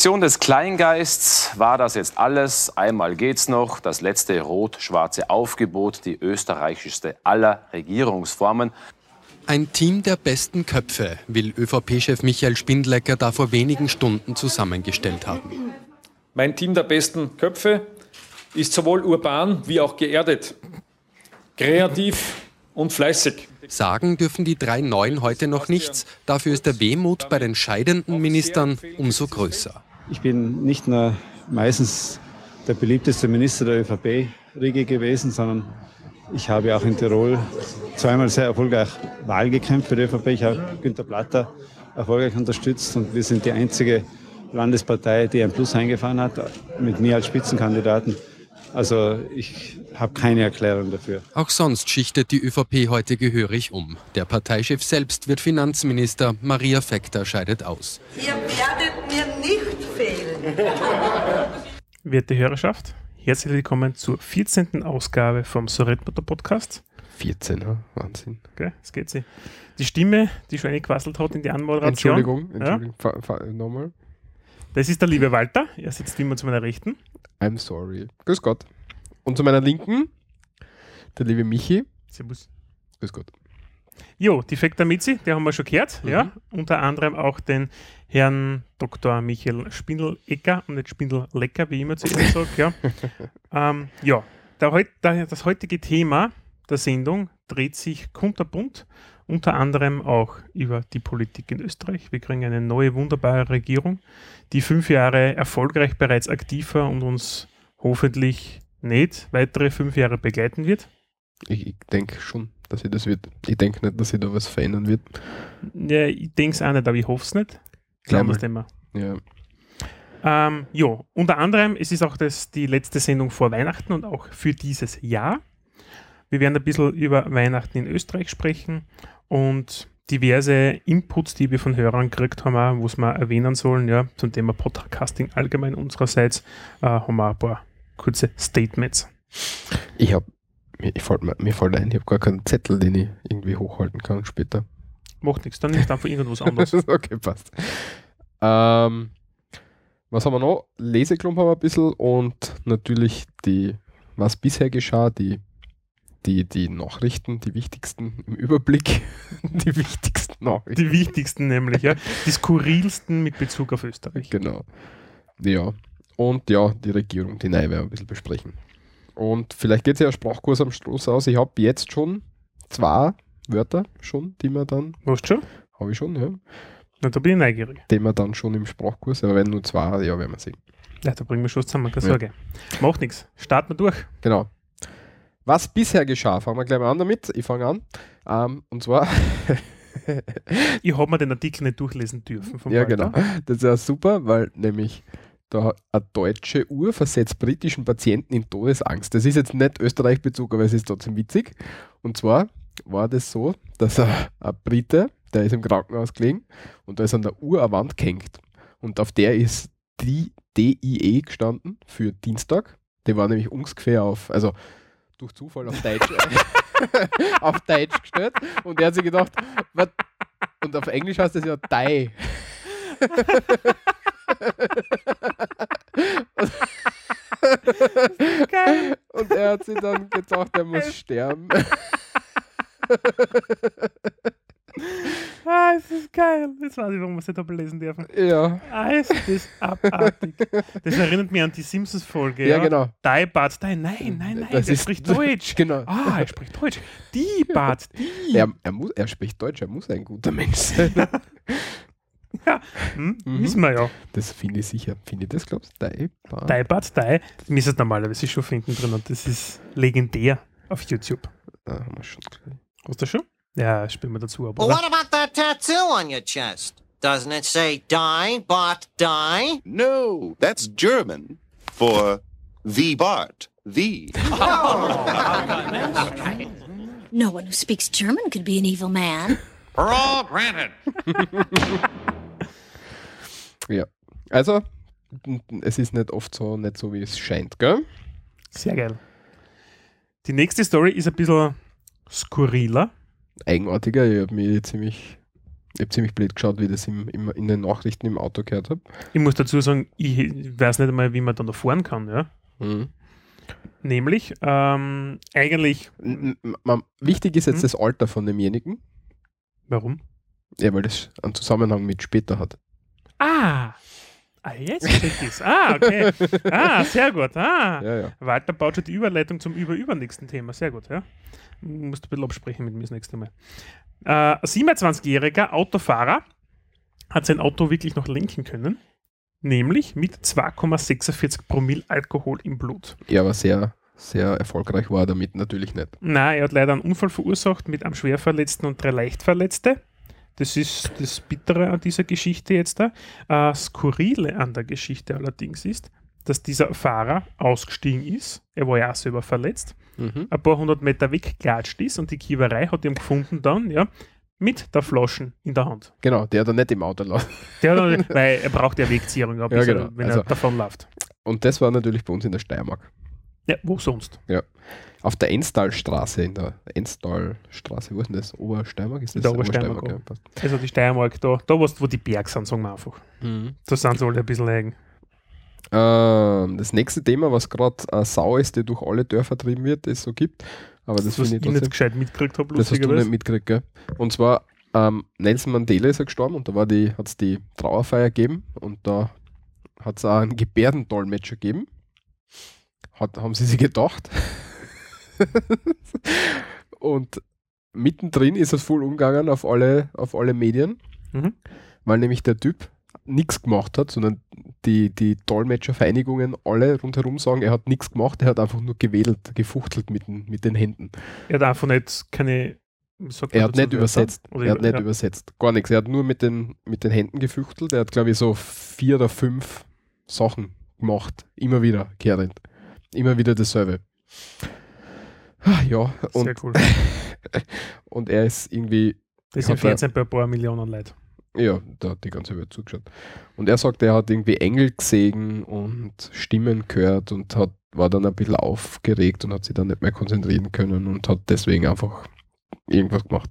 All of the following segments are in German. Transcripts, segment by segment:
Aktion des Kleingeists war das jetzt alles. Einmal geht's noch. Das letzte rot-schwarze Aufgebot, die österreichischste aller Regierungsformen. Ein Team der besten Köpfe will ÖVP-Chef Michael Spindlecker da vor wenigen Stunden zusammengestellt haben. Mein Team der besten Köpfe ist sowohl urban wie auch geerdet, kreativ und fleißig. Sagen dürfen die drei Neuen heute noch nichts. Dafür ist der Wehmut bei den scheidenden Ministern umso größer. Ich bin nicht nur meistens der beliebteste Minister der ÖVP-Riege gewesen, sondern ich habe auch in Tirol zweimal sehr erfolgreich Wahl gekämpft für die ÖVP. Ich habe Günter Platter erfolgreich unterstützt und wir sind die einzige Landespartei, die ein Plus eingefahren hat, mit mir als Spitzenkandidaten. Also ich habe keine Erklärung dafür. Auch sonst schichtet die ÖVP heute gehörig um. Der Parteichef selbst wird Finanzminister. Maria Fekter scheidet aus. Ihr werdet mir nicht. Werte Hörerschaft, herzlich willkommen zur 14. Ausgabe vom Soretmotor Podcast. 14, ja, Wahnsinn. Okay, jetzt geht sie. Die Stimme, die schon eingequasselt hat in die Anmoderation. Entschuldigung, Entschuldigung, ja? nochmal. Das ist der liebe Walter. Er sitzt immer zu meiner Rechten. I'm sorry. Grüß Gott. Und zu meiner Linken der liebe Michi. Servus. Grüß Gott. Jo, die Fekta Mitzi, der haben wir schon gehört. Mhm. Ja, unter anderem auch den Herrn Dr. Michael Spindelecker und nicht Spindellecker, wie immer zu ihm sage. Ja, ähm, ja der, der, das heutige Thema der Sendung dreht sich kunterbunt unter anderem auch über die Politik in Österreich. Wir kriegen eine neue, wunderbare Regierung, die fünf Jahre erfolgreich bereits aktiv war und uns hoffentlich nicht weitere fünf Jahre begleiten wird. Ich, ich denke schon, dass sie das wird. Ich denke nicht, dass sie da was verändern wird. Ja, ich denke es auch nicht, aber ich hoffe es nicht. Glauben wir Thema. Ja. Ähm, ja, unter anderem, es ist auch das, die letzte Sendung vor Weihnachten und auch für dieses Jahr. Wir werden ein bisschen über Weihnachten in Österreich sprechen und diverse Inputs, die wir von Hörern gekriegt haben, was wir erwähnen sollen, ja, zum Thema Podcasting allgemein unsererseits, äh, haben wir ein paar kurze Statements. Ich habe, mir, fällt, mir fällt ein, ich habe gar keinen Zettel, den ich irgendwie hochhalten kann später. Macht nichts, dann nimmst du einfach irgendwas anderes. okay, passt. Ähm, was haben wir noch? Leseklump haben wir ein bisschen und natürlich die, was bisher geschah, die die, die Nachrichten, die wichtigsten im Überblick. die wichtigsten Nachrichten. Die wichtigsten nämlich, ja. Die skurrilsten mit Bezug auf Österreich. Genau. Ja. Und ja, die Regierung, die wir ein bisschen besprechen. Und vielleicht geht es ja Sprachkurs am Schluss aus. Ich habe jetzt schon zwei Wörter schon, die man dann. Hast du schon? Habe ich schon, ja. Na, da bin ich neugierig. Die man dann schon im Sprachkurs, aber wenn nur zwei, ja, werden wir sehen. Ja, da bringen wir schon zusammen, keine Sorge. Ja. Macht nichts. Starten wir durch. Genau. Was bisher geschah, fangen wir gleich mal an damit. Ich fange an. Ähm, und zwar. ich habe mir den Artikel nicht durchlesen dürfen. ja, Walter. genau. Das ist ja super, weil nämlich da eine deutsche Uhr versetzt britischen Patienten in Todesangst. Das ist jetzt nicht Österreich-Bezug, aber es ist trotzdem witzig. Und zwar war das so, dass ein, ein Brite, der ist im Krankenhaus gelegen und da ist an der Uhr eine Wand gehängt. Und auf der ist die DIE gestanden für Dienstag. Die war nämlich ungefähr auf, also durch Zufall auf Deutsch, auf Deutsch gestellt und er hat sich gedacht, was? und auf Englisch heißt das ja Die. und er hat sich dann gedacht, er muss sterben. Ah, es ist geil. Jetzt weiß ich, warum wir es nicht doppellesen dürfen. Ja. Ah, es ist abartig. Das erinnert mich an die Simpsons-Folge. Ja, ja, genau. Die Bart, die, nein, nein, nein, das er spricht Deutsch. Genau. Ah, er spricht Deutsch. Die Bart, die. Er, er, muss, er spricht Deutsch, er muss ein guter Mensch sein. ja, hm, mhm. wissen wir ja. Das finde ich sicher. Finde ich das, glaubst du? Die Bart, die. Bart, die. Das müsste normalerweise schon finden drin und das ist legendär auf YouTube. Da haben wir schon. Hast du schon? Ja, spielen wir dazu. Aber, well, what about that tattoo on your chest? Doesn't it say die, Bart, die? No, that's German for the Bart, the. no one who speaks German could be an evil man. All granted. ja, also es ist nicht oft so, nicht so wie es scheint, gell? Sehr geil. Die nächste Story ist ein bisschen skurriler eigenartiger. Ich habe mich ziemlich Ich habe ziemlich blöd geschaut, wie das im, im, in den Nachrichten im Auto gehört habe. Ich muss dazu sagen, ich weiß nicht einmal, wie man dann da fahren kann, ja. Mhm. Nämlich, ähm, eigentlich, N- n- man- Wichtig ist jetzt Mhm. das Alter von demjenigen. warum? Ja, weil das einen Zusammenhang mit später hat. Ah! Ah, jetzt check ich's. Ah, okay. Ah, sehr gut. Ah. Ja, ja. Walter baut schon die Überleitung zum über-übernächsten Thema. Sehr gut, ja. Musst ein bisschen absprechen mit mir das nächste Mal. Äh, ein 27-jähriger Autofahrer hat sein Auto wirklich noch lenken können. Nämlich mit 2,46 Promille Alkohol im Blut. Ja, aber sehr, sehr erfolgreich war er damit natürlich nicht. Na, er hat leider einen Unfall verursacht mit einem Schwerverletzten und drei Leichtverletzte. Das ist das Bittere an dieser Geschichte jetzt da. Äh, Skurrile an der Geschichte allerdings ist, dass dieser Fahrer ausgestiegen ist. Er war ja auch selber verletzt. Mhm. Ein paar hundert Meter weggeklatscht ist und die Kiewerei hat ihn gefunden dann, ja, mit der Flaschen in der Hand. Genau, der hat er nicht im Auto lassen. Der dann- weil er braucht ja Wegzehrung, ja, er- genau. wenn Also- er davonläuft. Und das war natürlich bei uns in der Steiermark. Ja, wo sonst? Ja. Auf der Enstalstraße, in der Enstalstraße, wo ist denn das? Obersteiermark? Ist das In der Obersteiermark, ja, ja. passt. Also die Steiermark, da, da wo die Berge sind, sagen wir einfach. Da sind sie alle ein bisschen eigen. Ähm, das nächste Thema, was gerade eine Sau ist, die durch alle Dörfer trieben wird, es so gibt. Aber das, Das, was ich ich nicht trotzdem. gescheit mitgekriegt habe, Das hast du nicht mitgekriegt, gell? Und zwar ähm, Nelson Mandela ist ja gestorben und da die, hat es die Trauerfeier gegeben und da hat es auch einen Gebärdendolmetscher gegeben. Hat, haben sie sich gedacht. und mittendrin ist es voll umgegangen auf alle, auf alle Medien, Mhm. weil nämlich der Typ nichts gemacht hat, sondern die, die Dolmetschervereinigungen alle rundherum sagen, er hat nichts gemacht, er hat einfach nur gewedelt, gefuchtelt mit den, mit den Händen. Er hat einfach nicht keine. Er hat nicht übersetzt. Oder er hat nicht ja. übersetzt. Gar nichts. Er hat nur mit den, mit den Händen gefuchtelt. Er hat, glaube ich, so vier oder fünf Sachen gemacht. Immer wieder, kehrend. Immer wieder dasselbe. Ah, Ja, und, Sehr cool. und er ist irgendwie, Das ist Fernsehen bei ein paar Millionen Leuten. ja, da hat die ganze Welt zugeschaut. Und er sagt, er hat irgendwie Engel gesehen und Stimmen gehört und hat, war dann ein bisschen aufgeregt und hat sich dann nicht mehr konzentrieren können und hat deswegen einfach irgendwas gemacht.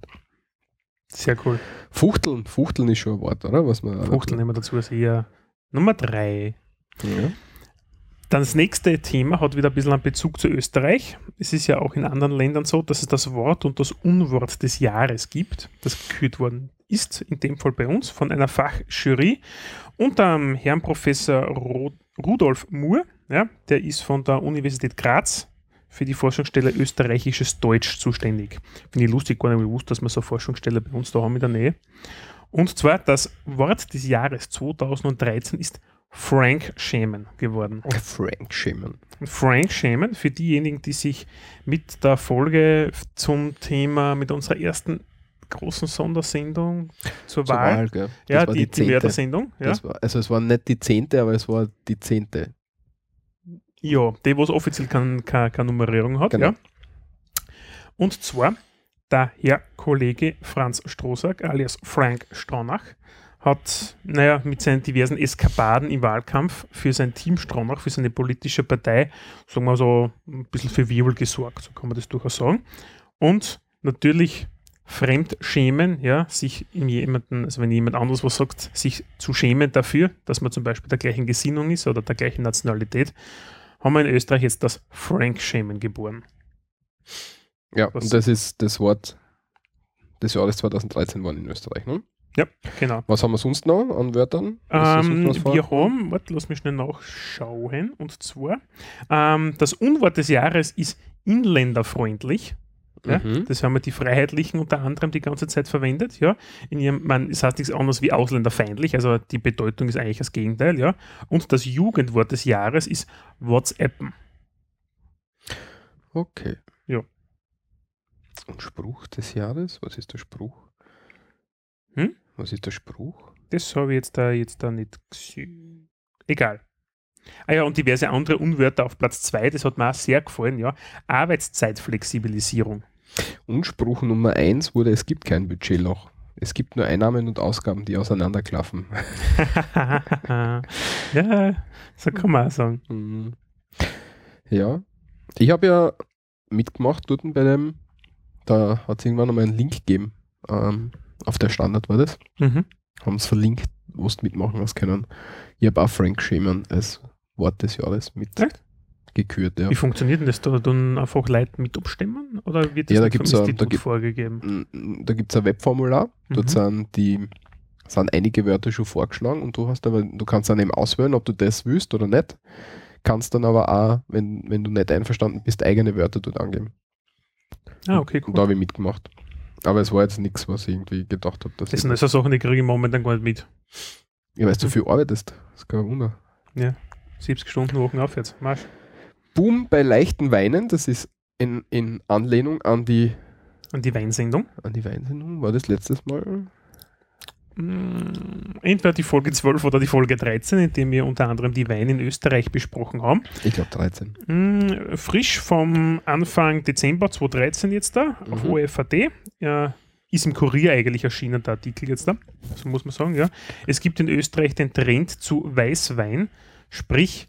Sehr cool. Fuchteln, Fuchteln ist schon ein Wort, oder? Was man Fuchtel nehmen wir dazu als eher Nummer drei. Ja. Dann das nächste Thema hat wieder ein bisschen einen Bezug zu Österreich. Es ist ja auch in anderen Ländern so, dass es das Wort und das Unwort des Jahres gibt, das gekürt worden ist, in dem Fall bei uns, von einer Fachjury unter dem Herrn Professor Ro Rudolf Moore. Ja, der ist von der Universität Graz für die Forschungsstelle österreichisches Deutsch zuständig. Finde ich lustig, gar nicht gewusst, dass wir so Forschungsstelle bei uns da haben in der Nähe. Und zwar das Wort des Jahres 2013 ist Frank Shaman geworden. Frank Shaman. Frank Shaman, für diejenigen, die sich mit der Folge zum Thema, mit unserer ersten großen Sondersendung zur, Zur Wahl, Wahl, ja, war die, die, zehnte. Mördersendung, ja, war, also es war nicht die zehnte, aber es war die zehnte. ja, die, wo es offiziell keine, keine, keine Nummerierung hat, Genau. ja. Und zwar der Herr Kollege Franz Strohsack, alias Frank Stronach, hat, naja, mit seinen diversen Eskapaden im Wahlkampf für sein Team Stronach, für seine politische Partei, sagen wir so, ein bisschen für Wirbel gesorgt, so kann man das durchaus sagen. Und natürlich Fremdschämen, ja, sich in jemanden, also wenn jemand anderes was sagt, sich zu schämen dafür, dass man zum Beispiel der gleichen Gesinnung ist oder der gleichen Nationalität, haben wir in Österreich jetzt das Frank-Schämen geboren. Ja, Was- und das ist das Wort des Jahres 2013 waren in Österreich. Ne? Ja, genau. Was haben wir sonst noch an Wörtern? Ähm, wir haben, warte, lass mich schnell nachschauen. Und zwar, ähm, das Unwort des Jahres ist inländerfreundlich. Ja, Mhm. Das haben wir die Freiheitlichen unter anderem die ganze Zeit verwendet. Ja. In ihrem, man, es heißt nichts anderes wie ausländerfeindlich, also die Bedeutung ist eigentlich das Gegenteil. Ja. Und das Jugendwort des Jahres ist WhatsAppen. Okay. Ja. Und Spruch des Jahres? Was ist der Spruch? Hm? Was ist der Spruch? Das habe ich jetzt da, jetzt da nicht gesehen. Egal. Ah ja, und diverse andere Unwörter auf Platz 2, das hat mir auch sehr gefallen, ja. Arbeitszeitflexibilisierung. Und Spruch Nummer eins wurde, es gibt kein Budgetloch. Es gibt nur Einnahmen und Ausgaben, die auseinanderklaffen. ja, so kann man auch sagen. Mhm. Ja. Ich habe ja mitgemacht dort bei dem, da hat es irgendwann einmal einen Link gegeben. Ähm, Auf der Standard war das. Mhm. Haben es verlinkt, wo du mitmachen hast können. Ich habe auch Frank Schemann als Wort des Jahres mit Echt? gekürt. Ja. Wie funktioniert denn das? Da tun einfach Leute mit abstimmen oder wird das Ja, da gibt's vom ein- da Institut gibt- vorgegeben? Da gibt es ein Webformular, dort Mhm. sind die sind einige Wörter schon vorgeschlagen und du hast aber, du kannst dann eben auswählen, ob du das willst oder nicht. Kannst dann aber auch, wenn, wenn du nicht einverstanden bist, eigene Wörter dort angeben. Ah, okay, Und cool. da habe ich mitgemacht. Aber es war jetzt nichts, was ich irgendwie gedacht habe, dass Das sind also Sachen, die kriege ich momentan gar nicht mit. ja, weil du viel arbeitest. Das ist kein Wunder. 70 Stunden Wochen aufwärts. Marsch. Boom bei leichten Weinen, das ist in, in Anlehnung an die, Und die Weinsendung. an die Weinsendung, war das letztes Mal? Mm, Entweder die Folge 12 oder die Folge 13, in dem wir unter anderem die Weine in Österreich besprochen haben. Ich glaube 13. Mm, Frisch vom Anfang Dezember 2013 jetzt da auf Mhm. OFAD. Ja, ist im Kurier eigentlich erschienen, der Artikel jetzt da. So muss man sagen, ja. Es gibt in Österreich den Trend zu Weißwein, sprich,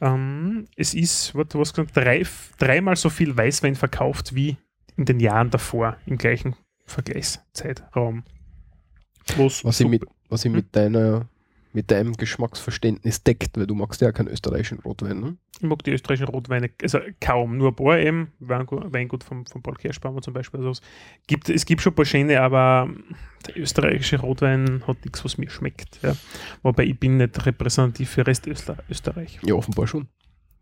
ähm, es ist, was, was gesagt, drei, dreimal so viel Weißwein verkauft wie in den Jahren davor, im gleichen Vergleichszeitraum. Wo's Was ich mit, was ich Hm? mit deiner mit deinem Geschmacksverständnis deckt, weil du magst ja keinen österreichischen Rotwein, ne? Ich mag die österreichischen Rotweine, also kaum, nur ein paar eben. Weingut, Weingut von, von Paul Kerschbaumer zum Beispiel. Also es, gibt, es gibt schon ein paar schöne, aber der österreichische Rotwein hat nichts, was mir schmeckt. Ja. Wobei ich bin nicht repräsentativ für Rest-Österreich. Ja, offenbar schon.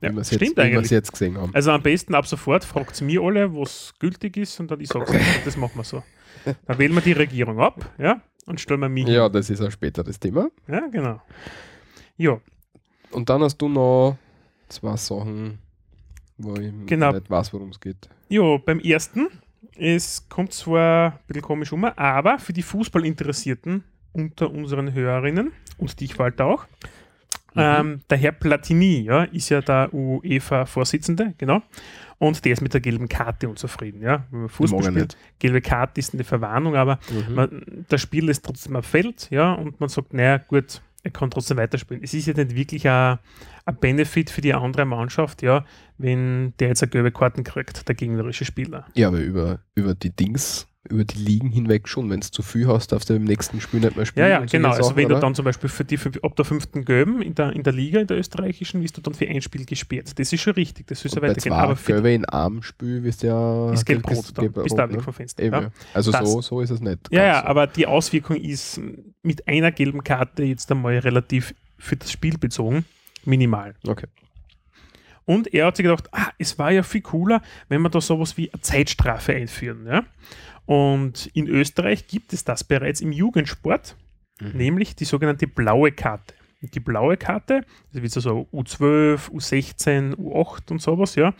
Ja, stimmt jetzt, eigentlich. jetzt gesehen haben. Also am besten ab sofort fragt es mir alle, was gültig ist und dann ich sage es. Das machen wir so. Dann wählen wir die Regierung ab ja, und stellen wir mich. Ja, das ist ein späteres Thema. ja, genau. Ja, Und dann hast du noch zwei Sachen, wo ich Genau. nicht weiß, worum es geht. Ja, beim ersten, es kommt zwar ein bisschen komisch um, aber für die Fußballinteressierten unter unseren Hörerinnen und dich, Walter, auch, ähm, der Herr Platini ja, ist ja der UEFA-Vorsitzende, genau. Und der ist mit der gelben Karte unzufrieden. Ja. Wenn man Fußball spielt, gelbe Karte ist eine Verwarnung, aber Mhm. man, das Spiel ist trotzdem am Feld, ja, und man sagt, naja, gut, er kann trotzdem weiterspielen. Es ist ja nicht wirklich ein, ein Benefit für die andere Mannschaft, ja, wenn der jetzt eine gelbe Karten kriegt, der gegnerische Spieler. Ja, aber über, über die Dings, über die Ligen hinweg schon. Wenn du zu viel hast, darfst du im nächsten Spiel nicht mehr spielen. Ja, ja, genau. Also Sachen, wenn du oder? dann zum Beispiel für die für, ab der fünften Gelben in der, in der Liga, in der österreichischen, wirst du dann für ein Spiel gesperrt. Das ist schon richtig, das Und bei weitergehen. Aber für in einem Spiel wirst du ja ist gelb-rot, dann gelb-rot, bist du auch weg ne? vom Fenster. Eben, Ja. ja. Also Das- so, so ist es nicht. Ja, ja, so. aber die Auswirkung ist mit einer gelben Karte jetzt einmal relativ für das Spiel bezogen minimal. Okay. Und er hat sich gedacht, ah, es war ja viel cooler, wenn wir da sowas wie eine Zeitstrafe einführen. Ja? Und in Österreich gibt es das bereits im Jugendsport, nämlich die sogenannte blaue Karte. Und die blaue Karte, das wird so U12, U16, U8 und sowas, ja.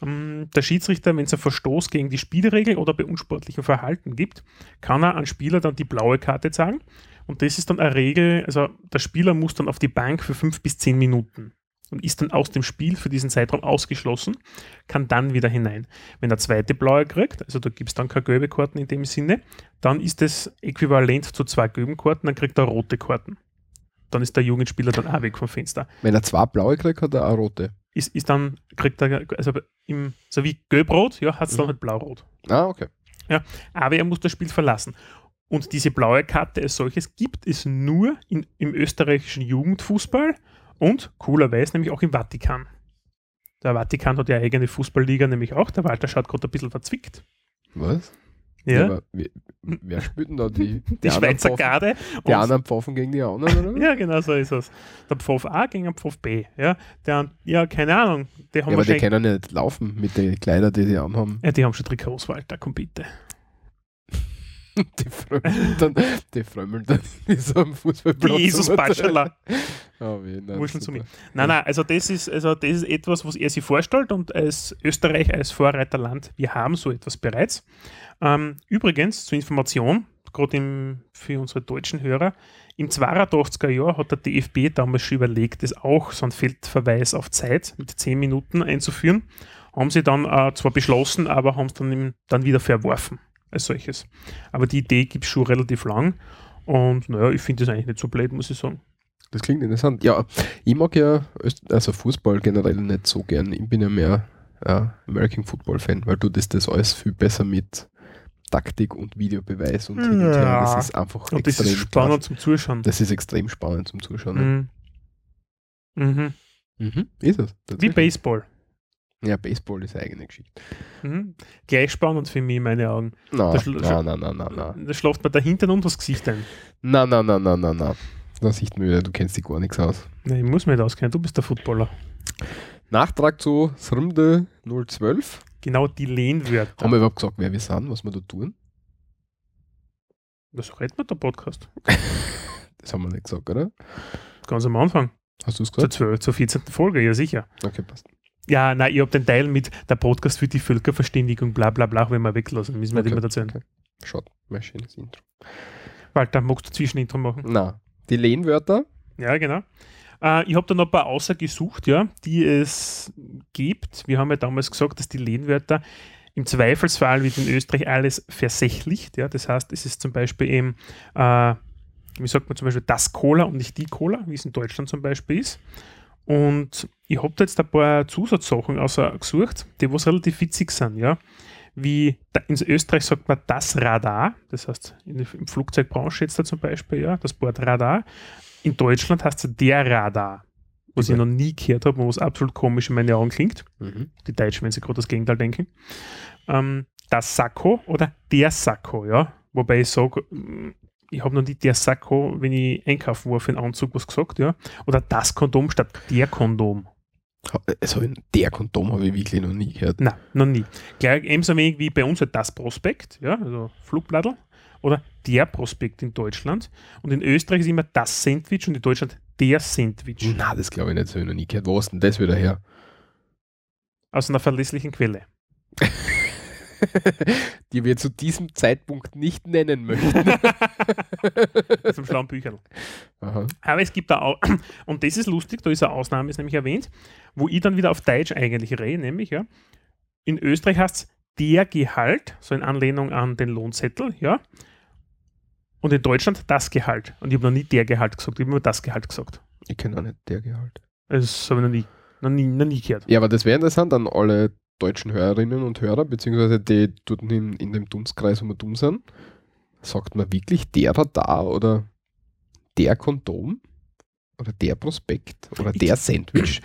Ähm, Der Schiedsrichter, wenn es einen Verstoß gegen die Spielregel oder bei unsportlichem Verhalten gibt, kann er an Spieler dann die blaue Karte zeigen. Und das ist dann eine Regel, also der Spieler muss dann auf die Bank für fünf bis zehn Minuten und ist dann aus dem Spiel für diesen Zeitraum ausgeschlossen, kann dann wieder hinein. Wenn der zweite blaue kriegt, also da gibt es dann keine gelbe Karten in dem Sinne, dann ist das äquivalent zu zwei gelben Karten, dann kriegt er rote Karten. Dann ist der Jugendspieler dann auch weg vom Fenster. Wenn er zwei blaue kriegt, hat er auch rote. Ist, ist dann, kriegt er, also im, so wie gelb-rot, ja, hat es dann Mhm. halt blau-rot. Ah, okay. Aber er muss das Spiel verlassen. Und diese blaue Karte als solches gibt es nur in, im österreichischen Jugendfußball und coolerweise nämlich auch im Vatikan. Der Vatikan hat ja eigene Fußballliga, nämlich auch. Der Walter schaut gerade ein bisschen verzwickt. Was? Ja. aber wer, wer spielt denn da die, Die, anderen Schweizer Pfaffen- Garde. Die anderen Pfaffen gegen die anderen, oder? ja, genau so ist es. Der Pfoff A gegen den Pfoff B. Ja, der, ja keine Ahnung. Die haben Ja, aber die können ja nicht laufen mit den Kleidern, die sie anhaben. ja, die haben schon Trikots, Walter, komm bitte. Die frömmeln dann, die frömmeln dann wie so am Fußballplatz. Die Jesus Batschala. Oh, wie, nein, zu mir. Nein, nein, also das ist, also das ist etwas, was er sich vorstellt und als Österreich, als Vorreiterland, wir haben so etwas bereits. Ähm, übrigens, zur Information, gerade für unsere deutschen Hörer, im 82er Jahr hat der DFB damals schon überlegt, das auch so einen Feldverweis auf Zeit mit 10 Minuten einzuführen. Haben sie dann äh, zwar beschlossen, aber haben es dann, dann wieder verworfen als solches. Aber die Idee gibt es schon relativ lang und naja, ich finde das eigentlich nicht so blöd, muss ich sagen. Das klingt interessant. Ja, ich mag ja also Fußball generell nicht so gern. Ich bin ja mehr ja, American Football Fan, weil du das, das alles viel besser mit Taktik und Videobeweis und hin und. Ja. Das ist einfach Und das extrem ist spannend krass. zum Zuschauen. Das ist extrem spannend zum Zuschauen. Mhm. Mhm. Mhm. Ist es. Wie. Baseball. Ja, Baseball ist eine eigene Geschichte. Mhm. Gleich spannend für mich in meine Augen. Na, Da schla- na, na, na, na, na. Da schläft man dahinter und das Gesicht ein. Na, na, na, na, na, na. Da sieht man wieder, du kennst dich gar nichts aus. Nein, ich muss mir nicht auskennen, du bist der Footballer. Nachtrag zu Srmde 012. Genau die Lehnwörter. Haben wir überhaupt gesagt, wer wir sind, was wir da tun? Das redet man der Podcast. Das haben wir nicht gesagt, oder? Ganz am Anfang. Hast du es Zur, gesagt? 12, zur 14. Folge, ja sicher. Okay, passt. Ja, nein, ich habe den Teil mit der Podcast für die Völkerverständigung, bla bla bla, wenn wir weglassen, müssen wir Okay, nicht mehr erzählen. okay. Schaut, mein schönes Intro. Walter, magst du Zwischenintro machen? Na, die Lehnwörter. Ja, genau. Äh, ich habe da noch ein paar Außer gesucht, ja, die es gibt. Wir haben ja damals gesagt, dass die Lehnwörter im Zweifelsfall wird in Österreich alles versächlicht. Ja, das heißt, es ist zum Beispiel eben, äh, wie sagt man zum Beispiel, das Cola und nicht die Cola, wie es in Deutschland zum Beispiel ist. Und ich habe da jetzt ein paar Zusatzsachen gesucht, die was relativ witzig sind, ja. Wie in Österreich sagt man das Radar, das heißt in der im Flugzeugbranche jetzt da zum Beispiel, ja, das Wort Radar. In Deutschland heißt es der Radar, was ich noch nie gehört habe und was absolut komisch in meinen Augen klingt. Mhm. Die Deutschen, wenn sie gerade das Gegenteil denken. Ähm, das Sakko oder der Sakko, ja. Wobei ich sage, ich habe noch nie der Sakko, wenn ich einkaufen war für einen Anzug, was gesagt, ja. Oder das Kondom statt der Kondom. Also der Kondom habe ich wirklich noch nie gehört. Nein, noch nie. Gleich ebenso wenig wie bei uns halt das Prospekt, ja, also Flugblattl. Oder der Prospekt in Deutschland. Und in Österreich ist immer das Sandwich und in Deutschland der Sandwich. Na, das glaube ich nicht, das habe ich noch nie gehört. Wo ist denn das wieder her? Aus einer verlässlichen Quelle. Die wir zu diesem Zeitpunkt nicht nennen möchten. Zum schlauen Bücherl. Aha. Aber es gibt da auch, und das ist lustig, da ist eine Ausnahme, ist nämlich erwähnt, wo ich dann wieder auf Deutsch eigentlich rede, nämlich, ja, in Österreich heißt es der Gehalt, so in Anlehnung an den Lohnzettel, ja, und in Deutschland das Gehalt. Und ich habe noch nie der Gehalt gesagt, ich habe nur das Gehalt gesagt. Ich kenne auch nicht der Gehalt. Das habe ich noch nie, noch nie, noch nie gehört. Ja, aber das wäre interessant an alle deutschen Hörerinnen und Hörer, beziehungsweise die dort in, in dem Dunstkreis, wo wir dumm sind. Sagt man wirklich der Radar oder der Kondom? Oder der Prospekt? Oder der Sandwich?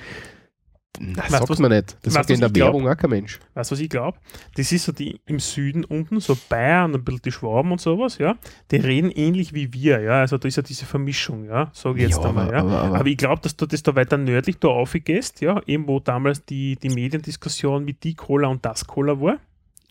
Na, Weißt sagt was- man nicht. Das weißt sagt in der glaub? Werbung auch kein Mensch. Weißt du, was ich glaube? Das ist so die im Süden unten, so Bayern und ein bisschen die Schwaben und sowas, ja. Die reden ähnlich wie wir, ja. Also da ist ja diese Vermischung, ja, sage ich jetzt Ja, einmal, aber- ja. aber- Aber, aber- ich glaube, dass du das da weiter nördlich da aufgehst, ja, eben wo damals die, die Mediendiskussion mit die Cola und das Cola war,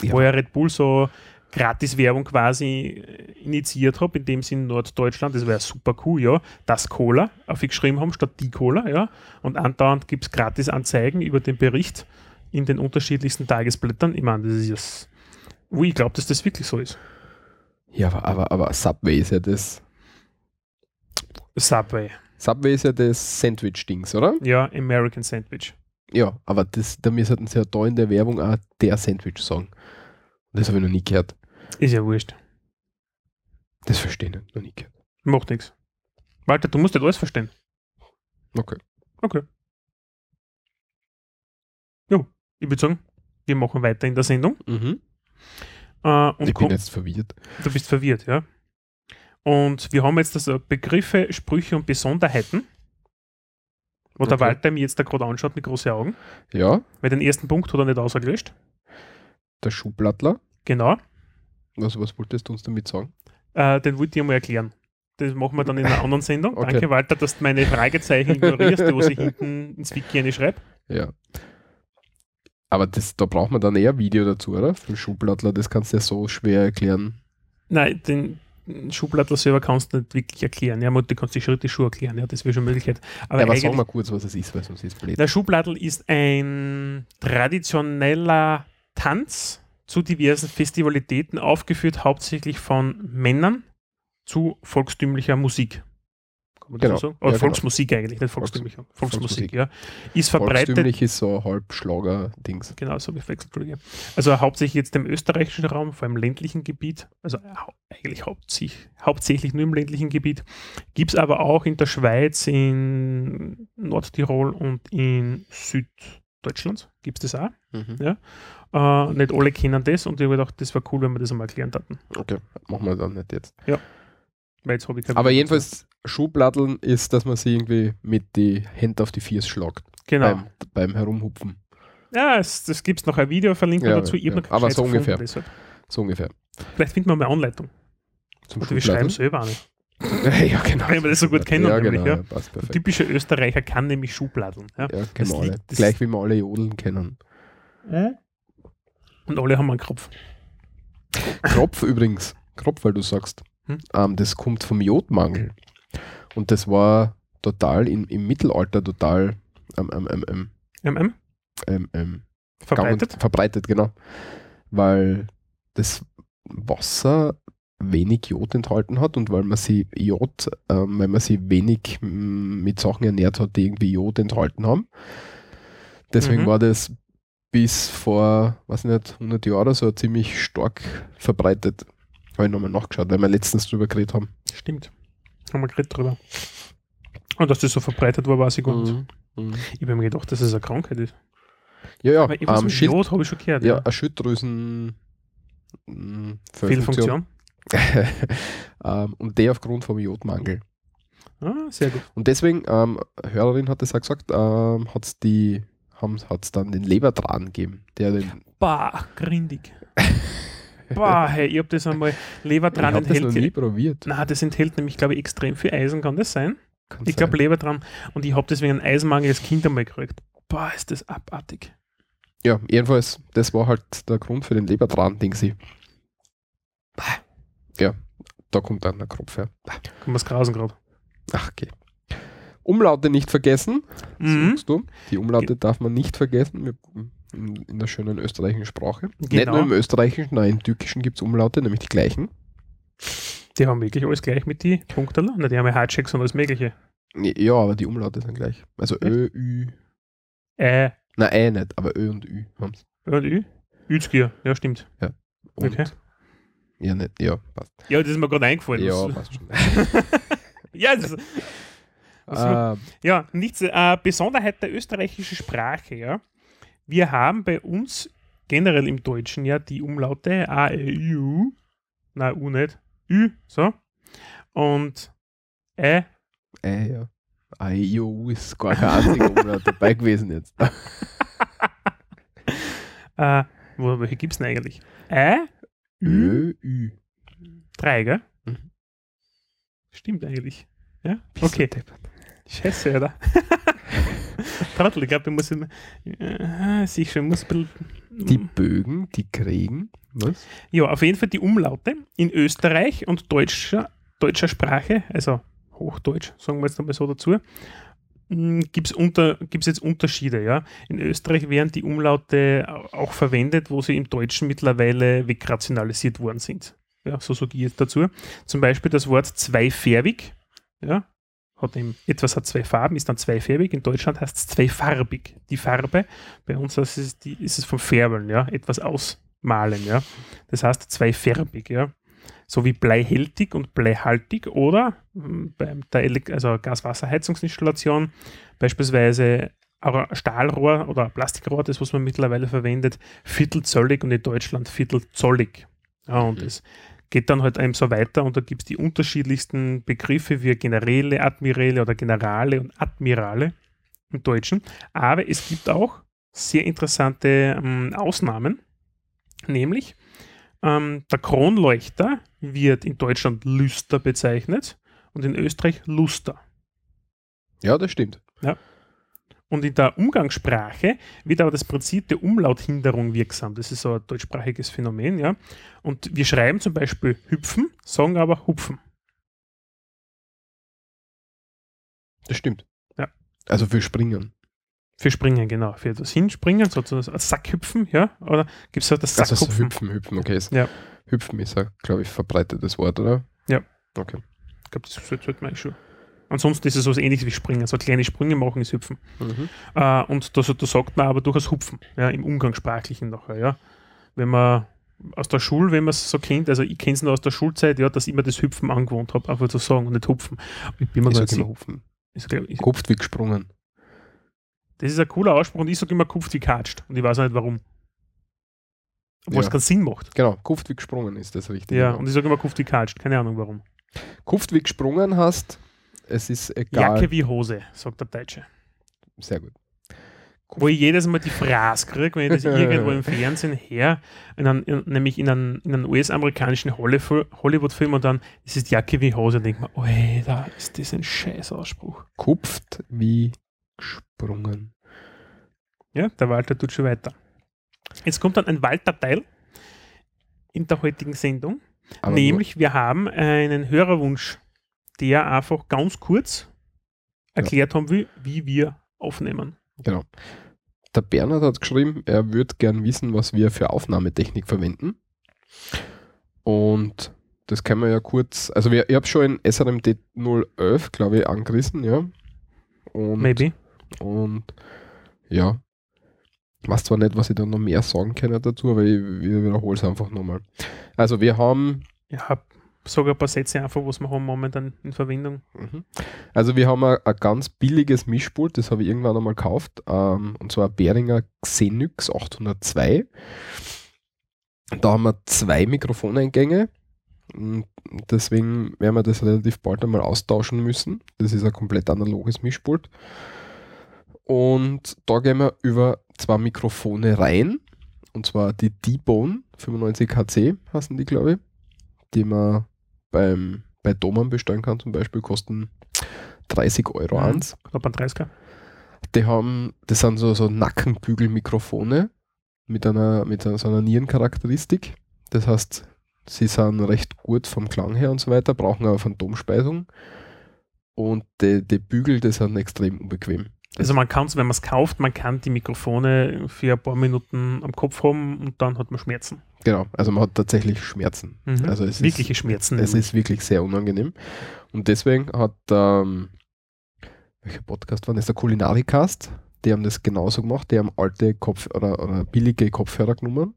Ja. wo ja Red Bull so Gratis-Werbung quasi äh, initiiert hat, in dem Sinn Norddeutschland, das wäre super cool, ja, das Cola aufgeschrieben haben statt die Cola, ja, und andauernd gibt es Gratis-Anzeigen über den Bericht in den unterschiedlichsten Tagesblättern. Ich meine, das ist jetzt, wo ich glaube, dass das wirklich so ist. Ja, aber, aber, aber Subway ist ja das. Subway, Subway ist ja das Sandwich-Dings, oder? ja, American Sandwich. Ja, aber das, da müssen sie ja da in der Werbung auch der Sandwich sagen. Das habe ich noch nie gehört. Ist ja wurscht. Das verstehe ich nicht, noch gehört. Macht nichts. Walter, du musst nicht alles verstehen. Okay. Okay. Jo, ich würde sagen, wir machen weiter in der Sendung. Mhm. Äh, Ich bin jetzt verwirrt. Du bist verwirrt, ja. Und wir haben jetzt also Begriffe, Sprüche und Besonderheiten, wo der Okay. Walter mir jetzt da gerade anschaut mit großen Augen. Ja, Weil den ersten Punkt hat er nicht ausgelöscht. der Schuhblattler. Genau. Was, was wolltest du uns damit sagen? Äh, den wollte ich mal erklären. Das machen wir dann in einer anderen Sendung. Okay. Danke, Walter, dass du meine Fragezeichen ignorierst, wo ich hinten ins Wiki eine schreibe. Ja. Aber das, da braucht man dann eher Video dazu, oder? Für den Schuhblattler, das kannst du ja so schwer erklären. Nein, den Schublattler selber kannst du nicht wirklich erklären. Ja, du kannst die Schritte schon erklären, ja, das wäre schon Möglichkeit. Aber, ja, aber sag mal kurz, was es ist, weil sonst ist blöd. der Schublattl ist ein traditioneller Tanz zu diversen Festivalitäten, aufgeführt hauptsächlich von Männern zu volkstümlicher Musik. Kann man das Genau. so sagen? Ja, Oder genau. Volksmusik eigentlich, nicht volkstümlicher. Volksmusik, Volksmusik. ja. Ist verbreitet. Volkstümlich ist so Halbschlager-Dings. Genau, so gewechselt. Entschuldige. Also hauptsächlich jetzt im österreichischen Raum, vor allem im ländlichen Gebiet, also eigentlich hauptsächlich, hauptsächlich nur im ländlichen Gebiet, gibt es aber auch in der Schweiz, in Nordtirol und in Deutschlands. Gibt es das auch? Mhm. Ja. Äh, nicht alle kennen das und ich habe gedacht, das wäre cool, wenn wir das einmal erklären hätten. Okay, machen wir dann nicht jetzt. Weil jetzt habe ich Aber jedenfalls, Schubladdeln ist, dass man sie irgendwie mit die Hände auf die Fiers schlagt. Genau. Beim, beim Herumhupfen. ja, es, das gibt es noch ein Video, verlinken wir Ja, dazu. Ja. Aber so gefunden, ungefähr. deshalb. So ungefähr. Vielleicht finden wir mal eine Anleitung. Zum Oder wir schreiben selber eine. ja, genau. Weil wir das so gut kennen, ja, nämlich, genau, ja. passt Der perfekt. typische Österreicher kann nämlich Schubladeln. Ja. Ja, Das wir alle. liegt- das- Gleich wie wir alle Jodeln kennen. Und alle haben einen Kopf. Kropf übrigens. Kropf, weil du sagst. Hm? Ähm, das kommt vom Jodmangel. Und das war total im, im Mittelalter total ähm, ähm, ähm, ähm, MM? ähm, ähm, Verbreitet? verbreitet, genau. Weil das Wasser wenig Jod enthalten hat und weil man sie Jod, ähm, weil man sie wenig mit Sachen ernährt hat, die irgendwie Jod enthalten haben. Deswegen Mhm. war das bis vor, weiß nicht, 100 Jahren oder so ziemlich stark verbreitet. Habe ich nochmal nachgeschaut, weil wir letztens drüber geredet haben. Stimmt. Haben wir geredet drüber. Und dass das so verbreitet war, weiß ich gar nicht. Mhm. Ich habe mir gedacht, dass es eine Krankheit ist. Ja, ja, Aber ähm, Schild, Jod habe ich schon gehört. ja, eine Schilddrüsen mm, Fehlfunktion. ähm, und der aufgrund vom Jodmangel. Ah, sehr gut. Und deswegen, ähm, Hörerin hat es auch gesagt, ähm, hat es die, hat es dann den Lebertran gegeben, der den, Bah, grindig. Bah, hey, ich habe das einmal Leber ich dran habe das noch enthält. nie probiert. Na, das enthält nämlich, glaube ich, extrem viel Eisen, kann das sein? Kann Ich glaube sein. Leber dran. Und ich habe deswegen einen Eisenmangel als Kind einmal gekriegt. Boah, ist das abartig. Ja, jedenfalls, das war halt der Grund für den Lebertran, Ding sie. Ja, da kommt dann der Kropf her. Kann man es grasen gerade. Ach, okay. Umlaute nicht vergessen, Mhm. sagst du. Die Umlaute darf man nicht vergessen in, in der schönen österreichischen Sprache. Nicht Genau. nur im österreichischen, nein, im türkischen gibt es Umlaute, nämlich die gleichen. Die haben wirklich alles gleich mit die Punkte. Na, die haben ja Hardchecks und alles Mögliche. Ja, aber die Umlaute sind gleich. Also Ö, Ü, Äh, na Ä nicht, aber Ö und Ü haben es. Ö und Ü. Üzgier, ja, stimmt. Okay. Ja, nicht, ja, passt. Ja, das ist mir gerade eingefallen. Ja, Das- passt schon. ja, das, Also, Ah, ja, nichts. Äh, Besonderheit der österreichischen Sprache, ja. Wir haben bei uns generell im Deutschen ja die Umlaute A, E, I, U. Nein, U nicht. Ü, so. Und Ä, äh, ja. IO ist gar kein einziger Umlaut dabei gewesen jetzt. äh, wo, welche gibt es denn eigentlich? Ä, Ü, Ö, Ü. drei, gell? Mhm. Stimmt eigentlich. Ja, okay. Scheiße, oder? Trottel, ich glaube, ich muss immer. Äh, sicher, ich muss. Die Bögen, die kriegen, was? Ja, auf jeden Fall die Umlaute in Österreich und deutscher, deutscher Sprache, also Hochdeutsch, sagen wir jetzt einmal so dazu, gibt es gibt's jetzt Unterschiede. Ja? In Österreich werden die Umlaute au- auch verwendet, wo sie im Deutschen mittlerweile wegrationalisiert worden sind. Ja, so sage ich jetzt dazu. Zum Beispiel das Wort zweifärbig. Ja, hat eben, etwas hat zwei Farben, ist dann zweifärbig. In Deutschland heißt es zweifarbig. Die Farbe, bei uns ist es, die, ist es vom Färbeln, ja, etwas ausmalen, ja. Das heißt zweifärbig, ja. So wie bleihältig und bleihaltig oder mm, bei der Elek also Gaswasserheizungsinstallation beispielsweise Stahlrohr oder Plastikrohr, das was man mittlerweile verwendet, viertelzöllig und in Deutschland viertelzollig. Ja, und es geht dann halt eben so weiter und da gibt es die unterschiedlichsten Begriffe wie Generäle, Admirale oder Generale und Admirale im Deutschen. Aber es gibt auch sehr interessante ähm, Ausnahmen, nämlich ähm, der Kronleuchter wird in Deutschland Lüster bezeichnet und in Österreich Luster. Ja, das stimmt. Und in der Umgangssprache wird aber das Prinzip der Umlauthinderung wirksam. Das ist so ein deutschsprachiges Phänomen, ja. Und wir schreiben zum Beispiel hüpfen, sagen aber hupfen. Das stimmt. Ja. Also für Springen. Für Springen, genau. Für das Hinspringen, sozusagen Sackhüpfen, ja. Oder gibt es auch das Also so Sackhupfen? hüpfen, hüpfen, okay. Ist- Ja. Hüpfen ist ja, glaube ich, verbreitetes Wort, oder? Ja. Okay. Ich glaube, das sollte man schon. Ansonsten ist es so was ähnliches wie Springen. So kleine Sprünge machen ist Hüpfen. Mhm. Äh, und da, da sagt man aber durchaus Hupfen, ja, im Umgangssprachlichen nachher, ja. Wenn man aus der Schule, wenn man es so kennt, also ich kenne es noch aus der Schulzeit, ja, dass ich immer das Hüpfen angewohnt habe, einfach zu sagen und nicht Hupfen. Ich bin mir Ich gar nicht immer sicher. Kopft wie gesprungen. Das ist ein cooler Ausspruch und ich sage immer kupft wie katscht. Und ich weiß auch nicht warum. Obwohl es Ja. keinen Sinn macht. Genau, Kupft wie gesprungen ist das richtig. Ja, und ich sage immer kupft wie katscht. Keine Ahnung warum. Kupft wie gesprungen hast, es ist egal. Jacke wie Hose, sagt der Deutsche. Sehr gut. Wo ich jedes Mal die Phrase kriege, wenn ich das irgendwo im Fernsehen her, in einem, in, nämlich in einem, in einem US-amerikanischen Hollywood-Film und dann, das ist Jacke wie Hose, mir, oh, da ist das ein scheiß Ausspruch. Kupft wie gesprungen. Ja, der Walter tut schon weiter. Jetzt kommt dann ein Walter-Teil in der heutigen Sendung. Aber Nämlich, wir haben einen Hörerwunsch, der einfach ganz kurz erklärt haben will, wie wir aufnehmen. Genau. Der Bernhard hat geschrieben, er würde gern wissen, was wir für Aufnahmetechnik verwenden. Und das kann man ja kurz, also wir, ich habe schon in SRMD 011, glaube ich, angerissen, ja. Und, Maybe. Und ja, weiß zwar nicht, was ich da noch mehr sagen kann dazu, aber ich, ich wiederhole es einfach nochmal. Also wir haben Ja, sage ein paar Sätze einfach, was wir haben momentan in Verwendung. Mhm. Also wir haben ein, ein ganz billiges Mischpult, das habe ich irgendwann einmal gekauft, ähm, und zwar ein Behringer Xenix 802. Da haben wir zwei Mikrofoneingänge, und deswegen werden wir das relativ bald einmal austauschen müssen. Das ist ein komplett analoges Mischpult. Und da gehen wir über zwei Mikrofone rein, und zwar die D-Bone 95HC heißen die, glaube ich, die man beim, bei Doman bestellen kann, zum Beispiel, kosten 30 Euro Mhm. eins. Knapp ein 30er. Die haben, das sind so, so Nackenbügelmikrofone mit einer, mit einer, so einer Nierencharakteristik. Das heißt, sie sind recht gut vom Klang her und so weiter, brauchen aber Phantomspeisung. Und die, die Bügel, die sind extrem unbequem. Also man kann es, wenn man es kauft, man kann die Mikrofone für ein paar Minuten am Kopf haben und dann hat man Schmerzen. Genau, also man hat tatsächlich Schmerzen. Mhm. Also es Wirkliche ist, Schmerzen. Es nämlich. ist wirklich sehr unangenehm. Und deswegen hat, ähm, welcher Podcast war das? Der Kulinarikast. Die haben das genauso gemacht. Die haben alte Kopf oder, oder billige Kopfhörer genommen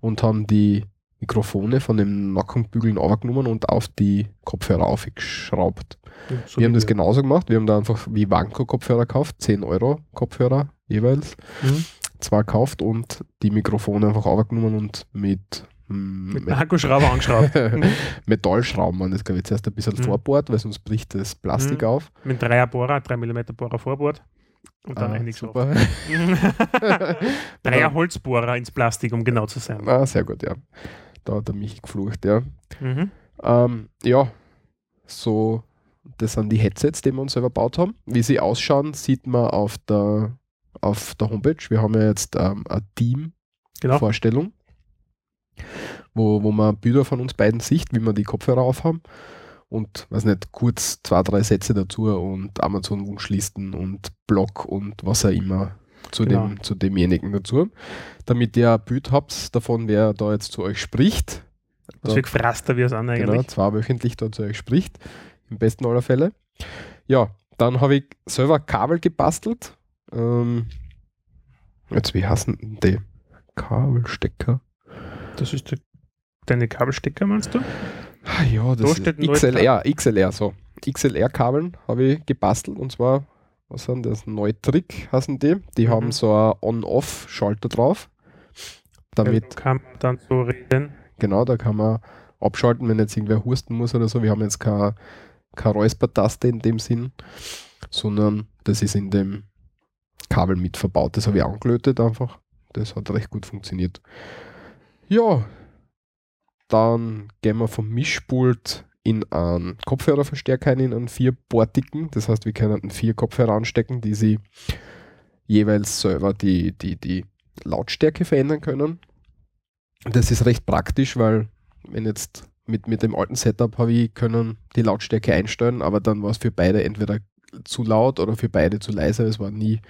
und haben die Mikrofone von den Nackenbügeln aufgenommen und auf die Kopfhörer aufgeschraubt. Ja, so wir haben das wir. genauso gemacht. Wir haben da einfach wie Wanko-Kopfhörer gekauft, 10 Euro Kopfhörer jeweils. Mhm. Zwei gekauft und die Mikrofone einfach aufgenommen und mit, mm, Mit einem Akkuschrauber angeschraubt. Metallschrauben waren das, glaube ich, zuerst ein bisschen Mhm. vorbohrt, weil sonst bricht das Plastik Mhm. auf. Mit 3er Bohrer, 3 mm Bohrer Vorbord. Und dann Ah, eigentlich so. Dreier Holzbohrer ins Plastik, um genau zu sein. Ah, sehr gut, ja. Da hat er mich geflucht, ja. Mhm. Ähm, ja, so, das sind die Headsets, die wir uns selber gebaut haben. Wie sie ausschauen, sieht man auf der, auf der Homepage. Wir haben ja jetzt ähm, eine Genau. Team-Vorstellung, wo, wo man Bilder von uns beiden sieht, wie wir die Kopfhörer aufhaben. Und, weiß nicht, kurz zwei, drei Sätze dazu und Amazon-Wunschlisten und Blog und was auch immer zu, Genau. dem, zu demjenigen dazu. Damit ihr ein Bild habt davon, wer da jetzt zu euch spricht. Was Da- für gefrasster wir sind Genau, eigentlich. zweiwöchentlich da zu euch spricht. Im besten aller Fälle. Ja, dann habe ich selber Kabel gebastelt. Ähm, jetzt, wie heißen denn die? Kabelstecker. Das ist der, deine Kabelstecker, meinst du? Ah, ja, Da das ist ein neues XLR, XLR, so. XLR-Kabeln habe ich gebastelt und zwar, was sind das? Neutrick heißen die. Die Mhm. haben so einen On-Off-Schalter drauf. Damit Also kann man dann so reden. Genau, da kann man abschalten, wenn jetzt irgendwer husten muss oder so. Wir haben jetzt keine, keine Räuspertaste in dem Sinn, sondern das ist in dem Kabel mit verbaut. Das habe ich angelötet einfach. Das hat recht gut funktioniert. Ja, dann gehen wir vom Mischpult in einen Kopfhörerverstärker in einen vierportigen. Das heißt, wir können vier Kopfhörer anstecken, die sie jeweils selber die, die, die Lautstärke verändern können. Das ist recht praktisch, weil wenn jetzt mit, mit dem alten Setup habe ich können die Lautstärke einstellen, aber dann war es für beide entweder zu laut oder für beide zu leise. Es war nie,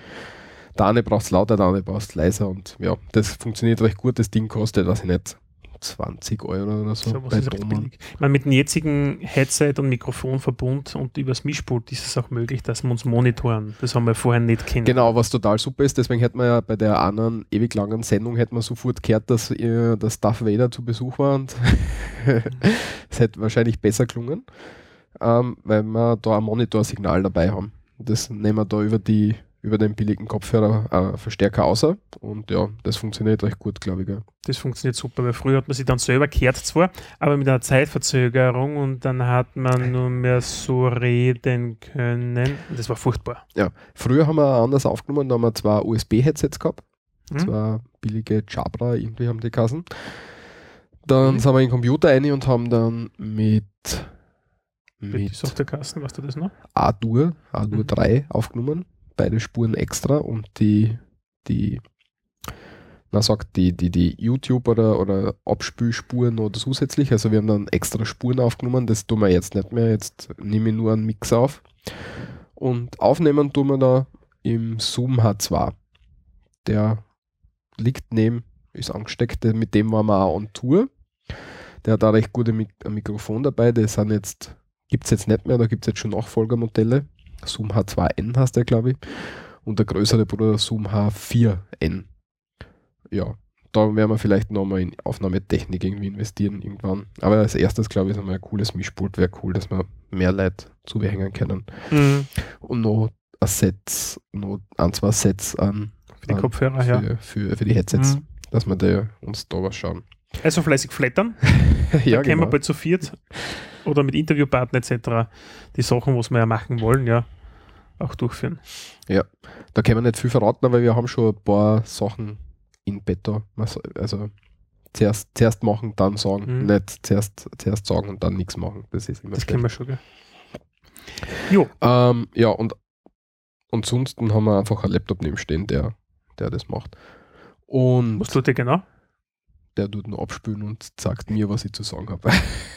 der eine braucht es lauter, der braucht es leiser und ja, das funktioniert recht gut. Das Ding kostet, weiß ich nicht, 20 Euro oder so. So bei ist billig. Ich meine, mit dem jetzigen Headset und Mikrofonverbund und übers Mischpult ist es auch möglich, dass wir uns monitoren. Das haben wir vorher nicht kennen. Genau, was total super ist, deswegen hätten wir ja bei der anderen ewig langen Sendung hätten wir sofort gehört, dass, äh, dass Darth Vader zu Besuch war und es hätte wahrscheinlich besser gelungen, ähm, weil wir da ein Monitorsignal dabei haben. Das nehmen wir da über die, über den billigen Kopfhörer äh, Verstärker außer. Und ja, das funktioniert recht gut, glaube ich. Gell. Das funktioniert super, weil früher hat man sich dann selber gehört zwar, aber mit einer Zeitverzögerung und dann hat man nur mehr so reden können. Das war furchtbar. Ja, früher haben wir anders aufgenommen, da haben wir zwei USB-Headsets gehabt, Mhm. zwei billige Jabra, irgendwie haben die Kassen. Dann sind wir in den Computer rein und haben dann mit, Mit mit Softwarekasten, weißt du das noch? A-Dur, A-Dur Mhm. 3 aufgenommen, beide Spuren extra und die, die, na sagt, die, die, die YouTube- oder, oder Abspülspuren oder zusätzlich, also wir haben dann extra Spuren aufgenommen, das tun wir jetzt nicht mehr, jetzt nehme ich nur einen Mix auf. Und aufnehmen tun wir da im Zoom H2, der liegt neben, ist angesteckt, mit dem waren wir auch on Tour, der hat da recht gute Mik Mikrofon dabei, das sind jetzt gibt es jetzt nicht mehr, da gibt es jetzt schon Nachfolgermodelle. Zoom H2N heißt der, glaube ich. Und der größere Bruder Zoom H4N. Ja, da werden wir vielleicht nochmal in Aufnahmetechnik irgendwie investieren irgendwann. Aber als erstes, glaube ich, ist einmal ein cooles Mischpult. Wäre cool, dass wir mehr Leute zubehängen können. Mhm. Und noch ein Set, noch ein, zwei Sets an Für die an- Kopfhörer, für, ja. für, für die Headsets, Mhm. dass wir da uns da was schauen. Also fleißig flattern. ja, dann können wir genau. bald zu viert oder mit Interviewpartnern etc. die Sachen, was wir ja machen wollen, ja, auch durchführen. Ja, da können wir nicht viel verraten, aber wir haben schon ein paar Sachen in. Was- Also zuerst, zuerst machen, dann sagen. Mhm. Nicht zuerst, zuerst sagen und dann nichts machen. Das ist immer Das kennen wir schon, gell? Jo, Ähm, ja, und ansonsten haben wir einfach einen Laptop nebenstehen, der, der das macht. Und was tut der genau? Der tut nur abspülen und sagt mir, was ich zu sagen habe.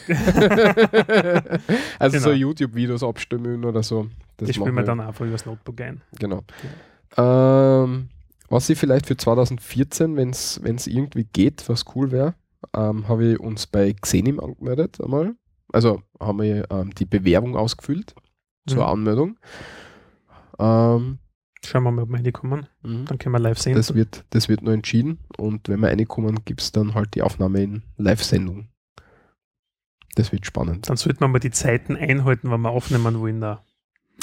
also so Genau. YouTube-Videos abstimmen oder so. Das spielen machen wir dann einfach übers Notebook ein. Genau. Ähm, was ich vielleicht für 2014, wenn es irgendwie geht, was cool wäre, ähm, habe ich uns bei Xenim angemeldet einmal. Also haben wir ähm, die Bewerbung ausgefüllt zur Mhm. Anmeldung. Ähm, Schauen wir mal, ob wir reinkommen. mhm. Dann können wir live sehen. das, wird, das wird nur entschieden und wenn wir reinkommen, gibt es dann halt die Aufnahme in Live-Sendung. Das wird spannend. Dann sollten wir mal die Zeiten einhalten, wenn wir aufnehmen wollen. Da.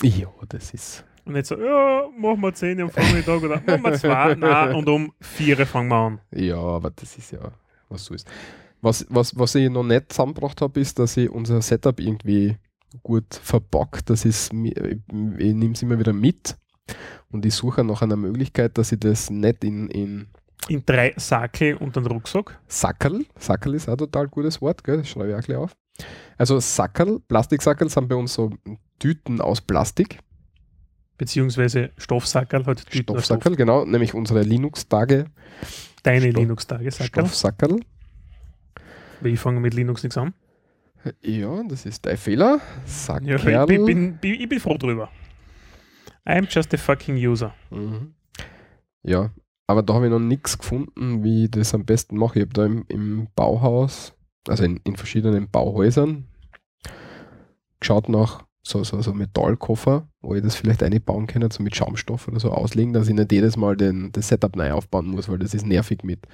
Ja, das ist. Und nicht so, ja, machen wir 10 am Vormittag oder machen wir 2, nein, und um 4 fangen wir an. Ja, aber das ist ja, was so ist. Was, was, was ich noch nicht zusammengebracht habe, ist, dass ich unser Setup irgendwie gut verpackt. Das ist, ich, ich nehme es immer wieder mit und ich suche nach einer Möglichkeit, dass ich das nicht in, in In drei Sackel und einen Rucksack. Sackerl, Sackerl ist auch ein total gutes Wort, gell? das schreibe ich auch gleich auf. Also Sackerl, Plastiksackerl sind bei uns so Tüten aus Plastik, Beziehungsweise Stoffsackerl, halt Tüten Stoffsackerl, genau, nämlich unsere Linux-Tage, Stoff. Deine Stoff- Linux-Tage, Sackerl. Stoffsackerl. Weil ich fange mit Linux nichts an. Ja, das ist dein Fehler. Ja, Sackerl. ich, bin, bin, bin, ich bin froh drüber. I'm just a fucking user. Mhm. Ja, aber da habe ich noch nichts gefunden, wie ich das am besten mache. Ich habe da im, im Bauhaus, also in, in verschiedenen Bauhäusern, geschaut nach so, so, so Metallkoffer, wo ich das vielleicht einbauen kann, so mit Schaumstoff oder so auslegen, dass ich nicht jedes Mal den, das Setup neu aufbauen muss, weil das ist nervig mit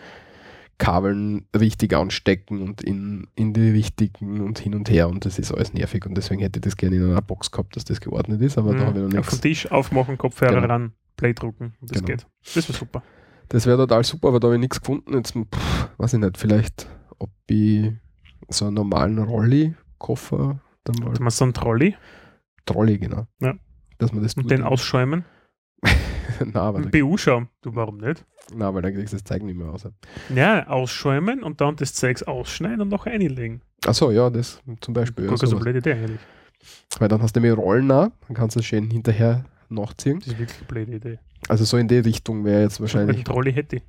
Kabeln richtig anstecken und in, in die richtigen und hin und her und das ist alles nervig und deswegen hätte ich das gerne in einer Box gehabt, dass das geordnet ist, aber da habe ich noch Mhm. Auf nichts. den Tisch aufmachen, Kopfhörer Genau. ran, Play drucken. Das Genau. geht. Das wäre super. Das wäre total super, aber da habe ich nichts gefunden. Jetzt, pff, weiß ich nicht, vielleicht, ob ich so einen normalen Rolli-Koffer dann mal. Du machst so einen Trolley Trolley, genau. Ja. Dass man das und den ausschäumen. na, aber BU-Schaum. Du, warum nicht? na, weil dann kriegst du das Zeug nicht mehr aus. Ja, ausschäumen und dann das Zeugs ausschneiden und noch einlegen. Achso, ja, das zum Beispiel. Ja, Gar keine so blöde Idee eigentlich. weil dann hast du nämlich Rollen auch, dann kannst du es schön hinterher nachziehen. Das ist wirklich eine blöde Idee. Also so in die Richtung wäre jetzt Einen wahrscheinlich. Trolley hätte ich.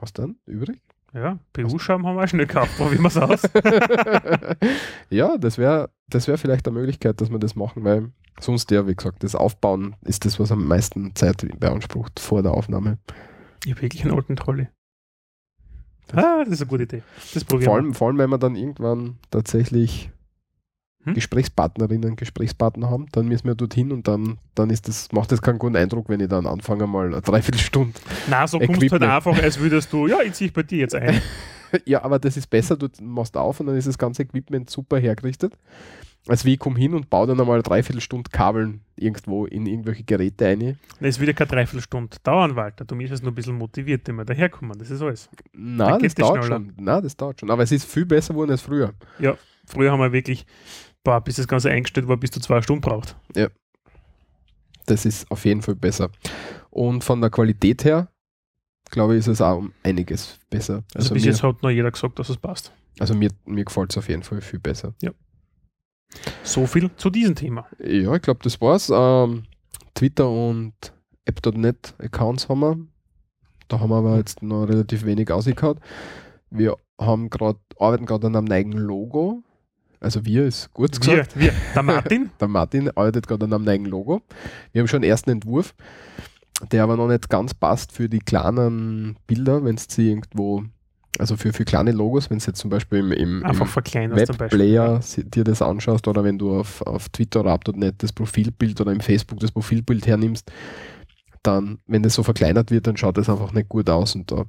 Hast du dann übrig? Ja, BU-Schaum haben wir auch schnell gekauft. Probieren wir es aus. ja, das wäre das wär vielleicht eine Möglichkeit, dass wir das machen, weil sonst ja, wie gesagt, das Aufbauen ist das, was am meisten Zeit beansprucht vor der Aufnahme. Ich habe wirklich einen alten Trolley. Ah, das ist eine gute Idee. Das probieren Vor allem, vor allem, wenn wir dann irgendwann tatsächlich Hm? Gesprächspartnerinnen, Gesprächspartner haben, dann müssen wir dorthin und dann, dann ist das, macht das keinen guten Eindruck, wenn ich dann anfange, mal eine Dreiviertelstunde. Na, so kommst du halt einfach, als würdest du, ja, ich ziehe bei dir jetzt ein. ja, aber das ist besser, du machst auf und dann ist das ganze Equipment super hergerichtet. Also wie ich komme hin und baue dann einmal dreiviertel Stunde Kabeln irgendwo in irgendwelche Geräte ein. Es wird ja keine Dreiviertelstunde dauern, Walter. Du musst es nur ein bisschen motiviert, immer daherkommen. Das ist alles. Na, Dann das dauert schneller. schon. Na, das dauert schon. Aber es ist viel besser geworden als früher. Ja, früher haben wir wirklich, boah, bis das Ganze eingestellt war, bis zu zwei Stunden braucht. Ja. Das ist auf jeden Fall besser. Und von der Qualität her, glaube ich, ist es auch um einiges besser. Also, bis mir, jetzt hat noch jeder gesagt, dass es passt. also mir, mir gefällt es auf jeden Fall viel besser. So viel zu diesem Thema. Ja, ich glaube, das war's. Ähm, Twitter und App.net Accounts haben wir. Da haben wir aber jetzt noch relativ wenig ausgekaut. Wir haben gerade, arbeiten gerade an einem neuen Logo. Also wir ist kurz Wir, gesagt. wir, der Martin, Der Martin arbeitet gerade an einem neuen Logo. Wir haben schon einen ersten Entwurf, der aber noch nicht ganz passt für die kleinen Bilder, wenn es sie irgendwo, also für, für kleine Logos, wenn es jetzt zum Beispiel im, im, im. Webplayer dir das anschaust oder wenn du auf, auf Twitter oder Up.net das Profilbild oder im Facebook das Profilbild hernimmst, dann, wenn das so verkleinert wird, dann schaut das einfach nicht gut aus und da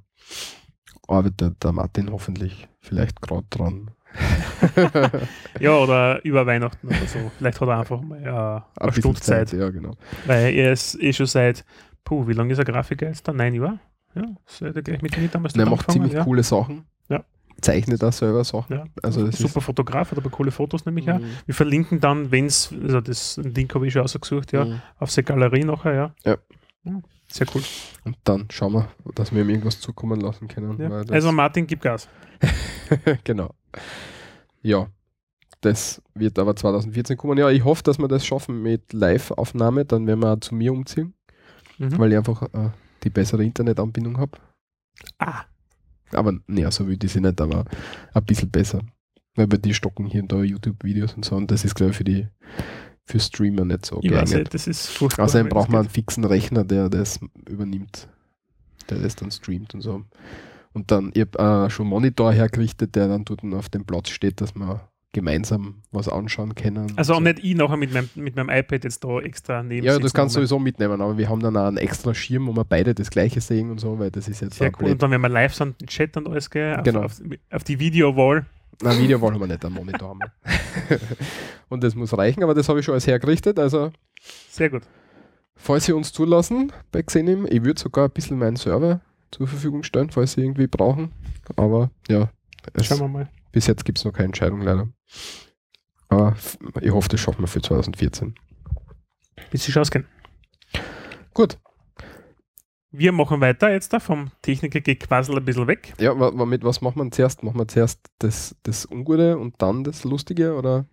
arbeitet der Martin hoffentlich vielleicht gerade dran. Ja, oder über Weihnachten oder so. Vielleicht hat er einfach mal äh, eine Stunde Zeit. Ja, genau. Weil er ist eh schon seit, puh, wie lange ist er Grafiker jetzt da? Neun Jahre? Ja, er gleich mit mir damals er macht angefangen, ziemlich ja. coole Sachen. Ja. Zeichnet auch selber Sachen. Ja. Also Super Fotograf, hat aber coole Fotos nämlich ja. Mhm. Wir verlinken dann, wenn es, also das Link habe ich schon ausgesucht, ja, Mhm. auf seine Galerie nachher, ja. Ja. Ja, Sehr cool. Und dann schauen wir, dass wir ihm irgendwas zukommen lassen können. Ja. Also Martin, gib Gas. genau. Ja, das wird aber 2014 kommen. Ja, ich hoffe, dass wir das schaffen mit Live-Aufnahme. Dann werden wir auch zu mir umziehen, Mhm. weil ich einfach äh, die bessere Internetanbindung habe. Ah, Aber naja, so will ich sie nicht, aber ein bisschen besser. Weil bei die stocken hier und da YouTube-Videos und so und das ist, glaube ich, für die für Streamer nicht so ich weiß geeignet. nicht, das ist furchtbar. Außerdem braucht man einen fixen Rechner, der das übernimmt, der das dann streamt und so. Und dann, ich habe äh, schon einen Monitor hergerichtet, der dann dort auf dem Platz steht, dass wir gemeinsam was anschauen können. Also auch so. nicht ich nachher mit meinem, mit meinem iPad jetzt da extra neben Ja, das kannst du sowieso mitnehmen, aber wir haben dann auch einen extra Schirm, wo wir beide das gleiche sehen und so, weil das ist jetzt Sehr cool. Und dann, wenn wir live sind, im Chat und alles, gell, auf, Genau. auf, auf die Video-Wall. Nein, Video wollen wir nicht, einen Monitor haben und das muss reichen, aber das habe ich schon alles hergerichtet, also Sehr gut. falls Sie uns zulassen bei Xenim, ich würde sogar ein bisschen meinen Server zur Verfügung stellen, falls Sie irgendwie brauchen. Aber ja, Schauen wir mal. Bis jetzt gibt es noch keine Entscheidung leider. Aber ich hoffe, das schaffen wir für 2014. Bis sich ausgehen. Gut, Wir machen weiter jetzt da vom Techniker Gequassel ein bisschen weg. ja, mit was machen wir zuerst? Machen wir zuerst das, das Ungute und dann das Lustige oder?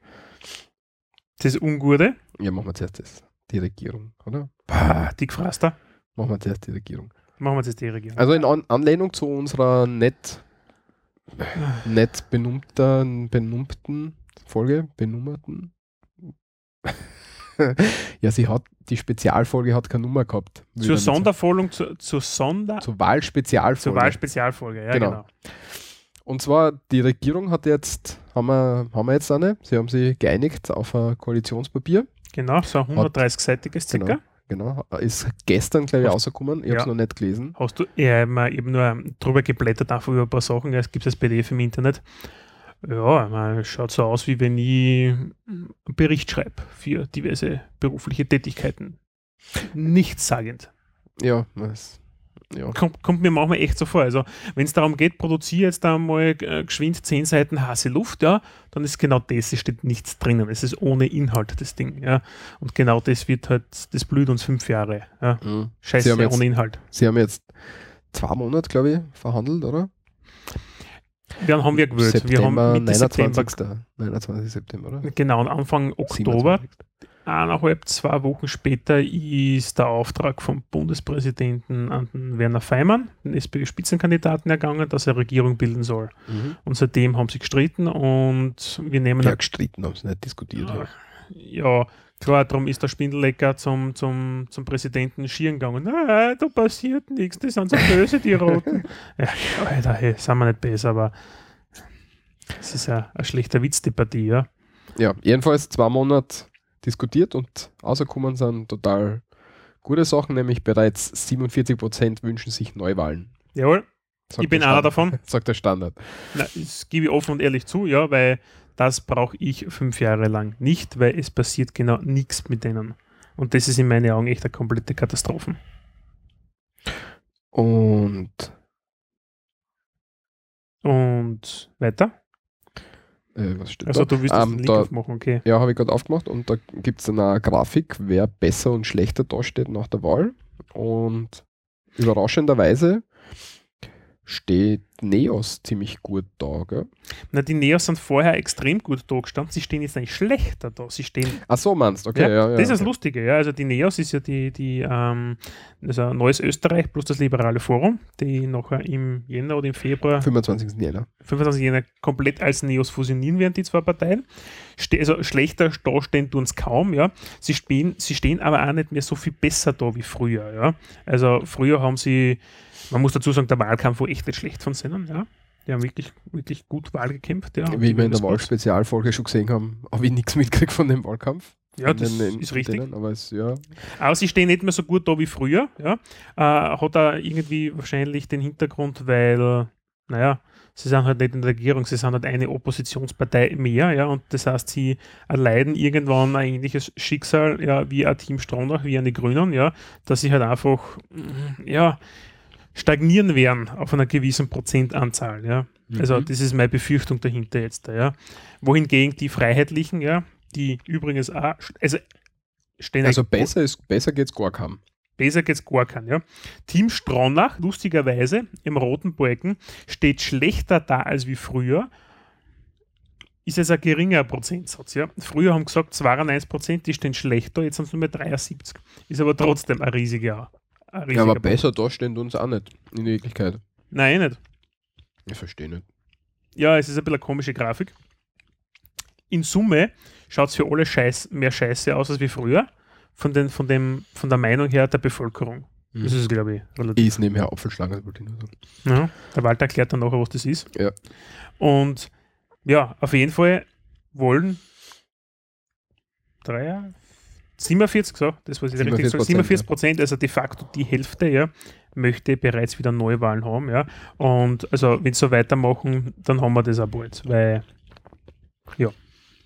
Das Ungute. Ja, machen wir zuerst das, die Regierung, oder? Bah, die Gefraster. Machen wir zuerst die Regierung. Machen wir jetzt die Regierung. Also in An Anlehnung zu unserer nett, nett benummten, benummten Folge, benummerten. ja, sie hat, die Spezialfolge hat keine Nummer gehabt. Zur Sonderfolge, zur, zur Sonder... Zur Wahlspezialfolge. Zur Wahlspezialfolge, ja Genau. genau. Und zwar, die Regierung hat jetzt, haben wir, haben wir jetzt eine, sie haben sich geeinigt auf ein Koalitionspapier. Genau, so ein 130-seitiges circa. Genau. Genau, ist gestern, glaube ich, rausgekommen. Ich habe es Ja. noch nicht gelesen. Hast du, ja, habe eben nur drüber geblättert, einfach über ein paar Sachen. Es gibt das PDF im Internet. Ja, es schaut so aus, wie wenn ich einen Bericht schreibe für diverse berufliche Tätigkeiten. Nichtssagend. Ja, das, ja. Kommt, kommt mir manchmal echt so vor. Also, wenn es darum geht, produziere jetzt da mal äh, geschwind 10 Seiten heiße Luft, ja, dann ist genau das, es steht nichts drinnen. Es ist ohne Inhalt, das Ding, ja. Und genau das wird halt, das blüht uns fünf Jahre, ja. Mhm. Scheiße, jetzt- ohne Inhalt. Sie haben jetzt zwei Monate, glaube ich, verhandelt, oder? Dann haben wir gewählt. wir haben Mitte 29. September 29. September, oder? Genau, und Anfang Oktober, 27.. eineinhalb, zwei Wochen später, ist der Auftrag vom Bundespräsidenten an den Werner Feimann, den SPÖ-Spitzenkandidaten, ergangen, dass er Regierung bilden soll. Mhm. Und seitdem haben sie gestritten und wir nehmen Ja, gestritten haben sie nicht diskutiert. Ja. ja, klar, darum ist der Spindellecker zum, zum, zum Präsidenten schieren gegangen. Nein, da passiert nichts, die sind so böse, die Roten. ja, Alter, hey, sind wir nicht besser, aber es ist ja ein schlechter Witz, die Partie, ja. Ja, jedenfalls zwei Monate diskutiert und rausgekommen sind total gute Sachen, nämlich bereits 47 Prozent wünschen sich Neuwahlen. Jawohl. Ich bin einer davon. Sagt der Standard. Na, das gebe ich offen und ehrlich zu, ja, weil das brauche ich fünf Jahre lang nicht, weil es passiert genau nichts mit denen. Und das ist in meinen Augen echt eine komplette Katastrophe. Und Und weiter? Äh, was steht Also da? du willst Ähm, Link da- aufmachen, okay. Ja, habe ich gerade aufgemacht und da gibt es dann eine Grafik, wer besser und schlechter dasteht nach der Wahl. Und überraschenderweise steht Neos ziemlich gut da. Gell? Na, die Neos sind vorher extrem gut da gestanden, sie stehen jetzt eigentlich schlechter da. Sie stehen Ach so, meinst du? Okay, ja, ja. das ist das. Lustige, ja. Also die NEOS ist ja die, die ähm, also Neues Österreich plus das Liberale Forum, die nachher im Jänner oder im Februar 25. Jänner. 25 Jänner komplett als Neos fusionieren werden, die zwei Parteien. Ste also schlechter dastehen tun es kaum, ja. Sie stehen, sie stehen aber auch nicht mehr so viel besser da wie früher, ja. Also früher haben sie, man muss dazu sagen, der Wahlkampf war echt nicht schlecht von Sinnen, ja. Die haben wirklich, wirklich gut Wahl gekämpft, ja. Wie wir in der Wahlspezialfolge schon gesehen haben, habe ich nichts mitgekriegt von dem Wahlkampf. Ja, das den- ist richtig. denen, aber es, ja. Aber sie stehen nicht mehr so gut da wie früher. Ja. Äh, hat da irgendwie wahrscheinlich den Hintergrund, weil, naja, sie sind halt nicht in der Regierung, sie sind halt eine Oppositionspartei mehr, ja, und das heißt, sie erleiden irgendwann ein ähnliches Schicksal, ja, wie ein Team Stronach, wie eine Grünen, ja, dass sie halt einfach, mm, ja, stagnieren werden auf einer gewissen Prozentanzahl, ja. Also Mhm. das ist meine Befürchtung dahinter jetzt, ja. Wohingegen die Freiheitlichen, ja, die übrigens auch, also stehen Also besser, ist, besser geht's gar kaum. Besser geht's gar kein, ja. Team Stronach, lustigerweise, im roten Balken, steht schlechter da als wie früher. Ist jetzt ein geringer Prozentsatz, ja. Früher haben gesagt 92 Prozent, die stehen schlechter, jetzt sind es nur mehr 73. Ist aber trotzdem ein riesiger. Riesiger Ja, aber besser dastehen tun sie auch nicht, in Wirklichkeit. Nein, eh nicht. Ich verstehe nicht. Ja, es ist ein bisschen eine komische Grafik. In Summe schaut es für alle Scheiß, mehr Scheiße aus als wie früher. Von, den, von, dem, von der Meinung her der Bevölkerung. Das ist, glaube ich, relativ. Ist nebenher Apfelschlange, wollte ich nur sagen. Ja, der Walter erklärt dann nachher, was das ist. Ja. Und ja, auf jeden Fall wollen drei, 47, so, das was ich richtig 47%, sage, 47 Prozent, also de facto die Hälfte, ja, möchte bereits wieder Neuwahlen haben, ja. Und also, wenn sie so weitermachen, dann haben wir das auch bald, weil ja,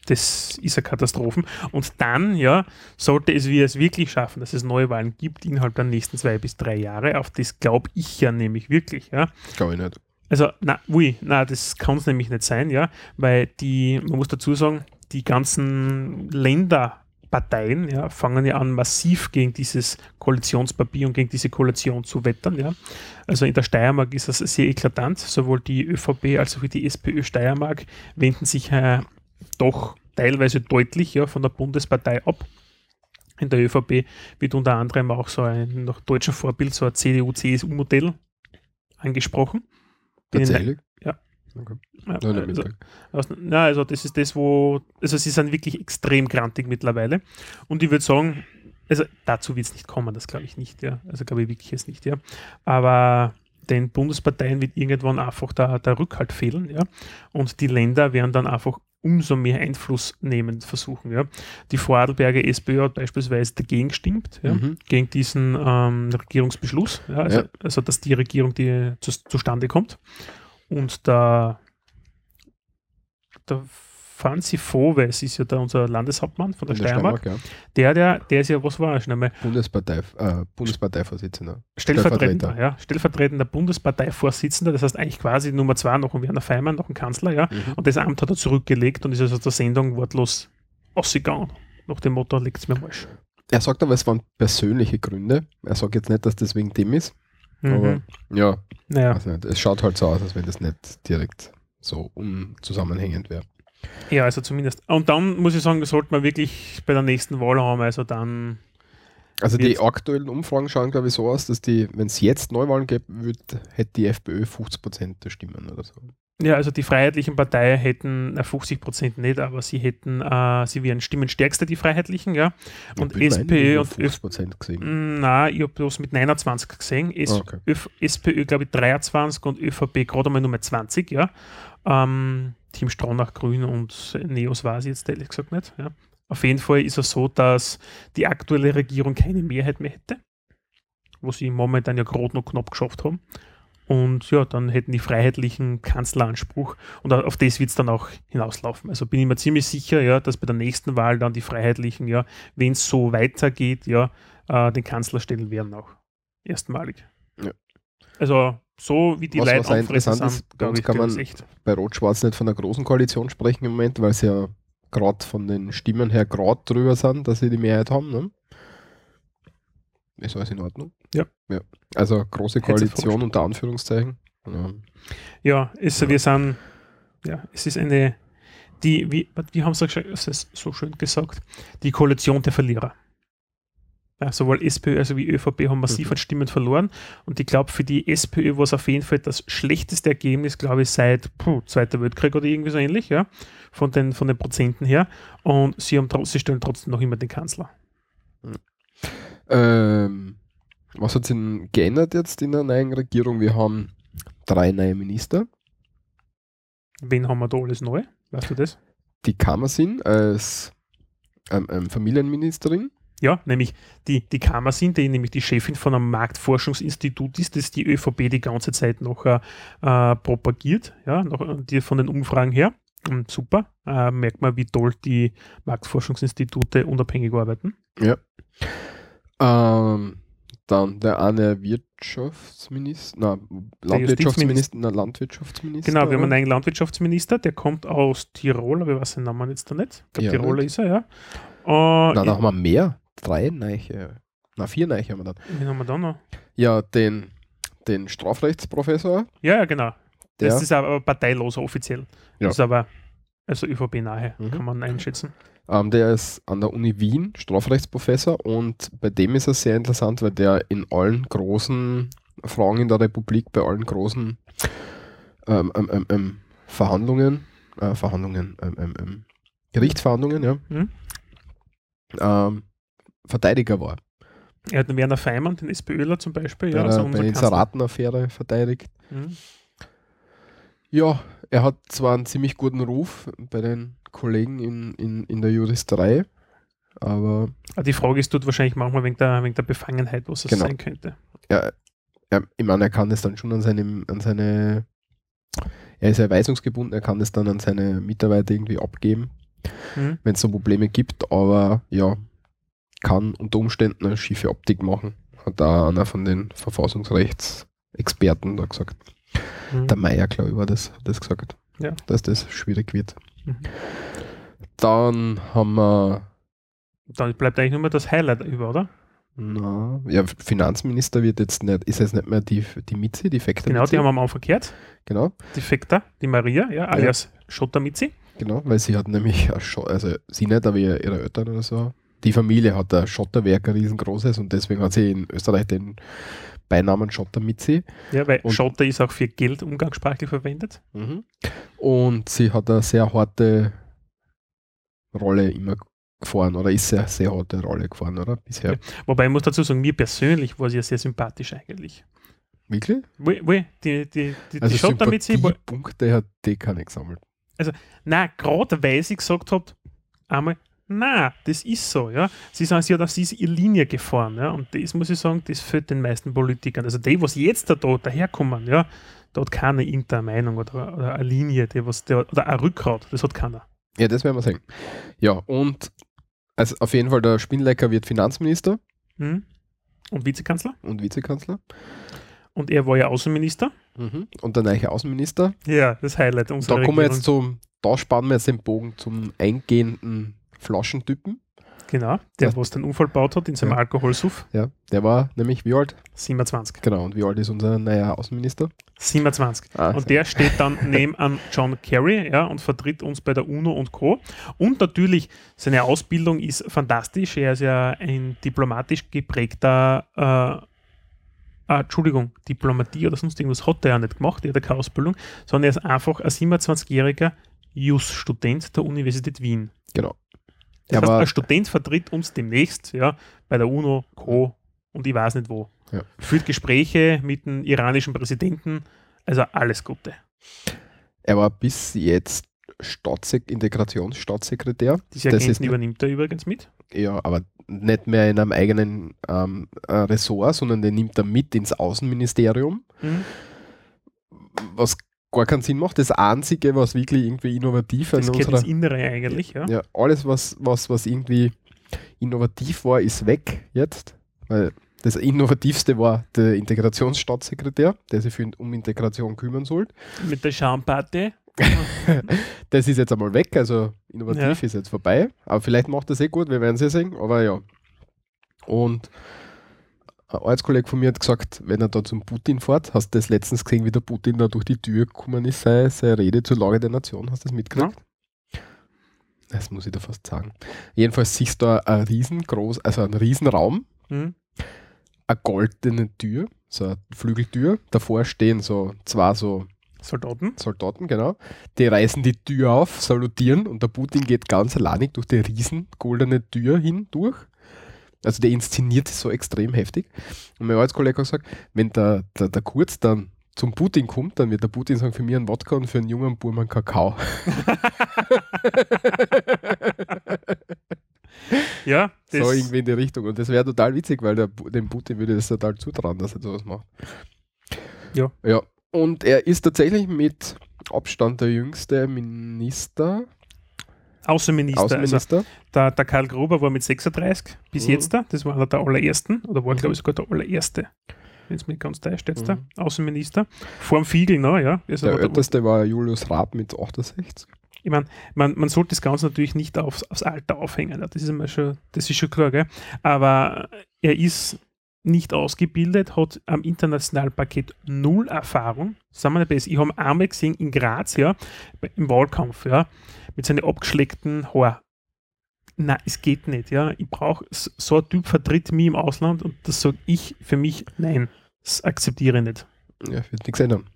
das ist eine Katastrophe. Und dann, ja, sollte es wir es wirklich schaffen, dass es Neuwahlen gibt innerhalb der nächsten zwei bis drei Jahre, auf das glaube ich ja nämlich wirklich, ja. Glaube ich nicht. Also, na, ui, na, das kann es nämlich nicht sein, ja, weil die, man muss dazu sagen, die ganzen Länderparteien, ja, fangen ja an, massiv gegen dieses Koalitionspapier und gegen diese Koalition zu wettern, ja. Also in der Steiermark ist das sehr eklatant, sowohl die ÖVP als auch die SPÖ Steiermark wenden sich äh, doch teilweise deutlich ja, von der Bundespartei ab. In der ÖVP wird unter anderem auch so ein nach deutschem Vorbild so ein CDU-CSU-Modell angesprochen. Tatsächlich? Ja. Okay. Ja, also, mitgekriegt. aus, na, also das ist das, wo, also sie sind wirklich extrem grantig mittlerweile. Und ich würde sagen, also dazu wird es nicht kommen, das glaube ich nicht, ja. Also glaube ich wirklich jetzt nicht, ja. Aber den Bundesparteien wird irgendwann einfach der, der Rückhalt fehlen, ja. Und die Länder werden dann einfach umso mehr Einfluss nehmen versuchen, ja. Die Vorarlberger SPÖ hat beispielsweise dagegen gestimmt, ja, Mhm. gegen diesen ähm, Regierungsbeschluss, ja, also, Ja. also dass die Regierung die zu, zustande kommt. Und da der Franzi Voves ist ja da unser Landeshauptmann von der, der Steiermark. Steiermark, Der, der, der ist ja, was war er schon einmal? Bundespartei, äh, Bundesparteivorsitzender. Stellvertretender, ja, stellvertretender Bundesparteivorsitzender, das heißt eigentlich quasi Nummer zwei nach dem Werner Feimann, nach dem Kanzler, ja. Mhm. Und das Amt hat er zurückgelegt und ist also aus der Sendung wortlos ausgegangen. Nach dem Motto, legt es mir mal. Er sagt aber, es waren persönliche Gründe. Er sagt jetzt nicht, dass das wegen dem ist. Aber Mhm. ja, Naja. es schaut halt so aus, als wenn das nicht direkt so unzusammenhängend wäre. Ja, also zumindest. Und dann muss ich sagen, sollte man wirklich bei der nächsten Wahl haben, also dann. Also die aktuellen Umfragen schauen, glaube ich, so aus, dass die, wenn es jetzt Neuwahlen gäbe, würd, hätte die FPÖ 50% der Stimmen oder so. Ja, also die Freiheitlichen Parteien hätten äh, 50 Prozent nicht, aber sie hätten, äh, sie wären stimmenstärkste, die Freiheitlichen, ja. Und Ich SPÖ und ÖV 50% gesehen. Mm, Nein, ich habe bloß mit 29 gesehen. S Ah, okay. SPÖ, glaube ich, 23 und ÖVP gerade einmal Nummer 20, ja. Ähm, Team Stronach Grün und Neos weiß ich jetzt ehrlich gesagt nicht. Ja. Auf jeden Fall ist es so, dass die aktuelle Regierung keine Mehrheit mehr hätte, wo sie momentan ja gerade noch knapp geschafft haben. Und ja, dann hätten die Freiheitlichen Kanzleranspruch und auf das wird es dann auch hinauslaufen. Also bin ich mir ziemlich sicher, ja, dass bei der nächsten Wahl dann die Freiheitlichen, ja, wenn es so weitergeht, ja, äh, den Kanzler stellen werden auch. Erstmalig. Ja. Also so wie die was, Leute was interessant sind, ist, bei glaube ich, kann man echt. bei Rot-Schwarz nicht von einer großen Koalition sprechen im Moment, weil sie ja gerade von den Stimmen her gerade drüber sind, dass sie die Mehrheit haben. Ne? Ist alles in Ordnung? Ja. ja. Also große Koalition unter Anführungszeichen. Ja. Ja, es, wir sind, ja, es ist eine, die, wie, wie haben sie es ist so schön gesagt, die Koalition der Verlierer. Ja, sowohl SPÖ als auch wie ÖVP haben massiv Mhm. an Stimmen verloren und ich glaube, für die SPÖ war es auf jeden Fall das schlechteste Ergebnis, glaube ich, seit puh, Zweiter Weltkrieg oder irgendwie so ähnlich, ja, von den, von den Prozenten her. Und sie, haben, sie stellen trotzdem noch immer den Kanzler. Ähm, was hat sich denn geändert jetzt in der neuen Regierung? Wir haben drei neue Minister. Wen haben wir da alles neu? Weißt du das? Die Kammersin als ähm, ähm, Familienministerin. Ja, nämlich die, die Kammersin, die nämlich die Chefin von einem Marktforschungsinstitut ist, das die ÖVP die ganze Zeit noch äh, äh, propagiert, ja, noch, äh, die von den Umfragen her. Und super, äh, merkt man, wie toll die Marktforschungsinstitute unabhängig arbeiten. Ja. Ähm, dann der eine Wirtschaftsminister, na, Landwirtschaftsminister, na, Landwirtschaftsminister. Genau, wir haben einen Landwirtschaftsminister, der kommt aus Tirol, aber ich weiß den Namen jetzt da nicht. Ich glaube, Ja, Tiroler nicht? ist er, ja. Äh, Na, da haben wir mehr. Drei Neiche. Na, vier Neiche haben wir dann. wen haben wir da noch? Ja, den, den Strafrechtsprofessor. Ja, ja, genau. Der, Das ist aber parteilos offiziell. Ja. Das ist aber also ÖVP nahe, Mhm. kann man einschätzen. Ähm, der ist an der Uni Wien Strafrechtsprofessor und bei dem ist es sehr interessant, weil der in allen großen Fragen in der Republik, bei allen großen ähm, ähm, ähm, ähm, Verhandlungen, äh, Verhandlungen, ähm, ähm, ähm, Gerichtsverhandlungen, ja, ähm, Verteidiger war. Er hat den Werner Feimann, den SPÖler zum Beispiel, ja, also bei der. Inseratenaffäre verteidigt. Mhm. Ja, er hat zwar einen ziemlich guten Ruf bei den Kollegen in, in, in der Juristerei, aber Aber Die Frage ist dort wahrscheinlich manchmal wegen der, wegen der Befangenheit, was es Genau. sein könnte. ja, ja, ich meine, er kann es dann schon an, seinem, an seine, er ist ja weisungsgebunden, er kann es dann an seine Mitarbeiter irgendwie abgeben, Mhm. wenn es so Probleme gibt, aber ja, kann unter Umständen eine schiefe Optik machen, hat da einer von den Verfassungsrechtsexperten da gesagt. Mhm. Der Meier, glaube ich, war das, hat das gesagt, Ja. dass das schwierig wird. Mhm. Dann haben wir Dann bleibt eigentlich nur mehr das Highlight über, oder? Na, ja, Finanzminister wird jetzt nicht, ist jetzt nicht mehr die, die Mitzi, die Fekta Genau, Mitzi. die haben wir am Anfang gehört. Genau, Die Fekta, die Maria, ja, alias Schotter Mitzi. genau, weil sie hat nämlich, also sie nicht, aber ihre ihre Eltern oder so. Die Familie hat ein Schotterwerk, ein riesengroßes und deswegen hat sie in Österreich den Beinamen Schotter Mitzi. Ja, weil Und- Schotter ist auch für Geld umgangssprachlich verwendet. Und sie hat eine sehr harte Rolle immer gefahren oder ist sehr, sehr harte Rolle gefahren, oder? Bisher. Ja. Wobei ich muss dazu sagen, mir persönlich war sie ja sehr sympathisch eigentlich. Wirklich? Wo, wo, die, die, die, die Also Schotter Mitzi, wo, Sympathiepunkte hat die keine gesammelt. nein, gerade weil sie gesagt hat, einmal, na, das ist so, ja. Sie sagen, sie hat auf diese ihre Linie gefahren, ja. Und das muss ich sagen, das fehlt den meisten Politikern. Also die, was jetzt da, da daherkommen, ja, da hat keiner irgendeine Meinung oder, oder eine Linie, die was, der, oder ein Rückgrat, das hat keiner. Ja, das werden wir sehen. Ja, und also auf jeden Fall der Spinnlecker wird Finanzminister Mhm. Und Vizekanzler. und Vizekanzler. Und er war ja Außenminister. Und der neue Außenminister. Ja, das Highlight unserer da kommen wir Regierung. jetzt zum, da spannen wir jetzt den Bogen zum eingehenden Flaschentypen. Genau, der, Ja. was den Unfall gebaut hat in seinem Ja. Alkoholsuff. Ja, der war nämlich wie alt? 27. Genau, und wie alt ist unser neuer Außenminister? 27. Ah, Und der steht dann neben an John Kerry ja, und vertritt uns bei der UNO und Co. Und natürlich, seine Ausbildung ist fantastisch. Er ist ja ein diplomatisch geprägter, äh, ah, Entschuldigung, Diplomatie oder sonst irgendwas hat er ja nicht gemacht, er hat keine Ausbildung, sondern er ist einfach ein 27-jähriger Jus-Student der Universität Wien. Genau. Das Er heißt, ein Student vertritt uns demnächst ja, bei der UNO, Co. und ich weiß nicht wo. Ja. Führt Gespräche mit dem iranischen Präsidenten. Also alles Gute. Er war bis jetzt Staatssek Integrationsstaatssekretär. Diese Das Agenten nicht- übernimmt er übrigens mit. Ja, aber nicht mehr in einem eigenen ähm, äh, Ressort, sondern den nimmt er mit ins Außenministerium. Mhm. was gar keinen Sinn macht. Das Einzige, was wirklich irgendwie innovativ Das an unserer Innere eigentlich, ja. ja, alles, was, was, was irgendwie innovativ war, ist weg jetzt. Weil das Innovativste war der Integrationsstaatssekretär, der sich für, um Integration kümmern sollte. Mit der Schamparty. Das ist jetzt einmal weg, also innovativ Ja. ist jetzt vorbei. Aber vielleicht macht das eh gut, wir werden es ja sehen. Aber ja. Und ein Arbeitskollege von mir hat gesagt, wenn er da zum Putin fährt, hast du das letztens gesehen, wie der Putin da durch die Tür gekommen ist, seine, seine Rede zur Lage der Nation. Hast du das mitgekriegt? Das muss ich da fast sagen. Jedenfalls siehst du da ein riesengroß, also einen Riesenraum, Mhm. eine goldene Tür, so eine Flügeltür. Davor stehen so zwei so Soldaten. Soldaten, genau. Die reißen die Tür auf, salutieren und der Putin geht ganz alleinig durch die riesen goldene Tür hindurch. Also der inszeniert es so extrem heftig. Und mein Arbeitskollege hat gesagt, wenn der, der, der Kurz dann zum Putin kommt, dann wird der Putin sagen, für mich ein Wodka und für einen jungen Burm ein Kakao. Ja, das, so irgendwie in die Richtung. Und das wäre total witzig, weil der, dem Putin würde das total zutrauen, dass er sowas macht. Ja. Ja. Und er ist tatsächlich mit Abstand der jüngste Minister. Außenminister. Außenminister. Also der, der Karl Gruber war mit 36 bis Mhm. jetzt da. Das war einer der allerersten. Oder war, Mhm. glaube ich, sogar der allererste. Wenn es mich ganz täuscht jetzt Mhm. da. Außenminister. Vor dem Fiegel noch, ja. Also der der- älteste war Julius Raab mit 68. ich meine, man, man sollte das Ganze natürlich nicht aufs, aufs Alter aufhängen. Das ist einmal schon, das ist schon klar, gell? Aber er ist nicht ausgebildet, hat am internationalen Paket null Erfahrung. Sagen wir besser. Ich habe einmal gesehen in Graz, ja, im Wahlkampf, ja, mit seinen abgeschleckten Haar. Nein, es geht nicht, ja. Ich brauche, so ein Typ vertritt mich im Ausland und das sage ich für mich, nein, das akzeptiere ich nicht. Ja, wird nichts ändern.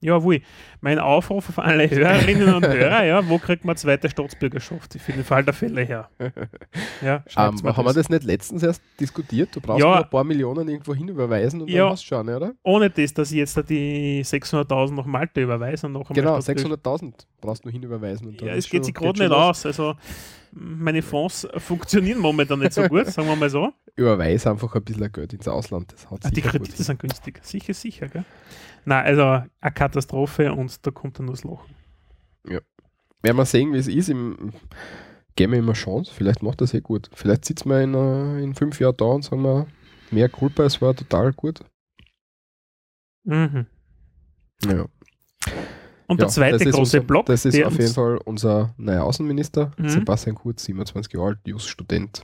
Jawohl. Mein Aufruf auf alle Hörerinnen und Hörer, ja, wo kriegt man zweite Staatsbürgerschaft? Für den Fall der Fälle her. Ja, Ähm, schreibt's mir haben wir das nicht letztens erst diskutiert? Du brauchst Ja. nur ein paar Millionen irgendwo hin überweisen und Ja. dann hast du schon, oder? Ohne das, dass ich jetzt da die 600.000 nach Malta überweise und noch Genau, Staatsbürger- 600.000 brauchst du nur hin überweisen. Und Ja, es geht sich gerade nicht los. aus. Also, meine Fonds funktionieren momentan nicht so gut, sagen wir mal so. Überweise einfach ein bisschen Geld ins Ausland. Das hat Ah, die sicher gut Kredite sind günstig. Sicher, sicher. Gell? Nein, also eine Katastrophe und da kommt dann nur das Lachen. Werden wir sehen, wie es ist. Im, geben wir ihm eine Chance. Vielleicht macht das eh gut. Vielleicht sitzen wir in, äh, in fünf Jahren da und sagen wir, mehr Culpa, es war total gut. Mhm. Ja. Und Ja, der zweite das ist große unser, Block, Das ist auf jeden Fall unser neuer Außenminister, Mhm. Sebastian Kurz, 27 Jahre alt, Just-Student.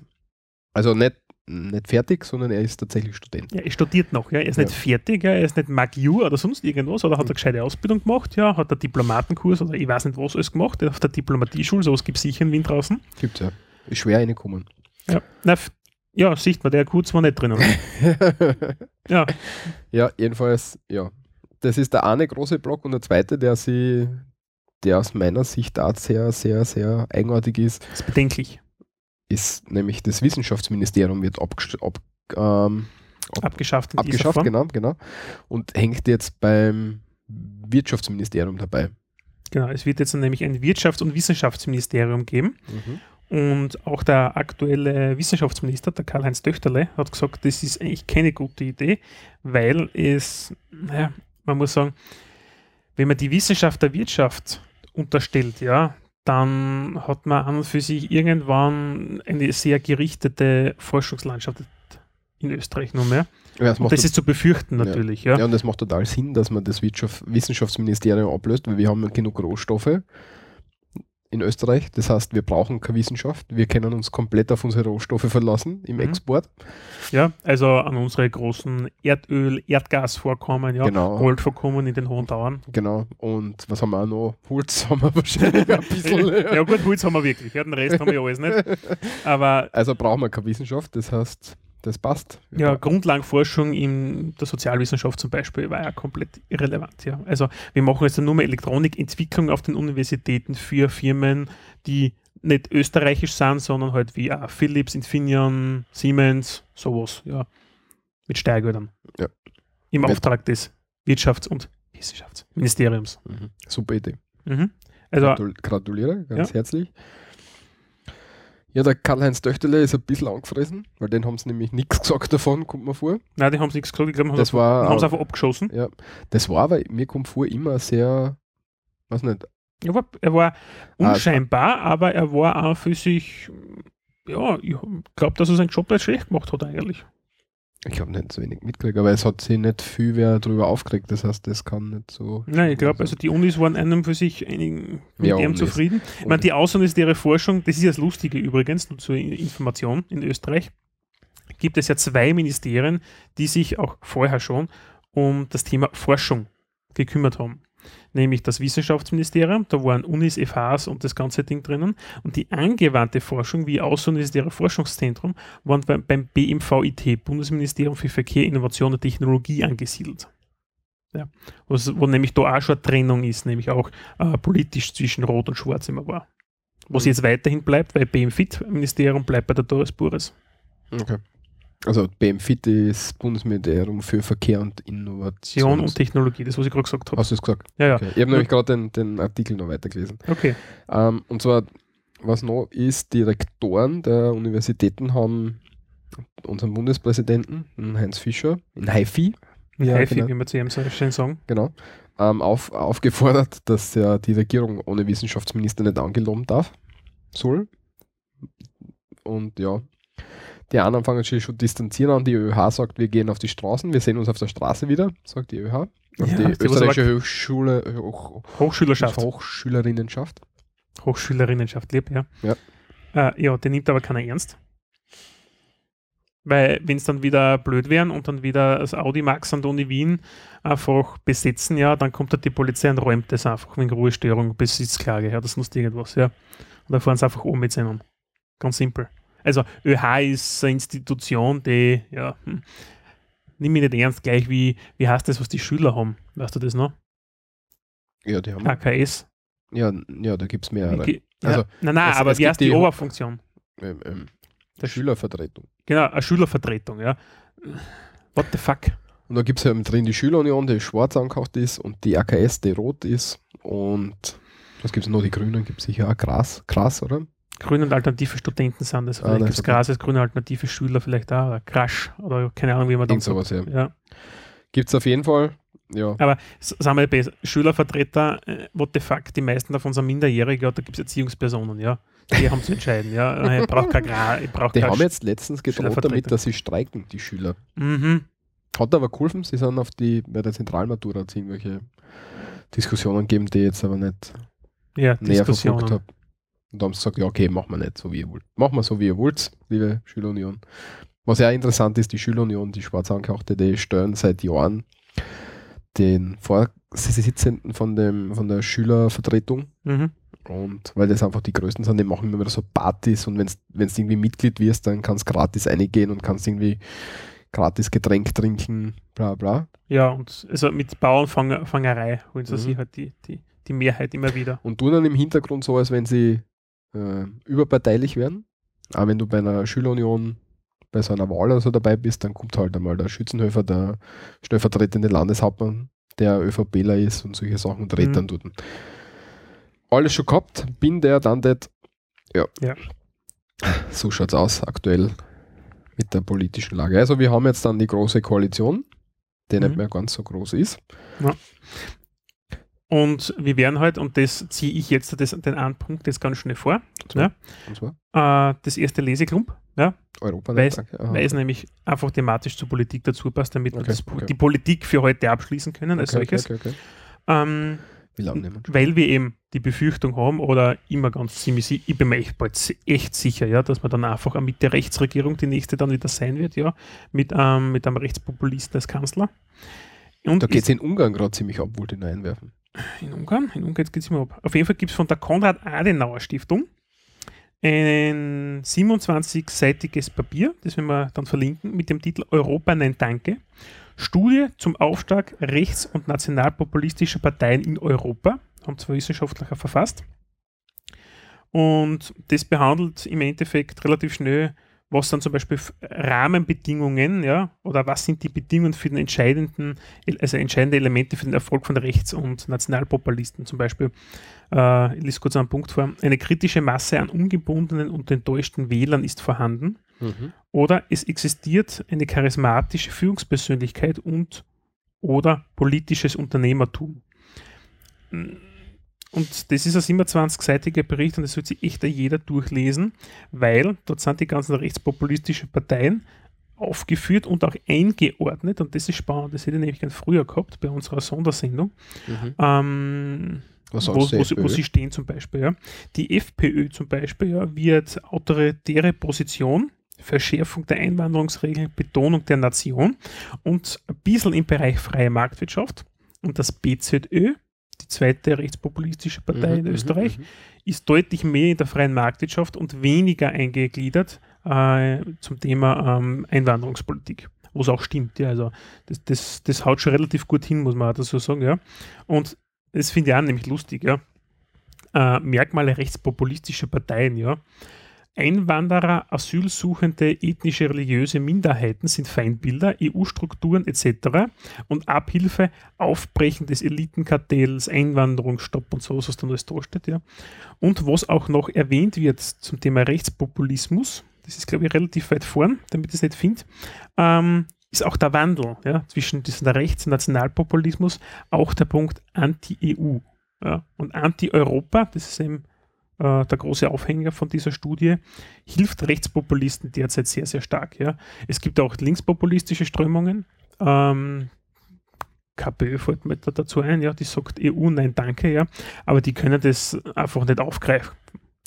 Also nicht, nicht fertig, sondern er ist tatsächlich Student. Ja, er studiert noch, ja. Er ist Ja. nicht fertig, ja. er ist nicht Magiu oder sonst irgendwas, oder hat eine gescheite Ausbildung gemacht, ja, hat einen Diplomatenkurs oder ich weiß nicht was alles gemacht, auf der Diplomatieschule, sowas gibt es sicher in Wien draußen. Gibt's ja. Ist schwer reingekommen. Ja, Na, ja sieht man, der Kurz war nicht drinnen. ja, ja, jedenfalls, ja. Das ist der eine große Block und der zweite, der sie, der aus meiner Sicht auch sehr, sehr, sehr eigenartig ist, ist bedenklich. Ist nämlich das Wissenschaftsministerium wird abgest- ab, ähm, ab, Abgeschafft abgeschafft, genau, genau. Und hängt jetzt beim Wirtschaftsministerium dabei. Genau, es wird jetzt nämlich ein Wirtschafts- und Wissenschaftsministerium geben. Und auch der aktuelle Wissenschaftsminister, der Karl-Heinz Töchterle, hat gesagt, das ist eigentlich keine gute Idee, weil es, naja, man muss sagen, wenn man die Wissenschaft der Wirtschaft unterstellt, ja, dann hat man an und für sich irgendwann eine sehr gerichtete Forschungslandschaft in Österreich nur mehr. Ja, das das ist zu befürchten natürlich, ja. Ja, und das macht total Sinn, dass man das Wissenschaftsministerium ablöst, weil wir haben ja genug Rohstoffe in Österreich. Das heißt, wir brauchen keine Wissenschaft. Wir können uns komplett auf unsere Rohstoffe verlassen im Mhm. Export. Ja, also an unsere großen Erdöl, Erdgasvorkommen, ja, Genau. Goldvorkommen in den hohen Tauern. Genau. Und was haben wir auch noch? Holz haben wir wahrscheinlich ein bisschen. ja gut, Holz haben wir wirklich, ja, den Rest haben wir alles nicht. Aber Also brauchen wir keine Wissenschaft, das heißt, das passt. ja, Grundlagenforschung in der Sozialwissenschaft zum Beispiel war ja komplett irrelevant. Ja. Also wir machen jetzt nur mehr Elektronikentwicklung auf den Universitäten für Firmen, die nicht österreichisch sind, sondern halt wie auch Philips, Infineon, Siemens, sowas, ja. Mit Steuergeldern. Ja. Im Auftrag des Wirtschafts- und Wissenschaftsministeriums. Mhm. Super Idee. Mhm. Also Gratul gratuliere ganz Ja. herzlich. Ja, der Karl-Heinz Töchterle ist ein bisschen angefressen, weil den haben sie nämlich nichts gesagt davon, kommt mir vor. Nein, die haben sie nichts gesagt, war- haben sie einfach abgeschossen. Ja, das war aber, mir kommt vor, immer sehr, weiß nicht, Er war, er war Ah, unscheinbar, aber er war auch für sich, ja, ich glaube, dass er seinen Job nicht schlecht gemacht hat eigentlich. Ich habe nicht so wenig mitgekriegt, aber es hat sich nicht viel wer drüber aufgeregt, das heißt, das kann nicht so. Nein, ich glaube, also die Unis waren einem für sich einigen mit Ja, dem zufrieden. Ich meine, die außeruniversitäre Forschung, das ist ja das Lustige übrigens, nur zur Information in Österreich, gibt es ja zwei Ministerien, die sich auch vorher schon um das Thema Forschung gekümmert haben. Nämlich das Wissenschaftsministerium, da waren Unis, FHs und das ganze Ding drinnen. Und die angewandte Forschung, wie Außeruniversitäre Forschungszentrum, waren beim, beim BMVIT, Bundesministerium für Verkehr, Innovation und Technologie, angesiedelt. Ja. Was, wo nämlich da auch schon eine Trennung ist, nämlich auch äh, politisch zwischen Rot und Schwarz immer war. Was Mhm. jetzt weiterhin bleibt, weil BMFIT-Ministerium bleibt bei der Doris Bures. Okay. Also BMFIT ist Bundesministerium für Verkehr und Innovation. Und Technologie, das was ich gerade gesagt habe. Hast du es gesagt? Ja, ja. Okay. Ich habe nämlich gerade den, den Artikel noch weitergelesen. Okay. Ähm, und zwar, was noch ist, die Rektoren der Universitäten haben unseren Bundespräsidenten, den Heinz Fischer, in Haifi, Ja, Haifi, genau. wie wir zu ihm so schön sagen. genau, ähm, auf, aufgefordert, dass er die Regierung ohne Wissenschaftsminister nicht angeloben darf, soll. Und ja, die anderen fangen sich schon distanzieren an. Die ÖH sagt, wir gehen auf die Straßen, wir sehen uns auf der Straße wieder, sagt die ÖH. Ja, die die österreichische Hochschule, Hoch, Hochschülerschaft. Hochschülerinnenschaft. Hochschülerinnenschaft, lieb, ja. Ja. Äh, ja, den nimmt aber keiner ernst. Weil, wenn es dann wieder blöd wären und dann wieder das Audi Max an der Uni Wien einfach besetzen, ja, dann kommt halt die Polizei und räumt das einfach wegen Ruhestörung, Besitzklage, ja, das nutzt irgendwas, ja. Und dann fahren sie einfach um mit ihnen. Ganz simpel. Also, ÖH ist eine Institution, die, ja, hm, nimm mich nicht ernst, gleich wie, wie heißt das, was die Schüler haben? Weißt du das noch? Ja, die haben. AKS. Ja, ja da gibt es mehrere. Also, ja, nein, nein, es- aber es wie heißt die, die- Oberfunktion? Ähm, ähm, Der Schülervertretung. Genau, eine Schülervertretung, ja. What the fuck? Und da gibt es ja eben drin die Schülerunion, die schwarz angehaucht ist und die AKS, die rot ist. Und was gibt es noch? Die Grünen gibt es sicher auch Gras, Gras, oder? Grüne und alternative Studenten sind das. Ah, Vielleicht nein, gibt es. Gras als grüne alternative Schüler vielleicht auch, oder Crash, oder keine Ahnung, wie man dann sowas, ja. ja. Gibt es auf jeden Fall. Ja. Aber sagen wir besser, Schülervertreter, äh, what the fuck, die meisten davon sind minderjährig, ja, da gibt es Erziehungspersonen, ja. Die haben zu entscheiden, ja. Ich brauche kein Gra ich brauche Die haben jetzt letztens gedroht damit, dass sie streiken, die Schüler. Mhm. Hat aber geholfen, sie sind auf die, bei der Zentralmatura irgendwelche Diskussionen gegeben, die jetzt aber nicht Ja, näher Diskussionen. verfolgt habe. Und haben sie gesagt, ja okay, machen wir nicht so wie ihr wollt. Machen wir so wie ihr wollt, liebe Schülerunion. Was ja interessant ist, die Schülerunion, die schwarz angehauchte, die stellen seit Jahren den Vorsitzenden von, dem, von der Schülervertretung Mhm. und weil das einfach die größten sind, die machen immer wieder so Partys und wenn du irgendwie Mitglied wirst, dann kannst du gratis reingehen und kannst irgendwie gratis Getränk trinken, bla bla. Ja, und also mit Bauernfangerei holen sie Mhm. sich halt die, die, die Mehrheit immer wieder. Und tun dann im Hintergrund so, als wenn sie äh, überparteilich wären. Aber wenn du bei einer Schülerunion bei so einer Wahl oder so dabei bist, dann kommt halt einmal der Schützenhöfer, der stellvertretende Landeshauptmann, der ÖVPler ist und solche Sachen und redet Mhm. dann dort. Alles schon gehabt, bin der, dann das. Ja. Ja. So schaut's aus aktuell mit der politischen Lage. Also wir haben jetzt dann die große Koalition, die Mhm. nicht mehr ganz so groß ist. Und wir werden halt, und das ziehe ich jetzt das, den einen Punkt jetzt ganz schnell vor, So. ja, Und zwar äh, das erste Leseklump, ja, Europa. weil weil es nämlich einfach thematisch zur Politik dazu passt, damit wir Okay, das, okay. die Politik für heute abschließen können als okay, solches. Ähm, wir? weil wir eben die Befürchtung haben oder immer ganz ziemlich, ich bin mir echt echt sicher, ja, dass man dann einfach eine Mitte-Rechtsregierung die nächste dann wieder sein wird, ja, mit, ähm, mit einem Rechtspopulisten als Kanzler. Und Da geht es in Ungarn gerade ziemlich ab, wollte ich noch einwerfen. In Ungarn, in Ungarn geht es immer ab. Auf jeden Fall gibt es von der Konrad-Adenauer-Stiftung ein 27-seitiges Papier, das werden wir dann verlinken, mit dem Titel Europa nein Danke. Studie zum Aufstieg rechts- und nationalpopulistischer Parteien in Europa, haben zwei Wissenschaftler verfasst. Und das behandelt im Endeffekt relativ schnell, was sind zum Beispiel Rahmenbedingungen, ja, oder was sind die Bedingungen für den entscheidenden, also entscheidende Elemente für den Erfolg von Rechts- und Nationalpopulisten zum Beispiel. Äh, ich lese kurz einen Punkt vor. Eine kritische Masse an ungebundenen und enttäuschten Wählern ist vorhanden. Mhm. Oder es existiert eine charismatische Führungspersönlichkeit und oder politisches Unternehmertum. Und das ist ein 27-seitiger Bericht und das sollte sich echt jeder durchlesen, weil dort sind die ganzen rechtspopulistischen Parteien aufgeführt und auch eingeordnet und das ist spannend. Das hätte ich nämlich ganz früher gehabt bei unserer Sondersendung. Mhm. Ähm, wo, wo, sie, wo sie stehen zum Beispiel. Ja. Die FPÖ zum Beispiel ja, wird autoritäre Position, Verschärfung der Einwanderungsregeln, Betonung der Nation und ein bisschen im Bereich freie Marktwirtschaft. Und das BZÖ, die zweite rechtspopulistische Partei in Mhm, mhm, Österreich, mhm. ist deutlich mehr in der freien Marktwirtschaft und weniger eingegliedert äh, zum Thema ähm, Einwanderungspolitik. Wo es auch stimmt, ja. Also das, das, das haut schon relativ gut hin, muss man dazu sagen, ja. Und das finde ich auch nämlich lustig, ja. Äh, Merkmale rechtspopulistischer Parteien, ja. Einwanderer, Asylsuchende, ethnische, religiöse Minderheiten sind Feindbilder, EU-Strukturen etc. und Abhilfe, Aufbrechen des Elitenkartells, Einwanderungsstopp und so, was dann alles da steht. Ja. Und was auch noch erwähnt wird zum Thema Rechtspopulismus, das ist, glaube ich, relativ weit vorn, damit ich es nicht finde, ähm, ist auch der Wandel ja, zwischen diesem Rechts- und Nationalpopulismus, auch der Punkt Anti-EU. Ja. Und Anti-Europa, das ist eben der große Aufhänger von dieser Studie, hilft Rechtspopulisten derzeit sehr, sehr stark. Ja. Es gibt auch linkspopulistische Strömungen. Ähm, KPÖ fällt mir da dazu ein, ja, die sagt EU, nein, danke, ja, aber die können das einfach nicht aufgreifen.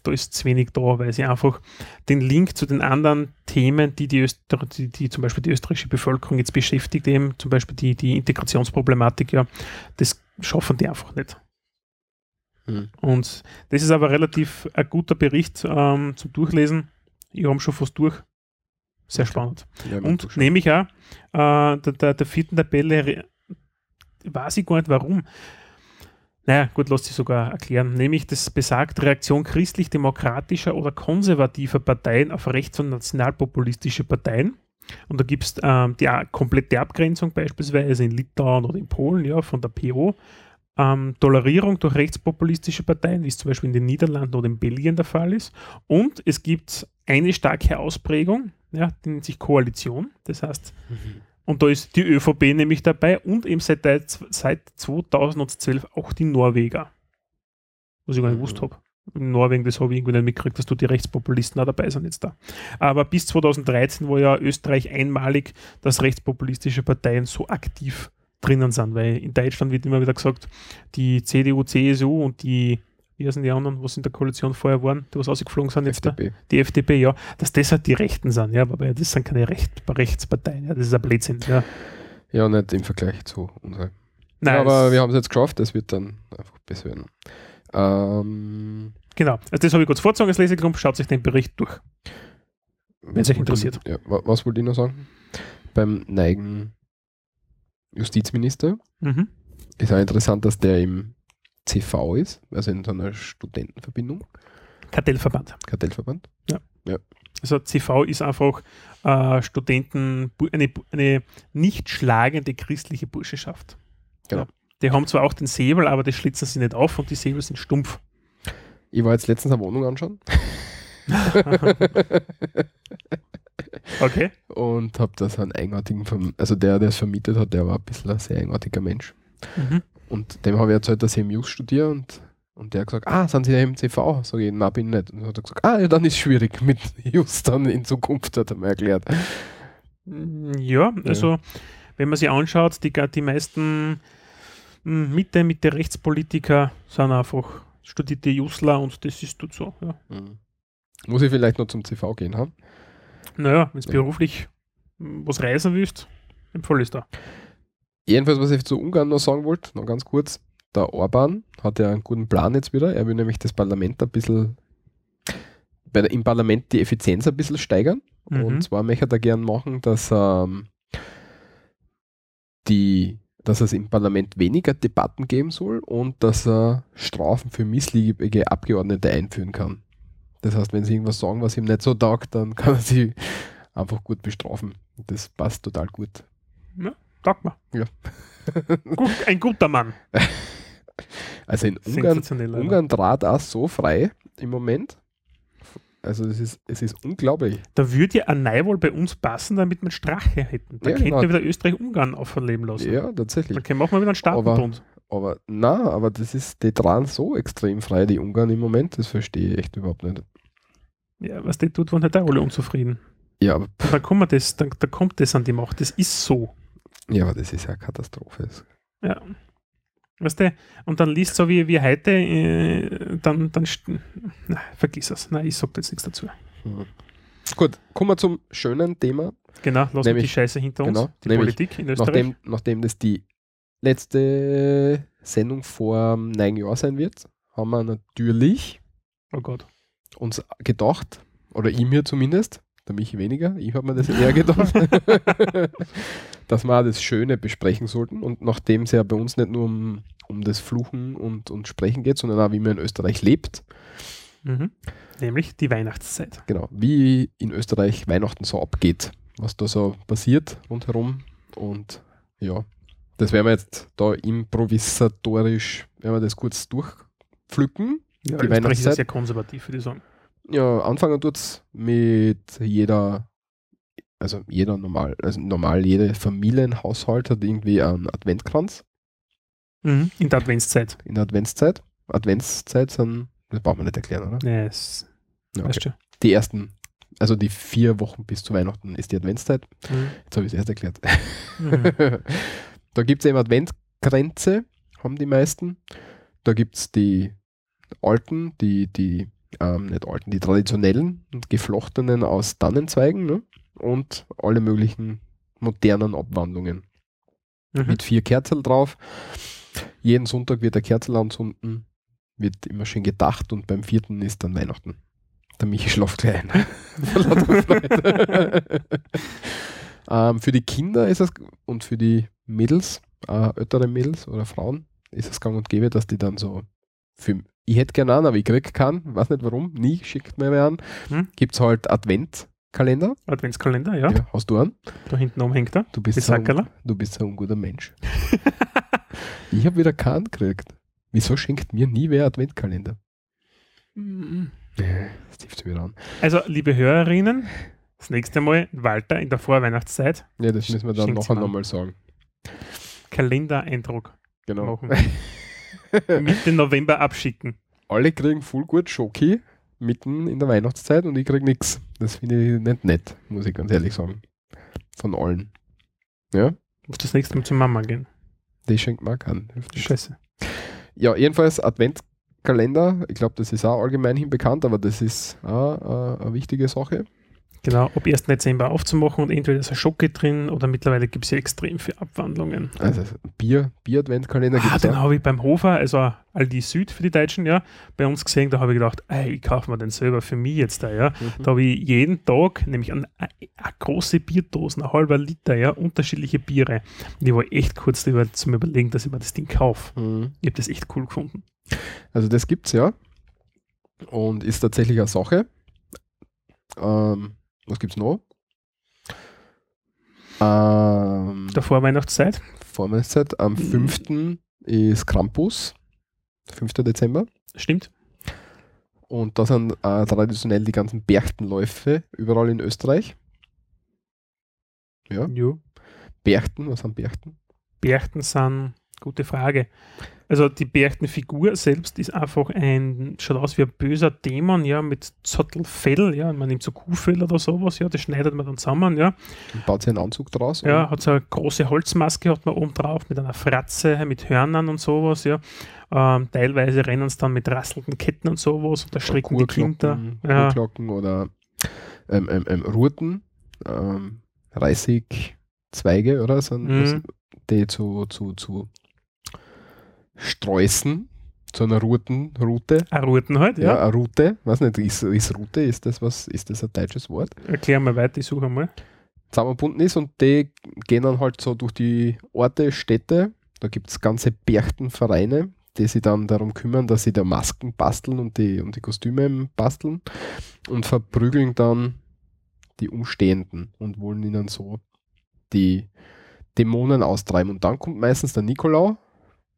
Da ist zu wenig da, weil sie einfach den Link zu den anderen Themen, die die, Öster die, die zum Beispiel die österreichische Bevölkerung jetzt beschäftigt, eben zum Beispiel die, die Integrationsproblematik, ja, das schaffen die einfach nicht. Hm. Und das ist aber relativ ein guter Bericht ähm, zum Durchlesen. Ich habe schon fast durch. Sehr spannend. Ja, Und nehme ich auch, äh, der, der, der vierten Tabelle weiß ich gar nicht warum. Naja, gut, lass sich sogar erklären. Nämlich das besagt Reaktion christlich-demokratischer oder konservativer Parteien auf rechts- und nationalpopulistische Parteien. Und da gibt es ähm, die a- komplette Abgrenzung beispielsweise in Litauen oder in Polen, ja, von der PO. Ähm, Tolerierung durch rechtspopulistische Parteien, wie es zum Beispiel in den Niederlanden oder in Belgien der Fall ist. Und es gibt eine starke Ausprägung, ja, die nennt sich Koalition. Das heißt, und da ist die ÖVP nämlich dabei und eben seit, seit 2012 auch die Norweger. Was ich gar nicht gewusst habe. In Norwegen, das habe ich irgendwie nicht mitgekriegt, dass du die Rechtspopulisten auch dabei sind jetzt da. Aber bis 2013 war ja Österreich einmalig, dass rechtspopulistische Parteien so aktiv drinnen sind, weil in Deutschland wird immer wieder gesagt, die CDU, CSU und die, wie heißen die anderen, was in der Koalition vorher waren, die was ausgeflogen sind jetzt FDP. da? Die FDP, ja, dass das halt die Rechten sind, ja, aber das sind keine Recht, Rechtsparteien, ja, das ist ein Blödsinn, ja. Ja, nicht im Vergleich zu unseren. Nein, ja, aber wir haben es jetzt geschafft, das wird dann einfach besser werden. Ähm, Genau, also das habe ich kurz vorgezogen als Leseklump, schaut sich den Bericht durch. Wenn es euch interessiert. Ja, wa- was wollte ich noch sagen? Beim neigen Justizminister Mhm. ist auch interessant, dass der im CV ist, also in so einer Studentenverbindung, Kartellverband. Kartellverband. Ja. Ja. Also CV ist einfach äh, Studenten, eine, eine nicht schlagende christliche Burschenschaft. Genau. Ja. Die haben zwar auch den Säbel, aber das schlitzen sie nicht auf und die Säbel sind stumpf. Ich war jetzt letztens eine Wohnung anschauen. Okay. Und habe da so einen eigenartigen, Verm also der, der es vermietet hat, der war ein bisschen ein sehr eigenartiger Mensch. Mhm. Und dem habe ich erzählt, dass ich im Just studiere und, und der hat gesagt, ah, sind Sie ja im CV? Sag ich, nein, bin ich nicht. Und dann hat er gesagt, ah, ja, dann ist es schwierig mit Just dann in Zukunft, hat er mir erklärt. Ja, also wenn man sich anschaut, die, die meisten mm, Mitte, Mitte Rechtspolitiker sind einfach studierte Jusler und das ist tut so. Ja. Mhm. Muss ich vielleicht noch zum CV gehen haben? Naja, wenn du beruflich was reisen willst, empfohle ich da. Jedenfalls, was ich zu Ungarn noch sagen wollte, noch ganz kurz, der Orban hat ja einen guten Plan jetzt wieder. Er will nämlich das Parlament ein bisschen, der, im Parlament die Effizienz ein bisschen steigern. Mhm. Und zwar möchte er gern machen, dass, ähm, die, dass es im Parlament weniger Debatten geben soll und dass er Strafen für missliebige Abgeordnete einführen kann. Das heißt, wenn sie irgendwas sagen, was ihm nicht so taugt, dann kann er sie einfach gut bestrafen. Das passt total gut. Ja, taugt mir. Ja. Gut, ein guter Mann. Also in Ungarn, aber. Ungarn trat auch so frei im Moment. Also es ist, es ist unglaublich. Da würde ja ein Neuwahl bei uns passen, damit wir Strache hätten. Da Ja, könnten genau. wir wieder Österreich-Ungarn auferleben lassen. Ja, tatsächlich. Dann können wir auch mal wieder einen Staatenbund. Aber na, aber das ist, die tragen so extrem frei, die Ungarn im Moment, das verstehe ich echt überhaupt nicht. Ja, was die tut, waren halt auch alle unzufrieden. Ja, aber, dann kommt, das, dann, da kommt das an die Macht. Das ist so. ja, aber das ist ja eine Katastrophe. Ja. Weißt du, und dann liest so wie, wie heute, äh, dann, dann na, vergiss es. Nein, ich sag da jetzt nichts dazu. Mhm. Gut, kommen wir zum schönen Thema. Genau, lassen wir die Nämlich- Scheiße hinter uns. genau, die nämlich Politik in Österreich. Nachdem, nachdem das die letzte Sendung vor neun Jahren sein wird, haben wir natürlich oh Gott. Uns gedacht, oder ich mir zumindest, der Michi weniger, ich habe mir das eher gedacht, dass wir auch das Schöne besprechen sollten. Und nachdem es ja bei uns nicht nur um, um das Fluchen und, und Sprechen geht, sondern auch wie man in Österreich lebt, Mhm. Nämlich die Weihnachtszeit. genau, wie in Österreich Weihnachten so abgeht, was da so passiert rundherum. Und ja, das werden wir jetzt da improvisatorisch, werden wir das kurz durchpflücken. Ja, die Österreich ist Weihnachtszeit. sehr konservativ, würde ich sagen. Ja, anfangen tut's mit jeder, also jeder normal, also normal jeder Familienhaushalt hat irgendwie einen Adventkranz Mhm. In der Adventszeit. in der Adventszeit. Adventszeit sind, das braucht man nicht erklären, oder? Ja, es, Ja, weißt okay. du. Die ersten, also die vier Wochen bis zu Weihnachten ist die Adventszeit. Mhm. Jetzt habe ich es erst erklärt. Mhm. da gibt es eben Adventkränze, haben die meisten. Da gibt es die alten, die, die, ähm, nicht alten, die traditionellen und geflochtenen aus Tannenzweigen ne? und alle möglichen modernen Abwandlungen. Mhm. Mit vier Kerzen drauf. Jeden Sonntag wird der Kerzel anzünden, wird immer schön gedacht und beim vierten ist dann Weihnachten. Der Michi schlaft gleich ein. Ähm, für die Kinder ist es und für die Mädels, äh, ältere Mädels oder Frauen, ist es gang und gäbe, dass die dann so für, ich hätte gerne einen, aber ich krieg keinen, weiß nicht warum, nie, schickt mir wer an. Hm? Gibt es halt Adventkalender. Adventskalender, ja. Ja, hast du einen? Da hinten oben hängt er. Du bist, so ein, du bist so ein guter Mensch. ich habe wieder keinen gekriegt. Wieso schenkt mir nie wer Adventkalender? Mhm. Nee, Das trifft wieder an. Also, liebe Hörerinnen, das nächste Mal Walter in der Vorweihnachtszeit Ja, das müssen wir dann nachher nochmal sagen. Kalendereindruck Genau. machen. Mitte November abschicken. Alle kriegen voll gut Schoki mitten in der Weihnachtszeit und ich krieg nichts. Das finde ich nicht nett, muss ich ganz ehrlich sagen. Von allen. Ja, Muss das nächste Mal zur Mama gehen. die schenkt. Hilft nichts. Scheiße. Ja, jedenfalls Adventskalender. Ich glaube, das ist auch allgemein hin bekannt, aber das ist auch äh, eine wichtige Sache. Genau, ab 1. Dezember aufzumachen und entweder ist ein Schocke drin oder mittlerweile gibt es ja extrem viele Abwandlungen. Also Bier, Bier-Adventskalender Ah, gibt es den auch. habe ich beim Hofer, also Aldi Süd für die Deutschen, ja, bei uns gesehen, da habe ich gedacht, ey, ich kaufe mir den selber für mich jetzt da, ja. Mhm. Da habe ich jeden Tag, nämlich eine, eine große Bierdosen, ein halber Liter, ja, unterschiedliche Biere. Und ich war echt kurz darüber zum Überlegen, dass ich mir das Ding kaufe. Mhm. Ich habe das echt cool gefunden. Also das gibt's ja. Und ist tatsächlich eine Sache. Ähm, was gibt's noch? Ähm, Der Vorweihnachtszeit, Vorweihnachtszeit. Am 5. ist Krampus. 5. Dezember. stimmt? Und da sind äh, traditionell die ganzen Berchtenläufe überall in Österreich. Ja. Jo. Berchten, was sind Berchten? Berchten sind, gute Frage. Also die Berchtenfigur selbst ist einfach ein, schaut aus wie ein böser Dämon, ja, mit Zottelfell, ja, man nimmt so Kuhfell oder sowas, ja, das schneidet man dann zusammen, ja. Und baut sich einen Anzug draus. Ja, hat so eine große Holzmaske hat man oben drauf mit einer Fratze, mit Hörnern und sowas, ja. Ähm, teilweise rennen sie dann mit rasselnden Ketten und sowas und da schrecken die Kinder. Ja, oder ähm, ähm, ähm, Ruten, ähm, Reisigzweige oder so, Mhm. die zu, zu, zu Sträußen, zu einer Ruten-Route. eine Ruten halt, Ja, ja. eine Route. Weiß nicht, ist, ist Route, ist das was, ist das ein deutsches Wort? Erklär mal weiter, ich suche mal. Zusammenbunden ist und die gehen dann halt so durch die Orte, Städte. Da gibt es ganze Berchtenvereine, die sich dann darum kümmern, dass sie da Masken basteln und die, und die Kostüme basteln und verprügeln dann die Umstehenden und wollen ihnen so die Dämonen austreiben. Und dann kommt meistens der Nikolau,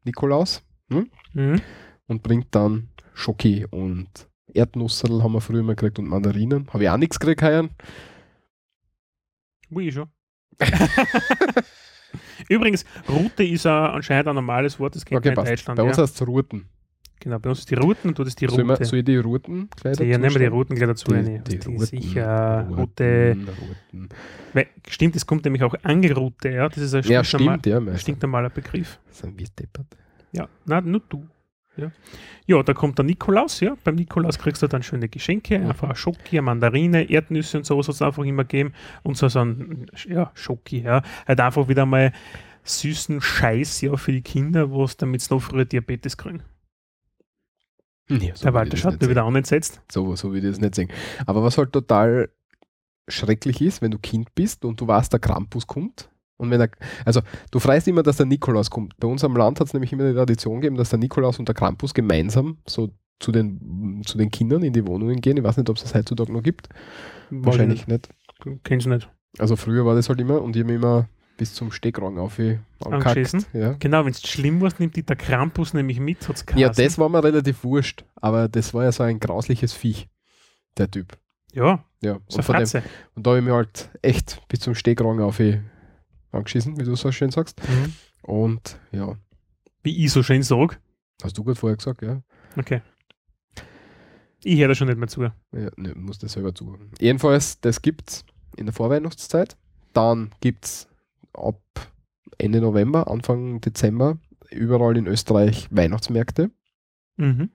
Nikolaus hm? Mhm. und bringt dann Schoki und Erdnusserl haben wir früher mal gekriegt und Mandarinen. Habe ich auch nichts gekriegt heuer. Wo ich schon. Übrigens, Route ist uh, anscheinend ein normales Wort, das kennt Okay, man in. Deutschland. Bei uns ja. heißt es Ruten. Genau, bei uns ist die Routen und du das die Soll, man, Route. soll ich die Routen gleich So, ja, nehmen wir die? Routen gleich dazu. Die- rein. die die Routen, sicher Routen, Route. Routen. Weil, stimmt, es kommt nämlich auch Angeroute, ja. Das ist ein Ja, stimmt, ja. meistens. stinknormaler Begriff. Sind wir deppert. Ja, nein, nur du. Ja. ja, da kommt der Nikolaus, ja. Beim Nikolaus kriegst du dann schöne Geschenke, Mhm. einfach eine Schoki, eine Mandarine, Erdnüsse und sowas hat es einfach immer geben. Und so, so ein ja, Schoki, ja. Halt einfach wieder mal süßen Scheiß, ja, für die Kinder, wo es damit noch früher Diabetes kriegen. Nee, so Der Walter schaut mir wieder an entsetzt. So, so will ich das nicht sehen. Aber was halt total schrecklich ist, wenn du Kind bist und du weißt, der Krampus kommt. Und wenn er, also du freust immer, dass der Nikolaus kommt. Bei uns am Land hat es nämlich immer die Tradition gegeben, dass der Nikolaus und der Krampus gemeinsam so zu den, zu den Kindern in die Wohnungen gehen. Ich weiß nicht, ob es das heutzutage noch gibt. Wahrscheinlich nicht. Kennst du nicht. Also früher war das halt immer und ich habe immer bis zum Steckrang auf Angeschissen? Ja. Genau, wenn es schlimm war, nimmt die der Krampus nämlich mit, hat's ja, das war mir relativ wurscht, aber das war ja so ein grausliches Viech, der Typ. Ja, Ja, so und, von dem, und da habe ich mir halt echt bis zum Steckrang auf angeschissen, wie du so schön sagst. Mhm. Und ja, Wie ich so schön sage. hast du gut vorher gesagt, ja. Okay. Ich höre da schon nicht mehr zu. ja ne, musst das selber zugeben. Jedenfalls, das gibt's in der Vorweihnachtszeit. Dann gibt's ab Ende November, Anfang Dezember überall in Österreich Weihnachtsmärkte. Mhm.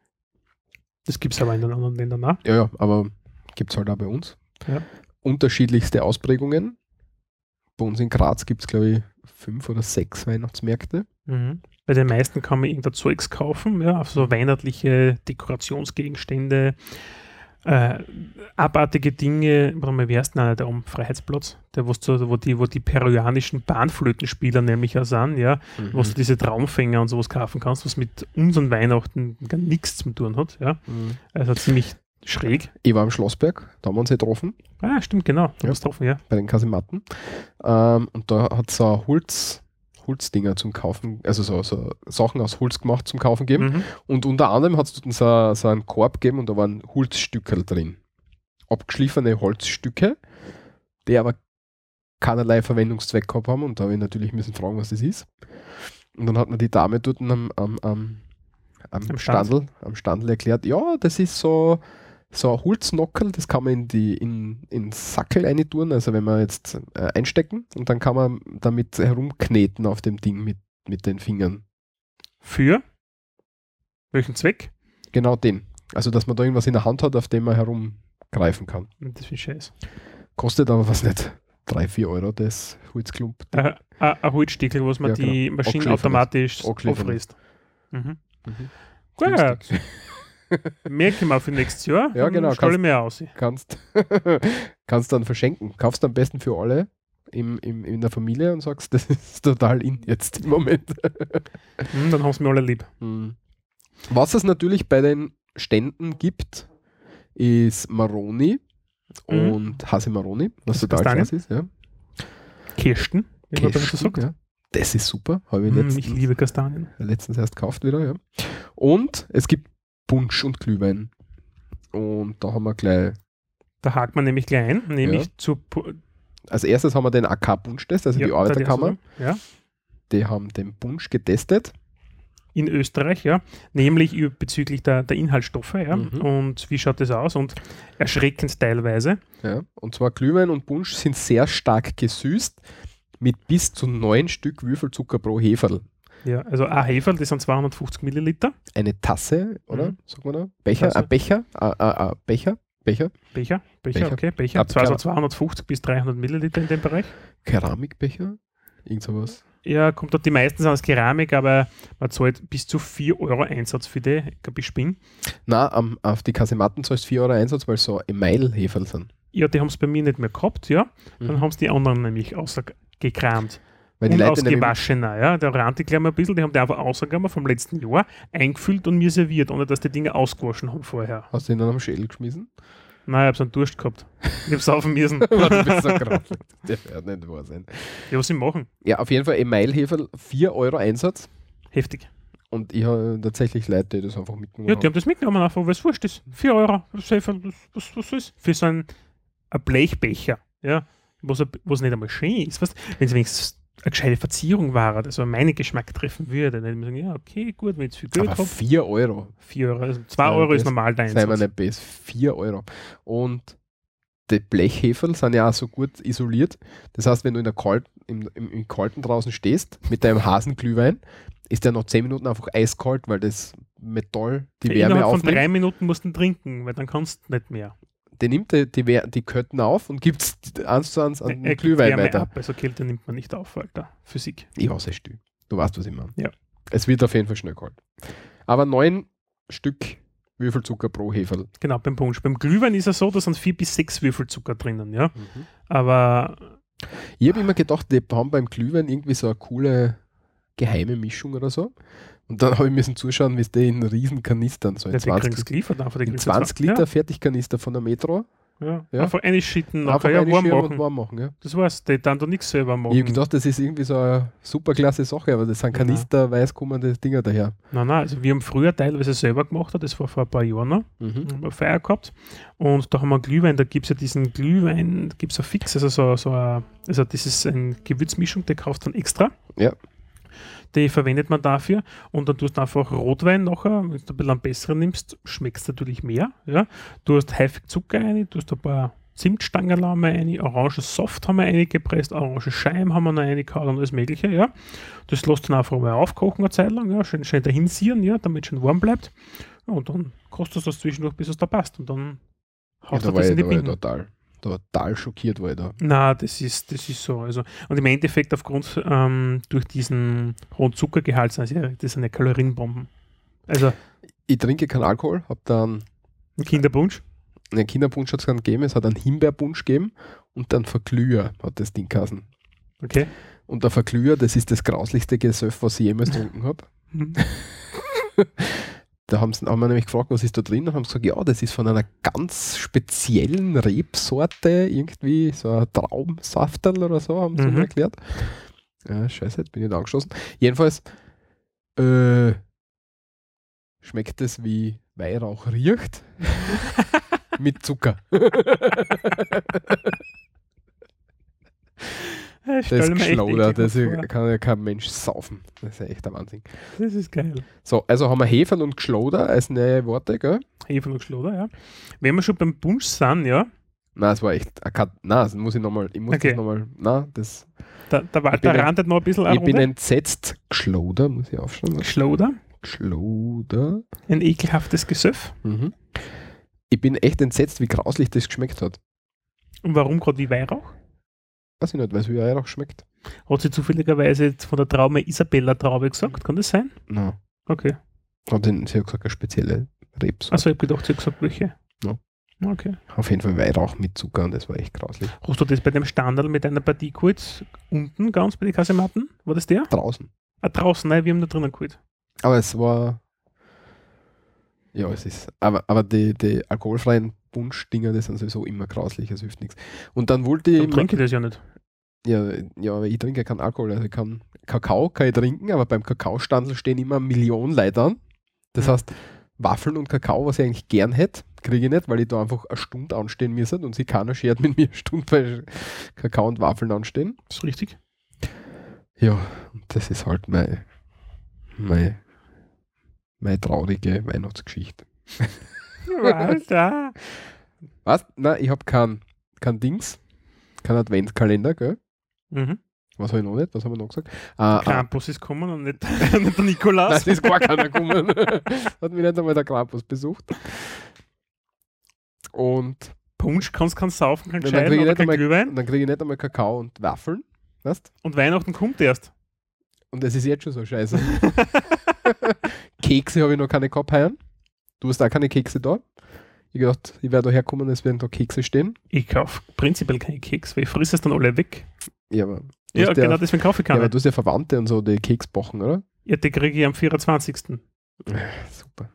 Das gibt es aber in den anderen Ländern auch. Ja, ja, aber gibt's halt auch bei uns. Ja. Unterschiedlichste Ausprägungen. Bei uns in Graz gibt es, glaube ich, fünf oder sechs Weihnachtsmärkte. Mhm. Bei den meisten kann man irgendein Zeugs kaufen, ja, auf so weihnachtliche Dekorationsgegenstände, äh, abartige Dinge, warte mal, wie heißt denn einer, der am Freiheitsplatz, der wo, wo, die, wo die peruanischen Bahnflötenspieler nämlich auch sind, ja, wo Mhm. du diese Traumfänger und sowas kaufen kannst, was mit unseren Weihnachten gar nichts zu tun hat, ja. Mhm. Also ziemlich schräg. Ich war am Schlossberg, da haben wir uns ja getroffen, Ah, stimmt, genau. Du Ja. drauf, ja. bei den Kasematten. Ähm, und da hat es so Holz, Holzdinger zum Kaufen, also so, so Sachen aus Holz gemacht zum Kaufen gegeben. Mhm. Und unter anderem hat es so, so einen Korb gegeben und da waren Holzstückel drin. Abgeschliffene Holzstücke, die aber keinerlei Verwendungszweck gehabt haben. Und da habe ich natürlich müssen fragen, was das ist. Und dann hat mir die Dame dort am, am, am, am, Am Stand. Standel, am Standel erklärt, ja, das ist so, so ein Holznockel, das kann man in die in, in Sackel reintun, also wenn man jetzt äh, einstecken und dann kann man damit herumkneten auf dem Ding mit, mit den Fingern. Für welchen Zweck? Genau den. Also, dass man da irgendwas in der Hand hat, auf dem man herumgreifen kann. Das ist ein Scheiß. Kostet aber was nicht. 3, 4 Euro das Holzklump. Äh, ein ein Holzstückel, was man Ja, die genau. Maschine automatisch auffrisst. Mhm. Mhm. Gut. Merke mal für nächstes Jahr. Ja, genau, Stelle kannst- mir aus. Kannst, kannst dann verschenken. Kaufst am besten für alle im, im, in der Familie und sagst, das ist total in jetzt im Moment. Hm, dann haben sie mir alle lieb. Mhm. Was es natürlich bei den Ständen gibt, ist Maroni Mhm. und Hase Maroni, was Das total klasse ist. Ja. Kirsten, wie man bei uns so Kirschen, sagt. ja. Das ist super. Habe ich Hm, letztens, ich liebe Kastanien. letztens erst gekauft wieder. Ja. Und es gibt Punsch und Glühwein. Und da haben wir gleich, Da hakt man nämlich gleich ein, nämlich Ja. zu Pu- als erstes haben wir den AK-Punsch-Test, also ja, die die Arbeiterkammer. du- Ja, Die haben den Punsch getestet. in Österreich, ja. Nämlich bezüglich der, der Inhaltsstoffe, ja. Mhm. Und wie schaut das aus? Und erschreckend teilweise. Ja. Und zwar Glühwein und Punsch sind sehr stark gesüßt mit bis zu neun Stück Würfelzucker pro Heferl. Ja, also ein Heferl, das sind 250 Milliliter. Eine Tasse, oder? Mhm. Sagt man da? Becher, Tasse. ein Becher, ein, ein, ein Becher, Becher, Becher, Becher, Becher. okay, Becher. Ab- Also 250 bis 300 Milliliter in dem Bereich. Keramikbecher, irgend sowas. Ja, kommt dort, die meisten sind aus Keramik, aber man zahlt bis zu 4 Euro Einsatz für die. Ich glaube, ich spinne. Na, am, auf die Kasematten zahlst du 4 Euro Einsatz, weil es so Email-Heferl sind. Ja, die haben es bei mir nicht mehr gehabt, ja. Dann Mhm. haben es die anderen nämlich außergekramt. Weil die und Leute nämlich- ausgewaschener, ja. Der mal ein bisschen, die haben die einfach ausgegangen vom letzten Jahr, eingefüllt und mir serviert, ohne dass die Dinge ausgewaschen haben vorher. Hast du ihn dann am Schädel geschmissen? Nein, ich hab's einen Durst gehabt. Ich hab's müssen. bist so grauslich. Das wird nicht wahr sein. Ja, was sie machen? Ja, auf jeden Fall Emailheferl, 4 Euro Einsatz. Heftig. Und ich habe tatsächlich Leute, die das einfach mitgenommen Ja, die haben das mitgenommen, einfach, weil es wurscht ist. 4 Euro. Was, was, was, was ist? Für so einen, ein Blechbecher, ja, was, was nicht einmal schön ist. Weißt, wenn es wenigstens eine gescheite Verzierung war, das so meinen Geschmack treffen würde, dann würde ich sagen, ja, okay, gut, wenn ich viel Geld habe. 4 Euro. 4 Euro. Also 2 Ja, Euro ist das- normal dein Sei Einsatz. nicht best. 4 Euro. Und die Blechheferl sind ja auch so gut isoliert. Das heißt, wenn du in der Kalt, im, im, im Kalten draußen stehst mit deinem Hasenglühwein, ist der nach 10 Minuten einfach eiskalt, weil das Metall die Ja, Wärme Innerhalb von aufnimmt. drei Minuten musst du trinken, weil dann kannst du nicht mehr. Der nimmt die, die, die Kötten auf und gibt es eins zu eins an den Glühwein weiter. ab, also Kälte nimmt man nicht auf, Alter. Physik. Ich hasse still. Du weißt, was ich meine. Ja. Es wird auf jeden Fall schnell kalt. Aber neun Stück Würfelzucker pro Heferl. Genau, beim Punsch. Beim Glühwein ist es so, da sind vier bis sechs Würfel Zucker drinnen, ja. Mhm. Aber Ich habe immer gedacht, die haben beim Glühwein irgendwie so eine coole geheime Mischung oder so. Und dann habe ich müssen zuschauen, wie es die in riesen Kanistern, so in Ja, die 20, kriegen's geliefert einfach, in kriegen's 20 zwar- Liter Fertigkanister von der Metro. Ja. Ja. Einfach einschütten, nachher ja, warm machen. warm machen. Ja. Das war's, die dann da nichts selber machen. Ich habe gedacht, das ist irgendwie so eine super klasse Sache, aber das sind Kanister, weiß kommende Dinger daher. Nein, nein, also wir haben früher teilweise selber gemacht, das war vor ein paar Jahren noch, Mhm. haben wir Feier gehabt und da haben wir Glühwein, da gibt es ja diesen Glühwein, da gibt es ein Fix, also so, so ein, also das ist eine Gewürzmischung, die kaufst du dann extra. Ja. Die verwendet man dafür und dann tust du einfach Rotwein nachher, wenn du ein bisschen besseren nimmst, schmeckst natürlich mehr. Ja. Du hast häufig Zucker rein, du hast ein paar haben wir rein, Orangensaft haben wir reingepresst, Orangenscheiben haben wir noch reingehauen und alles mögliche, ja. Das lässt dann einfach mal aufkochen eine Zeit lang, ja, schön, schön dahinsieren, ja, damit es schön warm bleibt. Ja, und dann kostet das zwischendurch, bis es da passt und dann Ja, haust da du das in die Binden. total, total schockiert war ich da. Na, das ist, das ist so. Also, und im Endeffekt aufgrund ähm, durch diesen hohen Zuckergehalt ja, das sind ja Kalorienbomben. Also Ich trinke keinen Alkohol, habe dann ein Kinderpunsch. einen Kinderpunsch hat es dann gegeben, es hat einen Himbeerpunsch gegeben und dann Verglüher hat das Ding geheißen. Okay. Und der Verglüher, das ist das grauslichste Gesöff, was ich jemals getrunken habe. Da haben, sie, haben wir nämlich gefragt, was ist da drin? Und haben gesagt, ja, das ist von einer ganz speziellen Rebsorte, irgendwie so ein Traumsafterl oder so, haben sie Mhm. mir erklärt. Ja, scheiße, jetzt bin ich da angeschlossen. Jedenfalls äh, schmeckt es wie Weihrauch riecht mit Zucker. Das ist stelle mir echt geschlauder, eklig das kann ja kein Mensch saufen. Das ist ja echt der Wahnsinn. Das ist geil. So, also haben wir Hefen und Geschloder als neue Worte, gell? Hefe und Schloder, ja. Wenn wir schon beim Punsch sind, ja, Nein, es war echt. Nein, das muss ich nochmal. Ich muss Okay. das nochmal. Nein, das. da, der Walter bin ein- rantet noch ein bisschen Ich bin entsetzt. Geschloder, muss ich aufschreiben. Schloder, Geschloder. ein ekelhaftes Gesöff. Mhm. Ich bin echt entsetzt, wie grauslich das geschmeckt hat. Und warum gerade wie Weihrauch? Weiß ich nicht, weil es wie Weihrauch schmeckt. Hat sie zufälligerweise jetzt von der Traume Isabella Traube gesagt? Kann das sein? Nein. Okay. Hat sie sie hat gesagt, eine spezielle Rebs. Also ich habe gedacht, sie hat gesagt, welche. Ja. Okay. Auf jeden Fall Weihrauch mit Zucker und das war echt grauslich. Hast du das bei dem Standard mit einer Partie geholt? Unten ganz bei den Kasematten? War das der? Draußen. Ah, draußen, nein, wir haben da drinnen geholt. Aber es war. Ja, es ist. Aber, aber die, die alkoholfreien Punschdinger, die sind sowieso immer grauslich, es hilft nichts. Und dann wollte ich. Dann trinke ich das ja nicht. Ja, ja, aber ich trinke ja keinen Alkohol. Also ich kann Kakao kann ich trinken, aber beim Kakaostandel stehen immer Millionen Leute an. Das Mhm. heißt, Waffeln und Kakao, was ich eigentlich gern hätte, kriege ich nicht, weil ich da einfach eine Stunde anstehen müsste und sich keiner schert mit mir eine Stunde bei Kakao und Waffeln anstehen. Das ist richtig. Ja, das ist halt meine, meine, meine traurige Weihnachtsgeschichte. Walter. Was? Nein, ich habe kein, kein Dings, kein Adventskalender, gell? Mhm. Was habe ich noch nicht? Was haben wir noch gesagt? Ah, ah, Krampus ist gekommen und nicht, nicht der Nikolaus. Nein, es ist gar keiner gekommen. Hat mich nicht einmal der Krampus besucht. Und Punsch kannst saufen, und dann Scheiden kriege ich, oder nicht kein einmal- Glühwein. dann krieg ich nicht einmal Kakao und Waffeln. Weißt? Und Weihnachten kommt erst. Und das ist jetzt schon so scheiße. Kekse habe ich noch keine gehabt heuer. Du hast auch keine Kekse da. Ich gedacht, ich werde da herkommen, es werden da Kekse stehen. Ich kaufe prinzipiell keinen Keks, weil ich friss es dann alle weg. Ja, aber Ja, genau deswegen kaufe ich Ja, keine. aber du hast ja Verwandte und so, die Keks backen, oder? Ja, die kriege ich am 24. Super.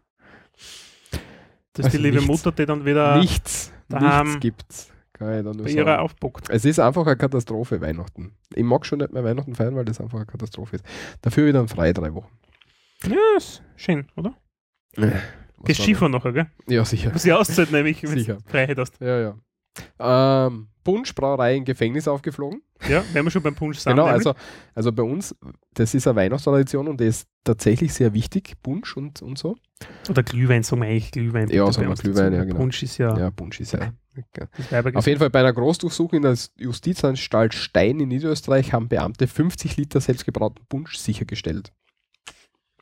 Das ist die Also liebe nichts. Mutter, die dann wieder nichts, daheim nichts gibt's. Kann ich da nur bei ihrer sagen. aufbockt. Es ist einfach eine Katastrophe, Weihnachten. Ich mag schon nicht mehr Weihnachten feiern, weil das einfach eine Katastrophe ist. Dafür wieder ein frei drei Wochen. Ja, ist schön, oder? Was Gehst Skifahren nachher, gell? Ja, sicher. Muss ich auszahlen, nämlich, wenn Sicher. du Freiheit hast. Ja, ja. Ähm, Punschbrauerei in Gefängnis aufgeflogen. Ja, wenn wir schon beim Punsch sind. Genau, nämlich. also, also bei uns, das ist eine Weihnachtstradition und die ist tatsächlich sehr wichtig, Punsch und, und so. Oder Glühwein, sagen wir eigentlich Glühwein. Ja, sagen wir Glühwein, ja, genau. Punsch ist ja, Ja, Punsch ist ja. Auf jeden Fall bei einer Großdurchsuchung in der Justizanstalt Stein in Niederösterreich haben Beamte 50 Liter selbstgebrauten Punsch sichergestellt.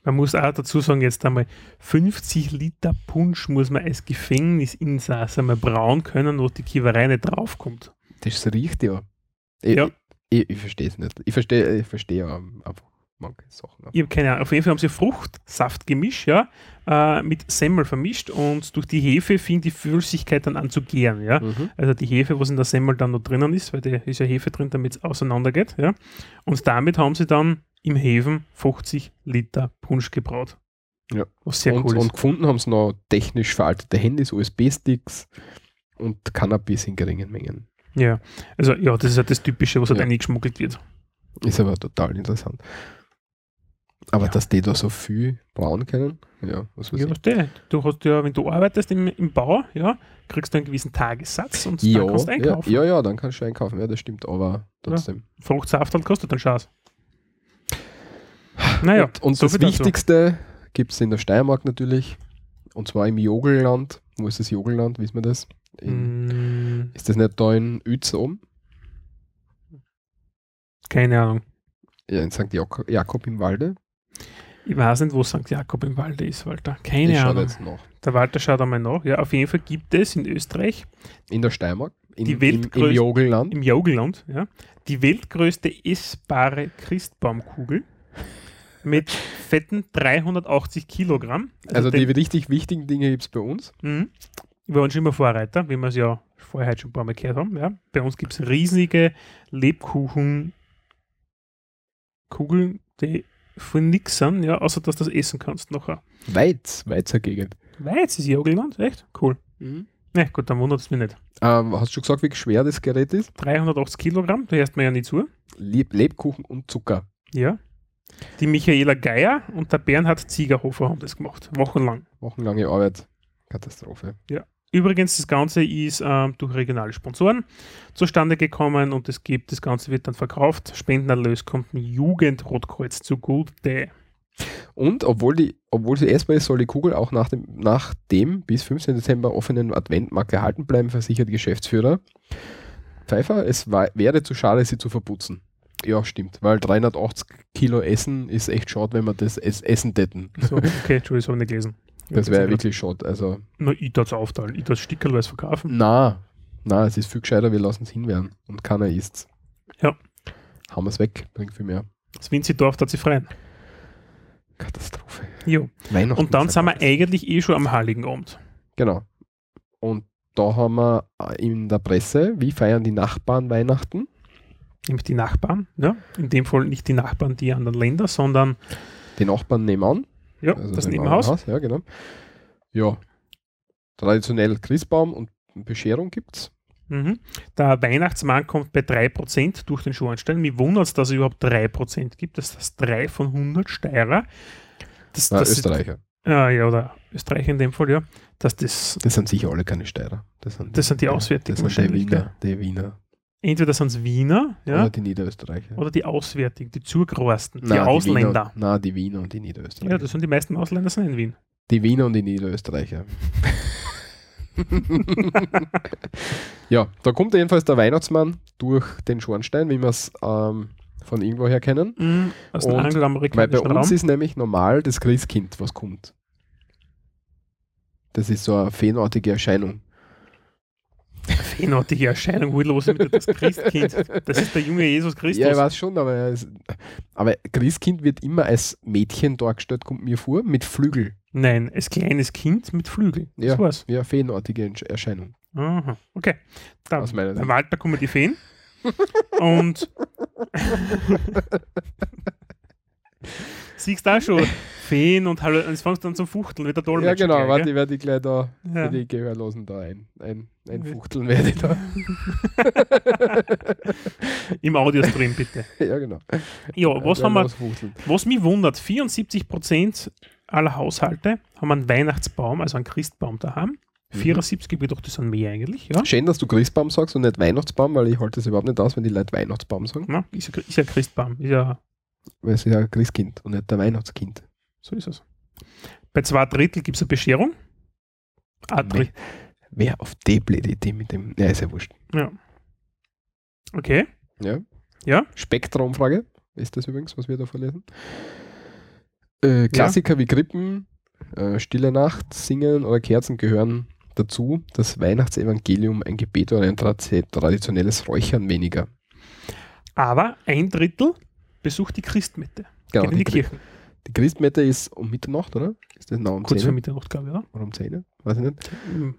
Man muss auch dazu sagen, jetzt einmal 50 Liter Punsch muss man als Gefängnisinsasse einmal brauen können, wo die Kiewerei nicht draufkommt. Das riecht ja. Ich, Ja. ich, ich verstehe es nicht. Ich verstehe ich verstehe ja einfach manche Sachen. Ich habe keine Ahnung. Auf jeden Fall haben sie Fruchtsaft gemischt, ja, äh, mit Semmel vermischt und durch die Hefe fing die Flüssigkeit dann an zu gären, ja. Mhm. Also die Hefe, was in der Semmel dann noch drinnen ist, weil da ist ja Hefe drin, damit es auseinandergeht, ja. Und damit haben sie dann im Hefen 50 Liter Punsch gebraut. Ja. Was sehr und, cool ist. und gefunden haben sie noch technisch veraltete Handys, USB-Sticks und Cannabis in geringen Mengen. Ja, also ja, das ist halt das Typische, was halt Ja. eingeschmuggelt wird. Ist aber total interessant. Aber Ja. dass die da so viel brauen können, ja, was weiß Ja, ich. der? Du hast ja, wenn du arbeitest im, im Bau, ja, kriegst du einen gewissen Tagessatz und Ja, dann kannst du ja, einkaufen. ja, ja, dann kannst du einkaufen, ja, das stimmt, aber trotzdem. Fruchtsaft halt kostet dann Schaß. Naja, und und so das. Wichtigste gibt es in der Steiermark natürlich, und zwar im Jogelland. Wo ist das Jogelland, wissen wir das? In, Mm, Ist das nicht da in Uetz oben? keine Ahnung. Ja, in St. Jakob, Jakob im Walde? Ich weiß nicht, wo St. Jakob im Walde ist, Walter. Keine ich Ahnung. jetzt nach. Der Walter schaut einmal nach. Ja, auf jeden Fall gibt es in Österreich, In der Steiermark? In, Die im, weltgrößte- Im Jogelland? im Jogelland, ja, die weltgrößte essbare Christbaumkugel mit fetten 380 Kilogramm. Also die den- richtig wichtigen Dinge gibt es bei uns. Mhm. Wir waren schon immer Vorreiter, wie wir es ja vorher heute schon ein paar Mal gehört haben. Ja. Bei uns gibt es riesige Lebkuchen Kugeln, die von nix sind, ja, außer dass du das essen kannst nachher. Weiz, Weizer Gegend. Weiz ist Jogelland, echt? Cool. Ne, gut, dann wundert es mich nicht. Ähm, hast du schon gesagt, wie schwer das Gerät ist? 380 Kilogramm, da hörst mir ja nicht zu. Leb Lebkuchen und Zucker. Ja. Die Michaela Geier und der Bernhard Ziegerhofer haben das gemacht, wochenlang. Wochenlange Arbeit. Katastrophe. Übrigens, das Ganze ist ähm, durch regionale Sponsoren zustande gekommen und es gibt, das Ganze wird dann verkauft. Spendenerlös kommt dem Jugendrotkreuz zugute. Und obwohl, die, obwohl sie essbar ist, soll die Kugel auch nach dem, nach dem bis 15. Dezember offenen Adventmarkt erhalten bleiben, versichert Geschäftsführer. Pfeiffer, es war, wäre zu schade, sie zu verputzen. Ja, stimmt, weil 380 Kilo Essen ist echt schade, wenn wir das es essen täten. So, okay, Entschuldigung, das habe ich nicht gelesen. Das wäre wirklich schade. Also, Na, ich darf es aufteilen. Ich darf Stickerlweise verkaufen. na, na, es ist viel gescheiter, wir lassen es hinwerden und keiner isst Ja. Haben wir es weg, bringt viel mehr. Das Winzidorf hat sich freien. Katastrophe. Jo. Und dann sind wir eigentlich eh schon am Heiligen Abend. Genau. Und da haben wir in der Presse, wie feiern die Nachbarn Weihnachten? Nämlich die Nachbarn. Ja? In dem Fall nicht die Nachbarn, die anderen Länder, sondern Die Nachbarn nebenan. ja, Also das Nebenhaus. Haus, Ja, genau. Ja. Traditionell Christbaum und Bescherung gibt's. Mhm. Der Weihnachtsmann kommt bei 3% durch den Schornstein. Mir wundert es, dass es überhaupt 3% gibt. Das ist das 3 von 100 Steirer. Das, Na, das Österreicher. Ist, ja, ja, oder Österreicher in dem Fall, ja. Dass das, Das sind sicher alle keine Steirer. Das sind, Das sind die Auswärtigen Das sind die wahrscheinlich, Wiener. Die Wiener. Entweder sind es Wiener ja, Oder oder, die Niederösterreicher. die Auswärtigen, die Zugrosten, die Nein, Ausländer. Wiener, na, die Wiener und die Niederösterreicher. ja, das sind die meisten Ausländer sind in Wien. Die Wiener und die Niederösterreicher. ja, da kommt jedenfalls der Weihnachtsmann durch den Schornstein, wie wir es ähm, von irgendwoher kennen. Mhm, aus dem Und- Weil bei angloamerikanischen uns Raum. ist nämlich normal das Christkind, was kommt. Das ist so eine feenartige Erscheinung. Feenartige Erscheinung, wo los ist mit das Christkind. Das ist der junge Jesus Christus. Ja, ich weiß schon, aber, aber Christkind wird immer als Mädchen dargestellt, kommt mir vor, mit Flügel. Nein, als kleines Kind mit Flügeln. Das Ja. war's. Ja, feenartige Erscheinung. Aha. Okay. Dann, Aus meiner Sicht. Walter kommen die Feen. Und siehst du auch schon Feen und hallo, es fängst dann zum Fuchteln, wieder toll Ja, genau, warte, ich werde die gleich da Ja. die Gehörlosen da ein, ein, ein Fuchteln werde ich da. Im Audiostream bitte. ja, genau. Ja, was haben wir? Was mich wundert, 74% aller Haushalte haben einen Weihnachtsbaum, also einen Christbaum daheim. Mhm. 74 gibt doch das sind mehr eigentlich, ja. Schön, dass du Christbaum sagst und nicht Weihnachtsbaum, weil ich halte das überhaupt nicht aus, wenn die Leute Weihnachtsbaum sagen. Na, ist, ja, ist ja Christbaum, ist ja, Weil es ist ja ein Christkind und nicht der Weihnachtskind. So ist es. Bei zwei Drittel gibt es eine Bescherung. Drittel. Wer auf die blöde Idee mit dem. Ja, ist ja wurscht. Ja. Okay. Ja. Ja. Spektra-Umfrage ist das übrigens, was wir da verlesen. Äh, Klassiker wie Krippen, äh, Stille Nacht, Singen oder Kerzen gehören dazu. Das Weihnachtsevangelium, ein Gebet oder ein tra traditionelles Räuchern weniger. Aber ein Drittel besucht die Christmette. Genau, Geht in die, die Chri- Kirche. Die Christmette ist um Mitternacht, oder? Ist das noch um Kurz vor 10? Mitternacht, glaube ich, oder? Oder um 10? Weiß ich nicht. Mhm.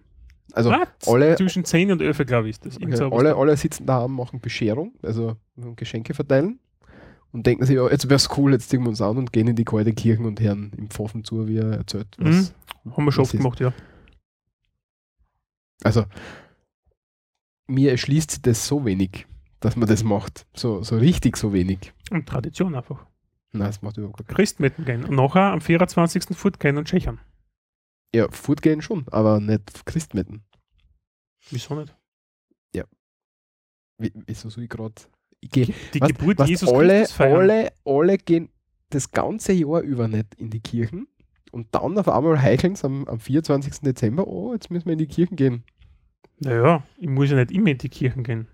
Also alle, Zwischen 10 und 11, glaube ich, ist das. Okay, so alle, alle sitzen da machen Bescherung, also Geschenke verteilen und denken sich, ja, jetzt wäre es cool, jetzt ziehen wir uns an und gehen in die kalte Kirchen und hören im Pfaffen zu, wie er erzählt, was, Mhm. Haben wir schon oft ist. gemacht, ja. Also, mir erschließt sich das so wenig, dass man das macht. So, so richtig so wenig. Und Tradition einfach. Nein, das macht überhaupt keinen Christmetten gehen. Und nachher am 24. Furt gehen und schächern. Ja, fortgehen schon, aber nicht Christmetten. Wieso nicht? Wie, wieso soll ich gerade. Geh, Die weißt- Geburt weißt, Jesus alle, Christus feiern. alle, alle gehen das ganze Jahr über nicht in die Kirchen und dann auf einmal heicheln sie am, am 24. Dezember, oh, jetzt müssen wir in die Kirchen gehen. Naja, ich muss ja nicht immer in die Kirchen gehen.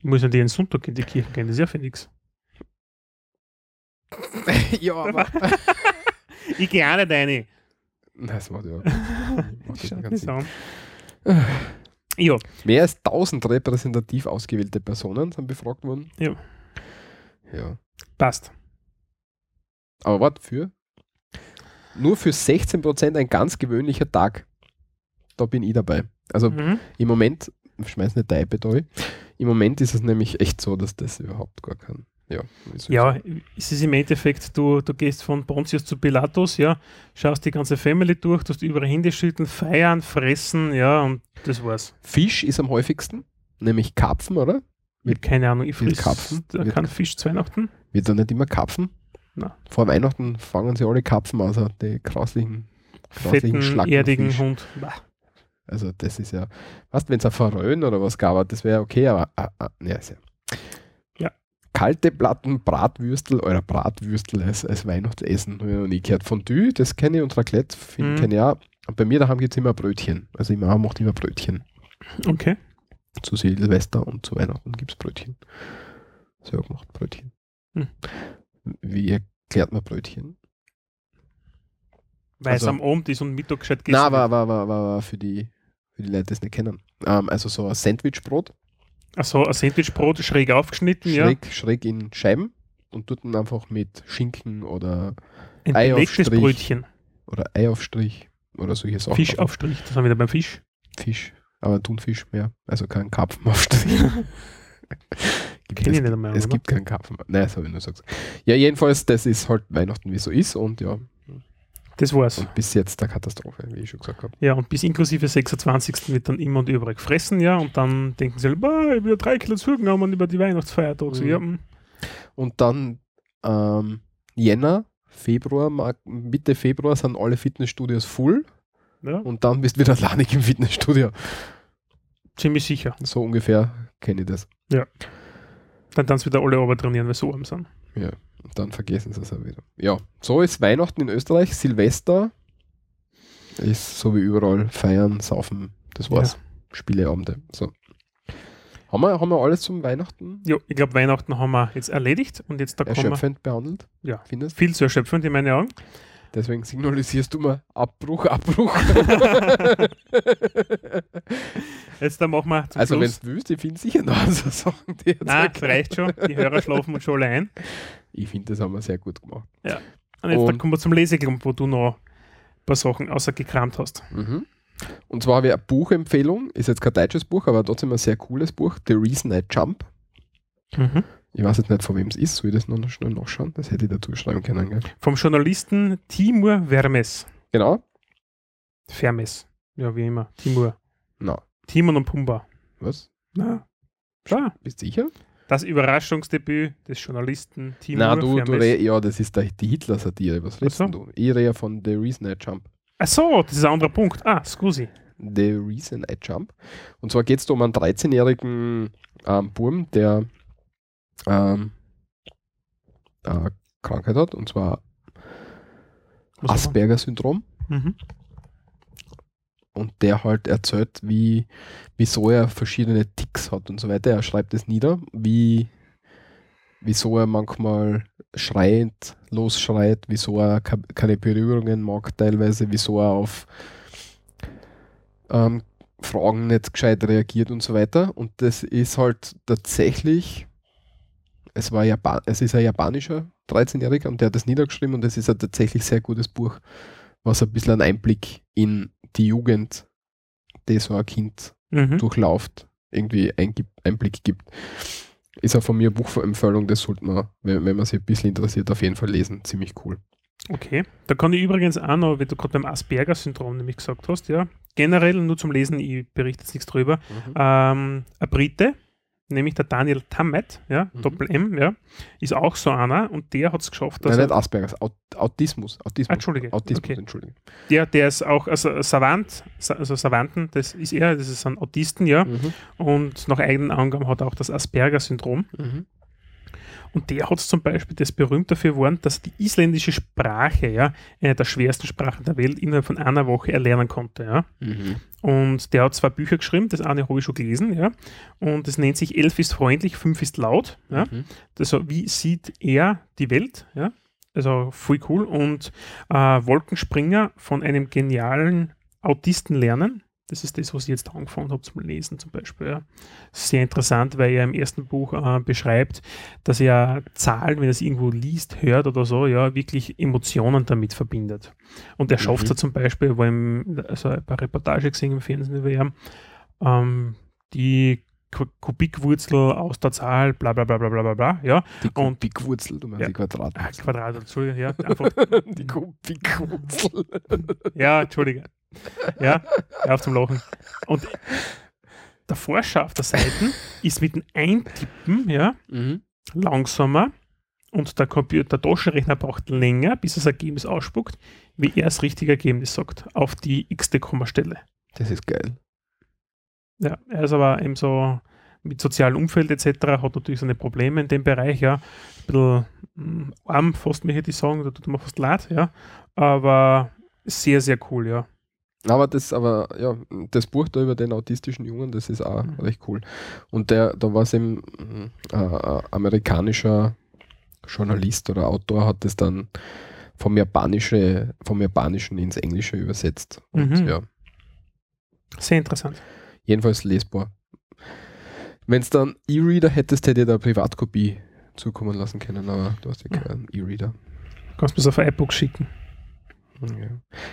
Ich muss ja jeden Sonntag in die Kirchen gehen. Das ist ja für nichts. ja, aber. Ich gehe auch nicht rein. Nein, das macht ja. macht ja an. Mehr als 1000 repräsentativ ausgewählte Personen sind befragt worden. Ja. Ja. passt. Aber warte, für? Nur für 16% ein ganz gewöhnlicher Tag. Da bin ich dabei. Also Mhm. im Moment, ich schmeiß nicht die iPad rein. Im Moment ist es nämlich echt so, dass das überhaupt gar kein. Ja, Ja, es ist im Endeffekt, du, du gehst von Pontius zu Pilatus, ja, schaust die ganze Family durch, tust überall Hände schütteln, feiern, fressen, ja, und das war's. Fisch ist am häufigsten, nämlich Karpfen, oder? Mit, keine Ahnung, ich Wird friss Karpfen? da Wird- kein Fisch zu Weihnachten. Wird da nicht immer Karpfen? Na. Vor Weihnachten fangen sie alle Karpfen aus, die grauslichen, grauslichen Fetten, erdigen Hund. Bah. Also das ist ja, weißt wenn es ein Verröhn oder was gab, das wäre okay, aber ah, ah, ja, ist ja. Kalte Platten, Bratwürstel oder Bratwürstel als, als Weihnachtsessen. Habe ich noch nie gehört. Fondue, das kenne ich und Raclette finde Mhm. kenn ich auch. Und bei mir daheim gibt es immer Brötchen. Also Mama macht immer Brötchen. Okay. Zu Silvester und zu Weihnachten gibt es Brötchen. Selber gemacht Brötchen. Hm. Wie erklärt man Brötchen? Weil es Also- am Abend ist und Mittag gescheit Nein, aber, wird. aber, aber, aber für, die, für die Leute, die es nicht kennen. Ähm, also so ein Sandwichbrot, Also ein Sandwichbrot schräg aufgeschnitten, ja. schräg, schräg in Scheiben und tut dann einfach mit Schinken oder Ein Ei auf belegtes Strich. Brötchen. oder Eiaufstrich oder solche Sachen. Fischaufstrich, das haben wir wieder beim Fisch. Fisch, aber Thunfisch mehr, also kein Karpfenaufstrich. Gibt Kenn ich es- nicht einmal, Es oder? gibt keinen Karpfen. Nein, das habe ich nur gesagt. Ja, jedenfalls, das ist halt Weihnachten, wie so ist und ja, Das war's. und bis jetzt der Katastrophe, wie ich schon gesagt habe. Ja, und bis inklusive 26. wird dann immer und überall gefressen, ja. Und dann denken sie, bah, ich habe wieder drei Kilo zugenommen über die Weihnachtsfeiertage. So, Mhm. ja, hm. Und dann ähm, Jänner, Februar, Mitte Februar sind alle Fitnessstudios full ja, und dann bist du wieder alleinig im Fitnessstudio. ziemlich sicher. So ungefähr kenne ich das. Dann tanzen wieder alle aber trainieren, weil so arm sind. Ja, und dann vergessen sie es auch wieder. Ja, so ist Weihnachten in Österreich. Silvester ist so wie überall feiern, saufen, das war's. Spieleabende. So. Haben wir, haben wir alles zum Weihnachten Ja, ich glaube, Weihnachten haben wir jetzt erledigt und jetzt da kommen wir. erschöpfend behandelt? Ja. Findest? Viel zu erschöpfend in meinen Augen. Deswegen signalisierst du mir Abbruch, Abbruch. Jetzt da machen wir zum also wenn Schluss. du willst, ich finde sicher noch so Sachen, die jetzt Nein, erklären. reicht schon. Die Hörer schlafen uns schon alle ein. Ich finde, das haben wir sehr gut gemacht. Und jetzt Und- kommen wir zum Leseklump, wo du noch ein paar Sachen außergekramt hast. Mhm. Und zwar habe ich eine Buchempfehlung, ist jetzt kein deutsches Buch, aber trotzdem ein sehr cooles Buch, The Reason I Jump. Mhm. Ich weiß jetzt nicht, von wem es ist. Soll ich das noch schnell nachschauen? Das hätte ich dazu schreiben können. Gell? Vom Journalisten Timur Vermes. Genau. Vermes. Ja, wie immer. Timur. Na, Timon und Pumba. was? Na. Ja, Bist du sicher? das Überraschungsdebüt des Journalisten Timur Na, du, du re ja, das ist die Hitler-Satire. Was redest so. du? Ich rede ja von The Reason I Jump. Ach so, das ist ein anderer Punkt. Ah, scusi. The Reason I Jump. Und zwar geht es um einen 13-jährigen ähm, Burm, der ähm, eine Krankheit hat, und zwar Asperger-Syndrom. Mhm. Und der halt erzählt, wie, wieso er verschiedene Ticks hat und so weiter. Er schreibt es nieder, wie, wieso er manchmal schreit, losschreit, wieso er ke- keine Berührungen mag teilweise, wieso er auf ähm, Fragen nicht gescheit reagiert und so weiter. Und das ist halt tatsächlich, es, war Japan, es ist ein japanischer 13-Jähriger und der hat das niedergeschrieben und es ist ein tatsächlich sehr gutes Buch, was ein bisschen einen Einblick in die Jugend, die so ein Kind Mhm. durchlauft, irgendwie Einblick gibt. Ist auch von mir Buchempfehlung, das sollte man, wenn, wenn man sich ein bisschen interessiert, auf jeden Fall lesen. Ziemlich cool. Okay. Da kann ich übrigens auch noch, wenn du gerade beim Asperger-Syndrom nämlich gesagt hast, ja, generell nur zum Lesen, ich berichte jetzt nichts drüber, ähm, ein Brite, nämlich der Daniel Tammet, ja, Mhm. Doppel-M, ja, ist auch so einer und der hat es geschafft, dass Nein, er, nicht Asperger, Aut Autismus. Autismus. Ah, Entschuldige, Autismus, okay. Entschuldige. der, der ist auch, also Savant, Sa- also Savanten, das ist er, das ist ein Autisten, ja, Mhm. und nach eigenen Angaben hat er auch das Asperger-Syndrom. Mhm. Und der hat zum Beispiel das berühmt dafür geworden, dass die isländische Sprache, ja, eine der schwersten Sprachen der Welt, innerhalb von einer Woche erlernen konnte, ja. Mhm. Und der hat zwei Bücher geschrieben, das eine habe ich schon gelesen, ja. Und das nennt sich Elf ist freundlich, fünf ist laut, ja. Mhm. Das, so, wie sieht er die Welt, ja. Also voll cool. Und äh, Wolkenspringer von einem genialen Autisten lernen. Das ist das, was ich jetzt angefangen habe zum Lesen zum Beispiel. Ja. Sehr interessant, weil er im ersten Buch äh, beschreibt, dass er Zahlen, wenn er es irgendwo liest, hört oder so, ja, wirklich Emotionen damit verbindet. Und er schafft es Mhm. zum Beispiel, wo ihm, also ein paar Reportage gesehen im Fernsehen über ihn, ähm, die Ku- Kubikwurzel aus der Zahl, bla bla bla bla bla bla, bla ja. Die Kubikwurzel, du meinst Ja. die Quadrat. Ah, Quadrat, Entschuldigung, ja, einfach, die Kubikwurzel. ja, Entschuldige. Ja, auf zum Lachen. Und der Forscher auf der Seite ist mit dem Eintippen, ja, mhm. langsamer und der Computer, der Taschenrechner braucht länger, bis das Ergebnis ausspuckt, wie er das richtige Ergebnis sagt, auf die x-te Kommastelle. Das ist geil. Ja, er ist aber eben so mit sozialem Umfeld etc. hat natürlich seine Probleme in dem Bereich, ja. Ein bisschen mm, arm, fast mir hätte ich sagen, da tut mir fast leid, ja. Aber sehr, sehr cool, ja. Aber das, aber ja, das Buch da über den autistischen Jungen, das ist auch Mhm. recht cool. Und der, da war es eben ein ein amerikanischer Journalist oder Autor hat das dann vom Japanische, vom Japanischen ins Englische übersetzt. Und Mhm. ja, Sehr interessant. jedenfalls lesbar. Wenn es dann E-Reader hättest, hätte ich da eine Privatkopie zukommen lassen können, aber du hast ja keinen E-Reader. Kannst du mir auf ein iBook schicken? Ja.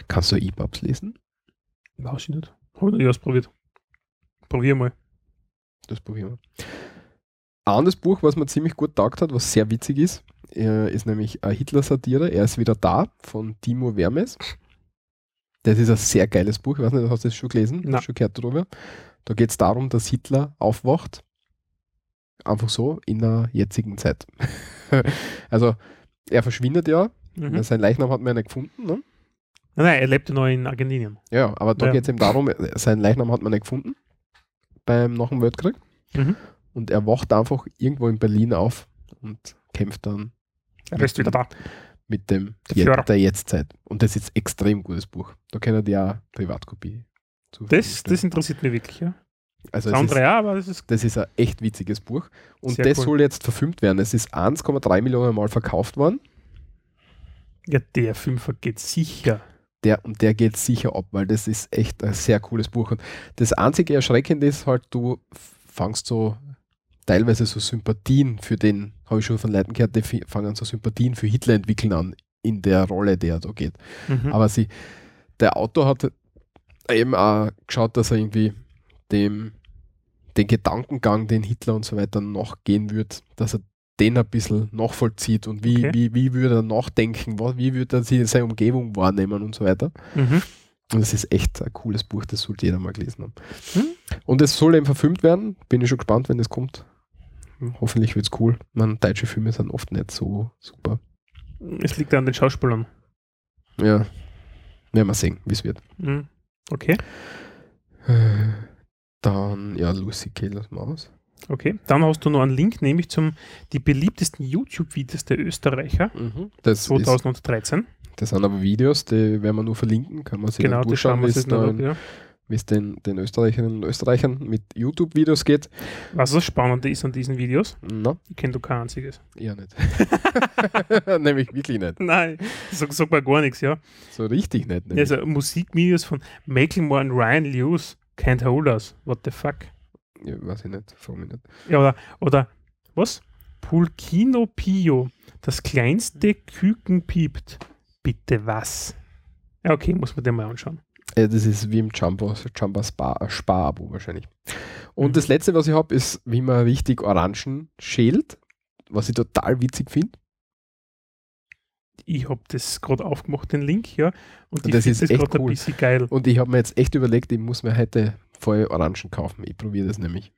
Kannst du E-Pubs lesen? Weiß ich nicht. Habe ich noch nie ausprobiert. Probier mal. Das probieren wir. Ein anderes Buch, was mir ziemlich gut taugt hat, was sehr witzig ist, äh, ist nämlich eine Hitler-Satire. Er ist wieder da von Timo Vermes. Das ist ein sehr geiles Buch. Ich weiß nicht, hast du das schon gelesen? Nein. Schon gehört darüber? Da geht es darum, dass Hitler aufwacht. Einfach so in der jetzigen Zeit. also, er verschwindet ja. Mhm. Sein Leichnam hat man ja nicht gefunden. Ne? Nein, nein, er lebte noch in Argentinien. Ja, aber da Ja. geht es eben darum, sein Leichnam hat man nicht gefunden beim nach dem Weltkrieg. Mhm. Und er wacht einfach irgendwo in Berlin auf und kämpft dann Er ist wieder da. mit dem Der der Jetztzeit. Und das ist extrem gutes Buch. Da können die auch Privatkopie zur Das, das interessiert mich wirklich, ja. also Das andere ist, ja, aber das ist das ist ein echt witziges Buch. Und das cool. soll jetzt verfilmt werden. Es ist 1,3 Millionen Mal verkauft worden. ja, der Fünfer geht sicher. Der, und der geht sicher ab, weil das ist echt ein sehr cooles Buch. Und das einzige Erschreckende ist halt, du fangst so teilweise so Sympathien für den, habe ich schon von Leuten gehört, die fangen so Sympathien für Hitler entwickeln an, in der Rolle, der da geht. Mhm. Aber sie, der Autor hat eben auch geschaut, dass er irgendwie dem den Gedankengang, den Hitler und so weiter nachgehen wird, dass er den ein bisschen nachvollzieht und wie, Okay. wie, wie würde er nachdenken, wie würde er sich seine Umgebung wahrnehmen und so weiter. Mhm. Und es ist echt ein cooles Buch, das sollte jeder mal gelesen haben. Hm? Und es soll eben verfilmt werden. Bin ich schon gespannt, wenn das kommt. Hoffentlich wird es cool. Man, deutsche Filme sind oft nicht so super. Es liegt an den Schauspielern. Ja. Werden wir sehen, wie es wird. Mhm. Okay. Äh, Dann, ja, Lucy Kay, lass mal aus. Okay. Dann hast du noch einen Link, nämlich zum die beliebtesten YouTube-Videos der Österreicher Das, ist, 2013. das sind aber Videos, die werden wir nur verlinken. Kann man sich Genau, dann das schauen durchschauen, wir wie es jetzt noch da an, in- ja. wie es den, den Österreicherinnen und Österreichern mit YouTube-Videos geht. Was das Spannende ist an diesen Videos, Na, ich kenne du kein einziges. ja nicht. Nämlich wirklich nicht. Nein, sag, sag mal gar nichts, ja. So richtig nicht. Nämlich. Also Musikvideos von Macklemore und Ryan Lewis, Can't Hold Us, what the fuck. Ja, weiß ich nicht, frag mich nicht. Ja, oder, oder was? Pulkino Pio, das kleinste Küken piept. Bitte was? Ja, okay, muss man den mal anschauen. Ja, das ist wie im Jumbo, Jumbo Spar, Spar-Abo wahrscheinlich. Und Mhm. das letzte, was ich habe, ist, wie man richtig Orangen schält, was ich total witzig finde. Ich habe das gerade aufgemacht, den Link, ja. Und ich Das ist das echt gerade ein cool. bisschen geil. Und ich habe mir jetzt echt überlegt, ich muss mir heute voll Orangen kaufen. Ich probiere das nämlich.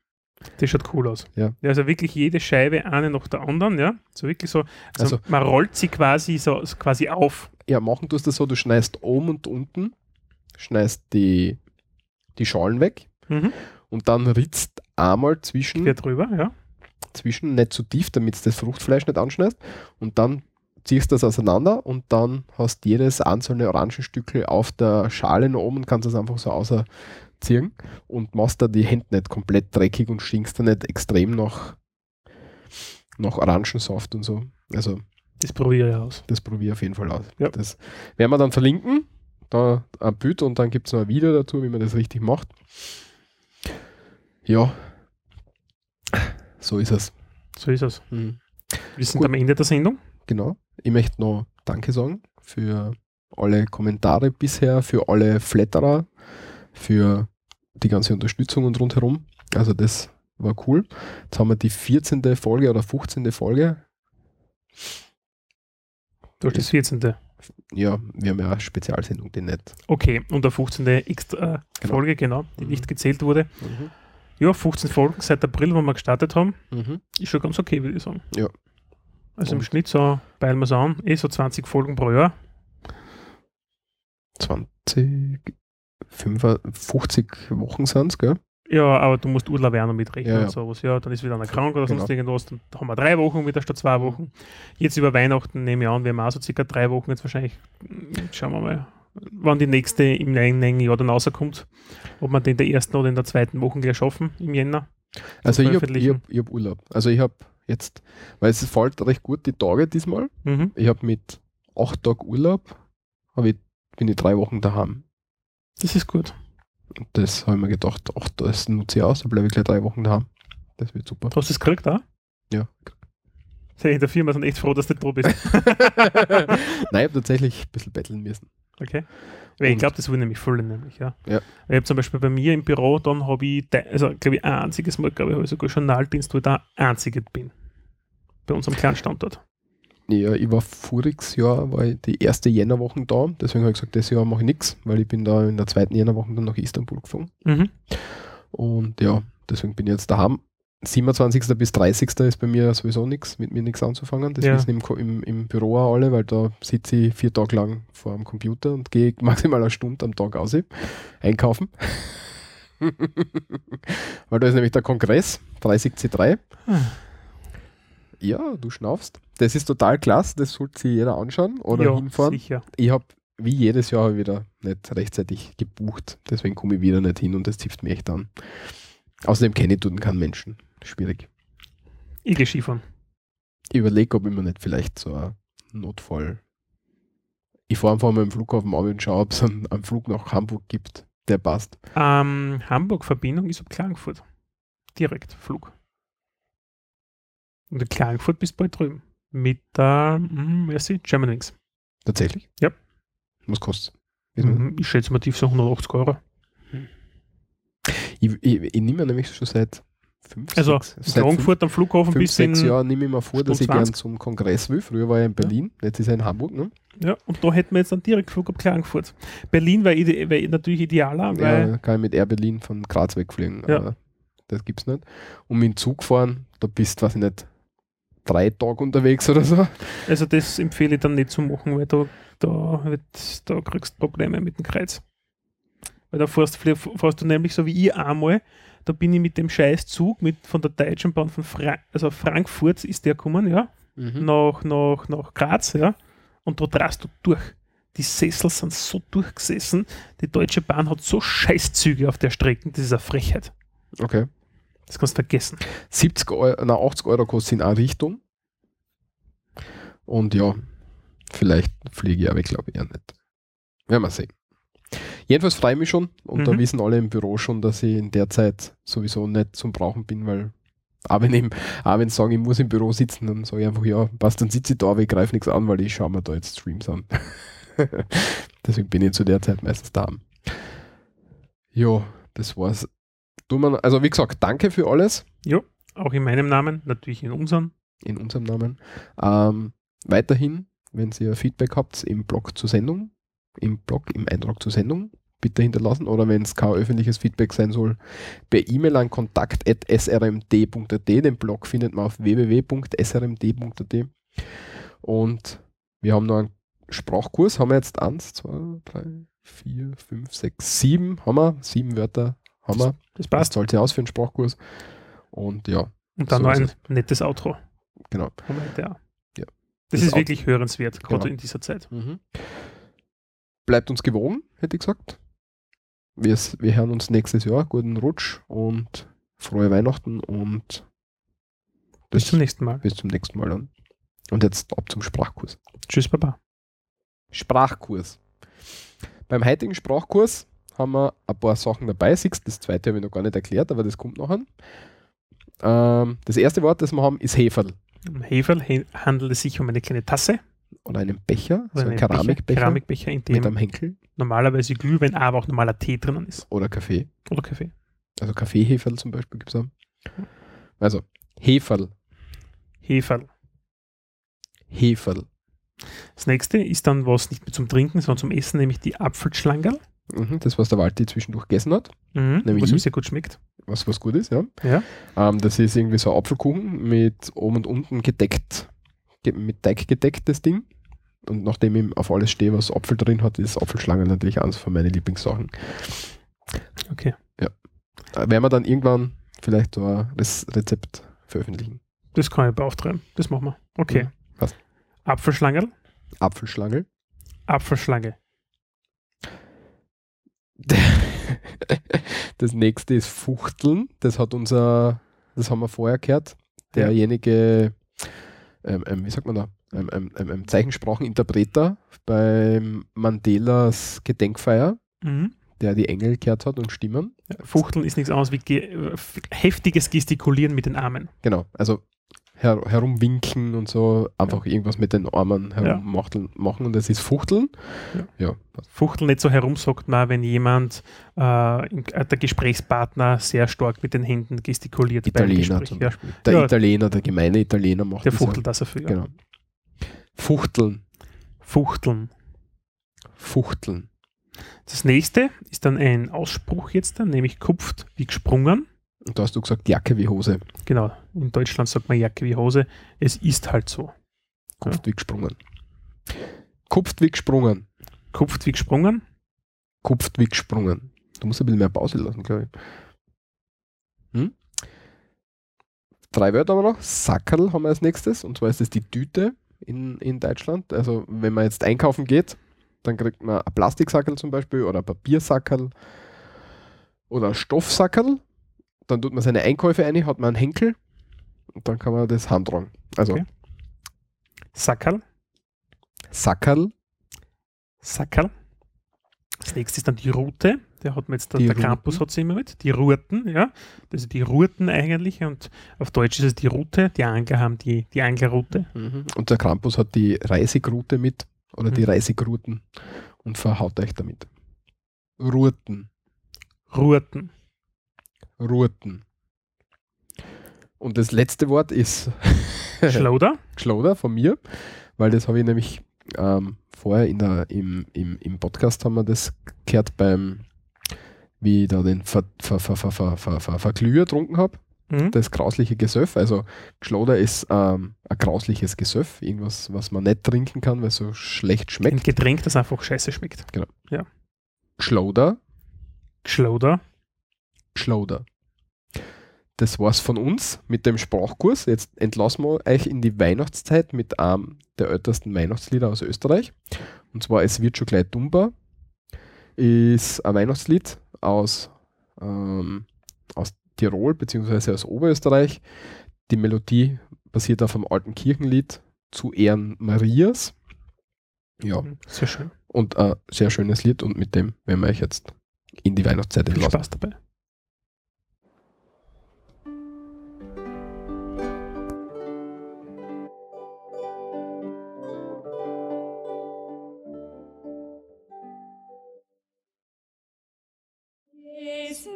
Das schaut cool aus. Ja. also wirklich jede Scheibe eine nach der anderen, ja. So wirklich so. Also, Also- man rollt sie quasi so quasi auf. Ja, machen tust du das so, du schneidest oben und unten, schneidest die, die Schalen weg Mhm. und dann ritzt einmal zwischen, Quer drüber, ja. zwischen nicht zu tief, damit du das Fruchtfleisch nicht anschneidest und dann ziehst du das auseinander und dann hast jedes einzelne Orangenstückel auf der Schale noch oben und kannst das einfach so auserziehen und machst da die Hände nicht komplett dreckig und stinkst da nicht extrem nach, nach Orangensaft und so. Also Das probiere ich aus. das probiere ich auf jeden Fall aus. Ja. Das werden wir dann verlinken, da ein Bild und dann gibt es noch ein Video dazu, wie man das richtig macht. Ja, so ist es. So ist es. Mhm. Wir sind Gut. am Ende der Sendung. Genau. Ich möchte noch Danke sagen für alle Kommentare bisher, für alle Flatterer, für die ganze Unterstützung und rundherum. Also das war cool. Jetzt haben wir die 14. Folge oder 15. Folge. Du hast das 14. Ja, wir haben ja eine Spezialsendung, die nicht. Okay, und der 15. Extra äh, Genau. Folge, genau, die Mhm. nicht gezählt wurde. Mhm. Ja, 15 Folgen seit April, wo wir gestartet haben. Mhm. Ist schon ganz okay, würde ich sagen. Ja. Also im Und- Schnitt so, peilen wir es an, eh so 20 Folgen pro Jahr. 20, 55 Wochen sind es, gell? Ja, aber du musst Urlaub auch noch mitrechnen Ja, ja. und sowas. Ja, dann ist wieder einer krank oder sonst Genau. irgendwas. Dann haben wir drei Wochen wieder statt zwei Wochen. Jetzt über Weihnachten nehme ich an, wir haben auch so circa drei Wochen jetzt wahrscheinlich. Jetzt Schauen wir mal, wann die nächste im nächsten Jahr dann rauskommt. Ob wir den in der ersten oder in der zweiten Woche gleich schaffen im Jänner. Also ich habe hab, hab Urlaub. Also ich habe jetzt, weil es fällt recht gut die Tage diesmal. Mhm. Ich habe mit acht Tagen Urlaub, hab ich, bin ich drei Wochen daheim. Das ist gut. Und das habe ich mir gedacht, ach, das nutze ich aus, da bleibe ich gleich drei Wochen daheim. Das wird super. Hast du es gekriegt auch? Ja. Hey, in der Firma sind echt froh, dass du nicht da bist. Nein, ich habe tatsächlich ein bisschen betteln müssen. Okay. Weil ich glaube, das wurde nämlich voll nämlich, ja. Ja. Ich habe zum Beispiel bei mir im Büro, dann habe ich, also glaube ich, ein einziges Mal, glaube ich, habe ich sogar Journaldienst, wo ich da einzige bin. Bei unserem kleinen Standort. Ja, ich war voriges Jahr, war die erste Jännerwoche da, deswegen habe ich gesagt, das Jahr mache ich nichts, weil ich bin da in der zweiten Jännerwoche dann nach Istanbul geflogen. Mhm. Und ja, deswegen bin ich jetzt daheim. 27. bis 30. ist bei mir sowieso nichts, mit mir nichts anzufangen. Das Ja. wissen im, im, im Büro auch alle, weil da sitze ich vier Tage lang vor dem Computer und gehe maximal eine Stunde am Tag aus einkaufen. weil da ist nämlich der Kongress, 30C3. Ah. Ja, du schnaufst. Das ist total klasse, das sollte sich jeder anschauen oder ja, hinfahren. sicher. Ich habe wie jedes Jahr wieder nicht rechtzeitig gebucht. Deswegen komme ich wieder nicht hin und das zipft mich echt an. Außerdem kenne ich dort keinen Menschen. Schwierig. Ich gehe Skifahren. Ich überlege, ob ich mir nicht vielleicht so ein Notfall. Ich fahre einfach mal im Flughafen an und schaue, ob es einen, einen Flug nach Hamburg gibt, der passt. Ähm, Hamburg-Verbindung ist ab Klagenfurt. Direkt Flug. Und in Klagenfurt bist du bald drüben. Mit der, hm, wer ist sie? Germanwings. Tatsächlich? Ja. Was kostet Mhm, Ich schätze mal tief so 180 Euro. Ich, ich, ich nehme nämlich schon seit fünf, Also sechs, in seit Frankfurt am Flughafen fünf, bis sechs in Jahren nehme ich mir vor, dass ich Stunde gern 20. zum Kongress will. Früher war er in Berlin, jetzt ist er in Hamburg. Ne? Ja, und da hätten wir jetzt einen Direktflug ab Klagenfurt. Berlin wäre ide wär natürlich idealer, weil Ja, kann ich mit Air Berlin von Graz wegfliegen. Ja. Das gibt's nicht. Und mit dem Zug fahren, da bist du, weiß ich nicht, drei Tage unterwegs oder so. also das empfehle ich dann nicht zu machen, weil da, da, wird, da kriegst du Probleme mit dem Kreuz. Weil da fährst, fährst du nämlich so wie ich einmal, da bin ich mit dem scheiß Zug mit, von der Deutschen Bahn von Fra also Frankfurt ist der gekommen, ja, Mhm. nach, nach, nach Graz, ja, und da drast du durch. Die Sessel sind so durchgesessen, die Deutsche Bahn hat so Scheißzüge auf der Strecke, das ist eine Frechheit. Okay. Das kannst du vergessen. 70 Euro, na, 80 Euro kostet in eine Richtung. Und ja, vielleicht fliege ich aber, glaube ich, eher nicht. Werden wir sehen. Jedenfalls freue ich mich schon und da Mhm. wissen alle im Büro schon, dass ich in der Zeit sowieso nicht zum Brauchen bin, weil auch wenn, eben, auch wenn sie sagen, ich muss im Büro sitzen, dann sage ich einfach, ja, passt, dann sitze ich da, aber ich greife nichts an, weil ich schaue mir da jetzt Streams an. Deswegen bin ich zu der Zeit meistens da. Ja, das war's. Wir- Also wie gesagt, danke für alles Ja, auch in meinem Namen, natürlich in unserem. in unserem Namen. Ähm, weiterhin, wenn ihr Feedback habt im Blog zur Sendung, im Blog, im Eintrag zur Sendung, bitte hinterlassen oder wenn es kein öffentliches Feedback sein soll, per E-Mail an kontakt.srmd.at. Den Blog findet man auf www.srmd.at. Und wir haben noch einen Sprachkurs, haben wir jetzt eins, zwei, drei, vier, fünf, sechs, sieben, haben wir, sieben Wörter wir. Das Das passt. zahlt sich aus für einen Sprachkurs. Und ja, Und dann so noch ein es. nettes Outro. genau. Moment, ja. Ja. Das, Das ist Out- wirklich hörenswert, gerade Genau. in dieser Zeit. Mhm. Bleibt uns gewogen, hätte ich gesagt. Wir, wir hören uns nächstes Jahr. Guten Rutsch und frohe Weihnachten und Bis zum nächsten Mal. bis zum nächsten Mal dann. Und jetzt ab zum Sprachkurs. Tschüss, Baba. Sprachkurs. Beim heutigen Sprachkurs haben wir ein paar Sachen dabei. Siehst, das zweite habe ich noch gar nicht erklärt, aber das kommt nachher. Ähm, das erste Wort, das wir haben, ist Heferl. Im Heferl he- handelt es sich um eine kleine Tasse, Oder einen Becher, oder so ein einen Keramikbecher Becher, Keramikbecher, in mit dem einem Henkel normalerweise Glühwein, aber auch normaler Tee drinnen ist. oder Kaffee. Oder Kaffee. Also Kaffeeheferl zum Beispiel gibt es auch. Also Heferl, Heferl. Heferl. Das nächste ist dann was nicht mehr zum Trinken, sondern zum Essen, nämlich die Apfelschlangerl. Mhm, das, was der Walti zwischendurch gegessen hat, Mhm, Nämlich was ihm sehr gut schmeckt. was, was gut ist, ja. Ja. Ähm, das ist irgendwie so ein Apfelkuchen mit oben und unten gedeckt, ge mit Teig gedecktes Ding. Und nachdem ich auf alles stehe, was Apfel drin hat, ist Apfelschlange natürlich eines von meinen Lieblingssachen. Okay. Äh, werden wir dann irgendwann vielleicht so ein Rezept veröffentlichen. Das kann ich beauftragen. Das machen wir. Okay. Mhm, passt. Apfelschlangerl. Apfelschlange. Apfelschlange. Das nächste ist Fuchteln. Das hat unser, das haben wir vorher gehört. Derjenige, ähm, ähm, wie sagt man da, ähm, ähm, ähm, ähm, Zeichenspracheninterpreter beim Mandelas Gedenkfeier, Mhm. der die Engel gehört hat und Stimmen. Fuchteln ist nichts anderes wie ge heftiges Gestikulieren mit den Armen. Genau, also her herumwinken und so, einfach irgendwas mit den Armen herummachteln machen und das ist Fuchteln. Ja, Fuchteln nicht so herum, sagt man, wenn jemand, äh, äh, der Gesprächspartner sehr stark mit den Händen gestikuliert Italiener zum Ja. Beispiel. Der Ja. Italiener, der gemeine Italiener macht Der das ja. fuchtelt das dafür. Ja. Genau. Fuchteln. Fuchteln. Fuchteln. Das nächste ist dann ein Ausspruch jetzt, dann, nämlich kupft wie gesprungen. Und da hast du gesagt, Jacke wie Hose. Genau, in Deutschland sagt man Jacke wie Hose. Es ist halt so. Kupft wie gesprungen. Kupft wie gesprungen. Kupft wie gesprungen. Kupft wie gesprungen. Du musst ein bisschen mehr Pause lassen, glaube ich. Hm? Drei Wörter haben wir noch. Sackerl haben wir als nächstes. Und zwar ist das die Tüte in, in Deutschland. Also wenn man jetzt einkaufen geht, dann kriegt man ein Plastiksackerl zum Beispiel oder ein Papiersackerl oder ein Stoffsackerl. Dann tut man seine Einkäufe ein, hat man einen Henkel dann kann man das handtragen. Also Okay. Sackerl. Sackerl, Sackerl. Das nächste ist dann die Rute. Der hat mir jetzt, der, Die der Campus hat sie immer mit. Die Ruten, ja. Das sind die Ruten eigentlich und auf Deutsch ist es die Route. Die Angler haben die, die Anglerroute. Mhm. Und der Krampus hat die Reisigrute mit oder die Mhm. Reisigruten und verhaut euch damit. Ruten, Ruten. Ruten. Und das letzte Wort ist Schloder. Schloder von mir, weil das habe ich nämlich ähm, vorher in der, im, im, im Podcast haben wir das gehört beim, wie ich da den Ver, Ver, Ver, Ver, Ver, Ver, Ver, Verglüher getrunken habe. Mhm. Das grausliche Gesöff. Also Schloder ist ähm, ein grausliches Gesöff, irgendwas, was man nicht trinken kann, weil es so schlecht Ein schmeckt. Getränk, das einfach scheiße schmeckt. Schloder, Schloder. Schloder. Das war's von uns mit dem Sprachkurs. Jetzt entlassen wir euch in die Weihnachtszeit mit einem der ältesten Weihnachtslieder aus Österreich. Und zwar Es wird schon gleich dumbar. Ist ein Weihnachtslied aus, ähm, aus Tirol bzw. aus Oberösterreich. Die Melodie basiert auf einem alten Kirchenlied zu Ehren Marias. Ja, Mhm. Sehr schön. und ein sehr schönes Lied und mit dem werden wir euch jetzt in die Weihnachtszeit Viel entlassen. Spaß dabei.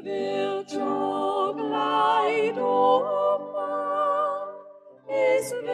Wird schon es wird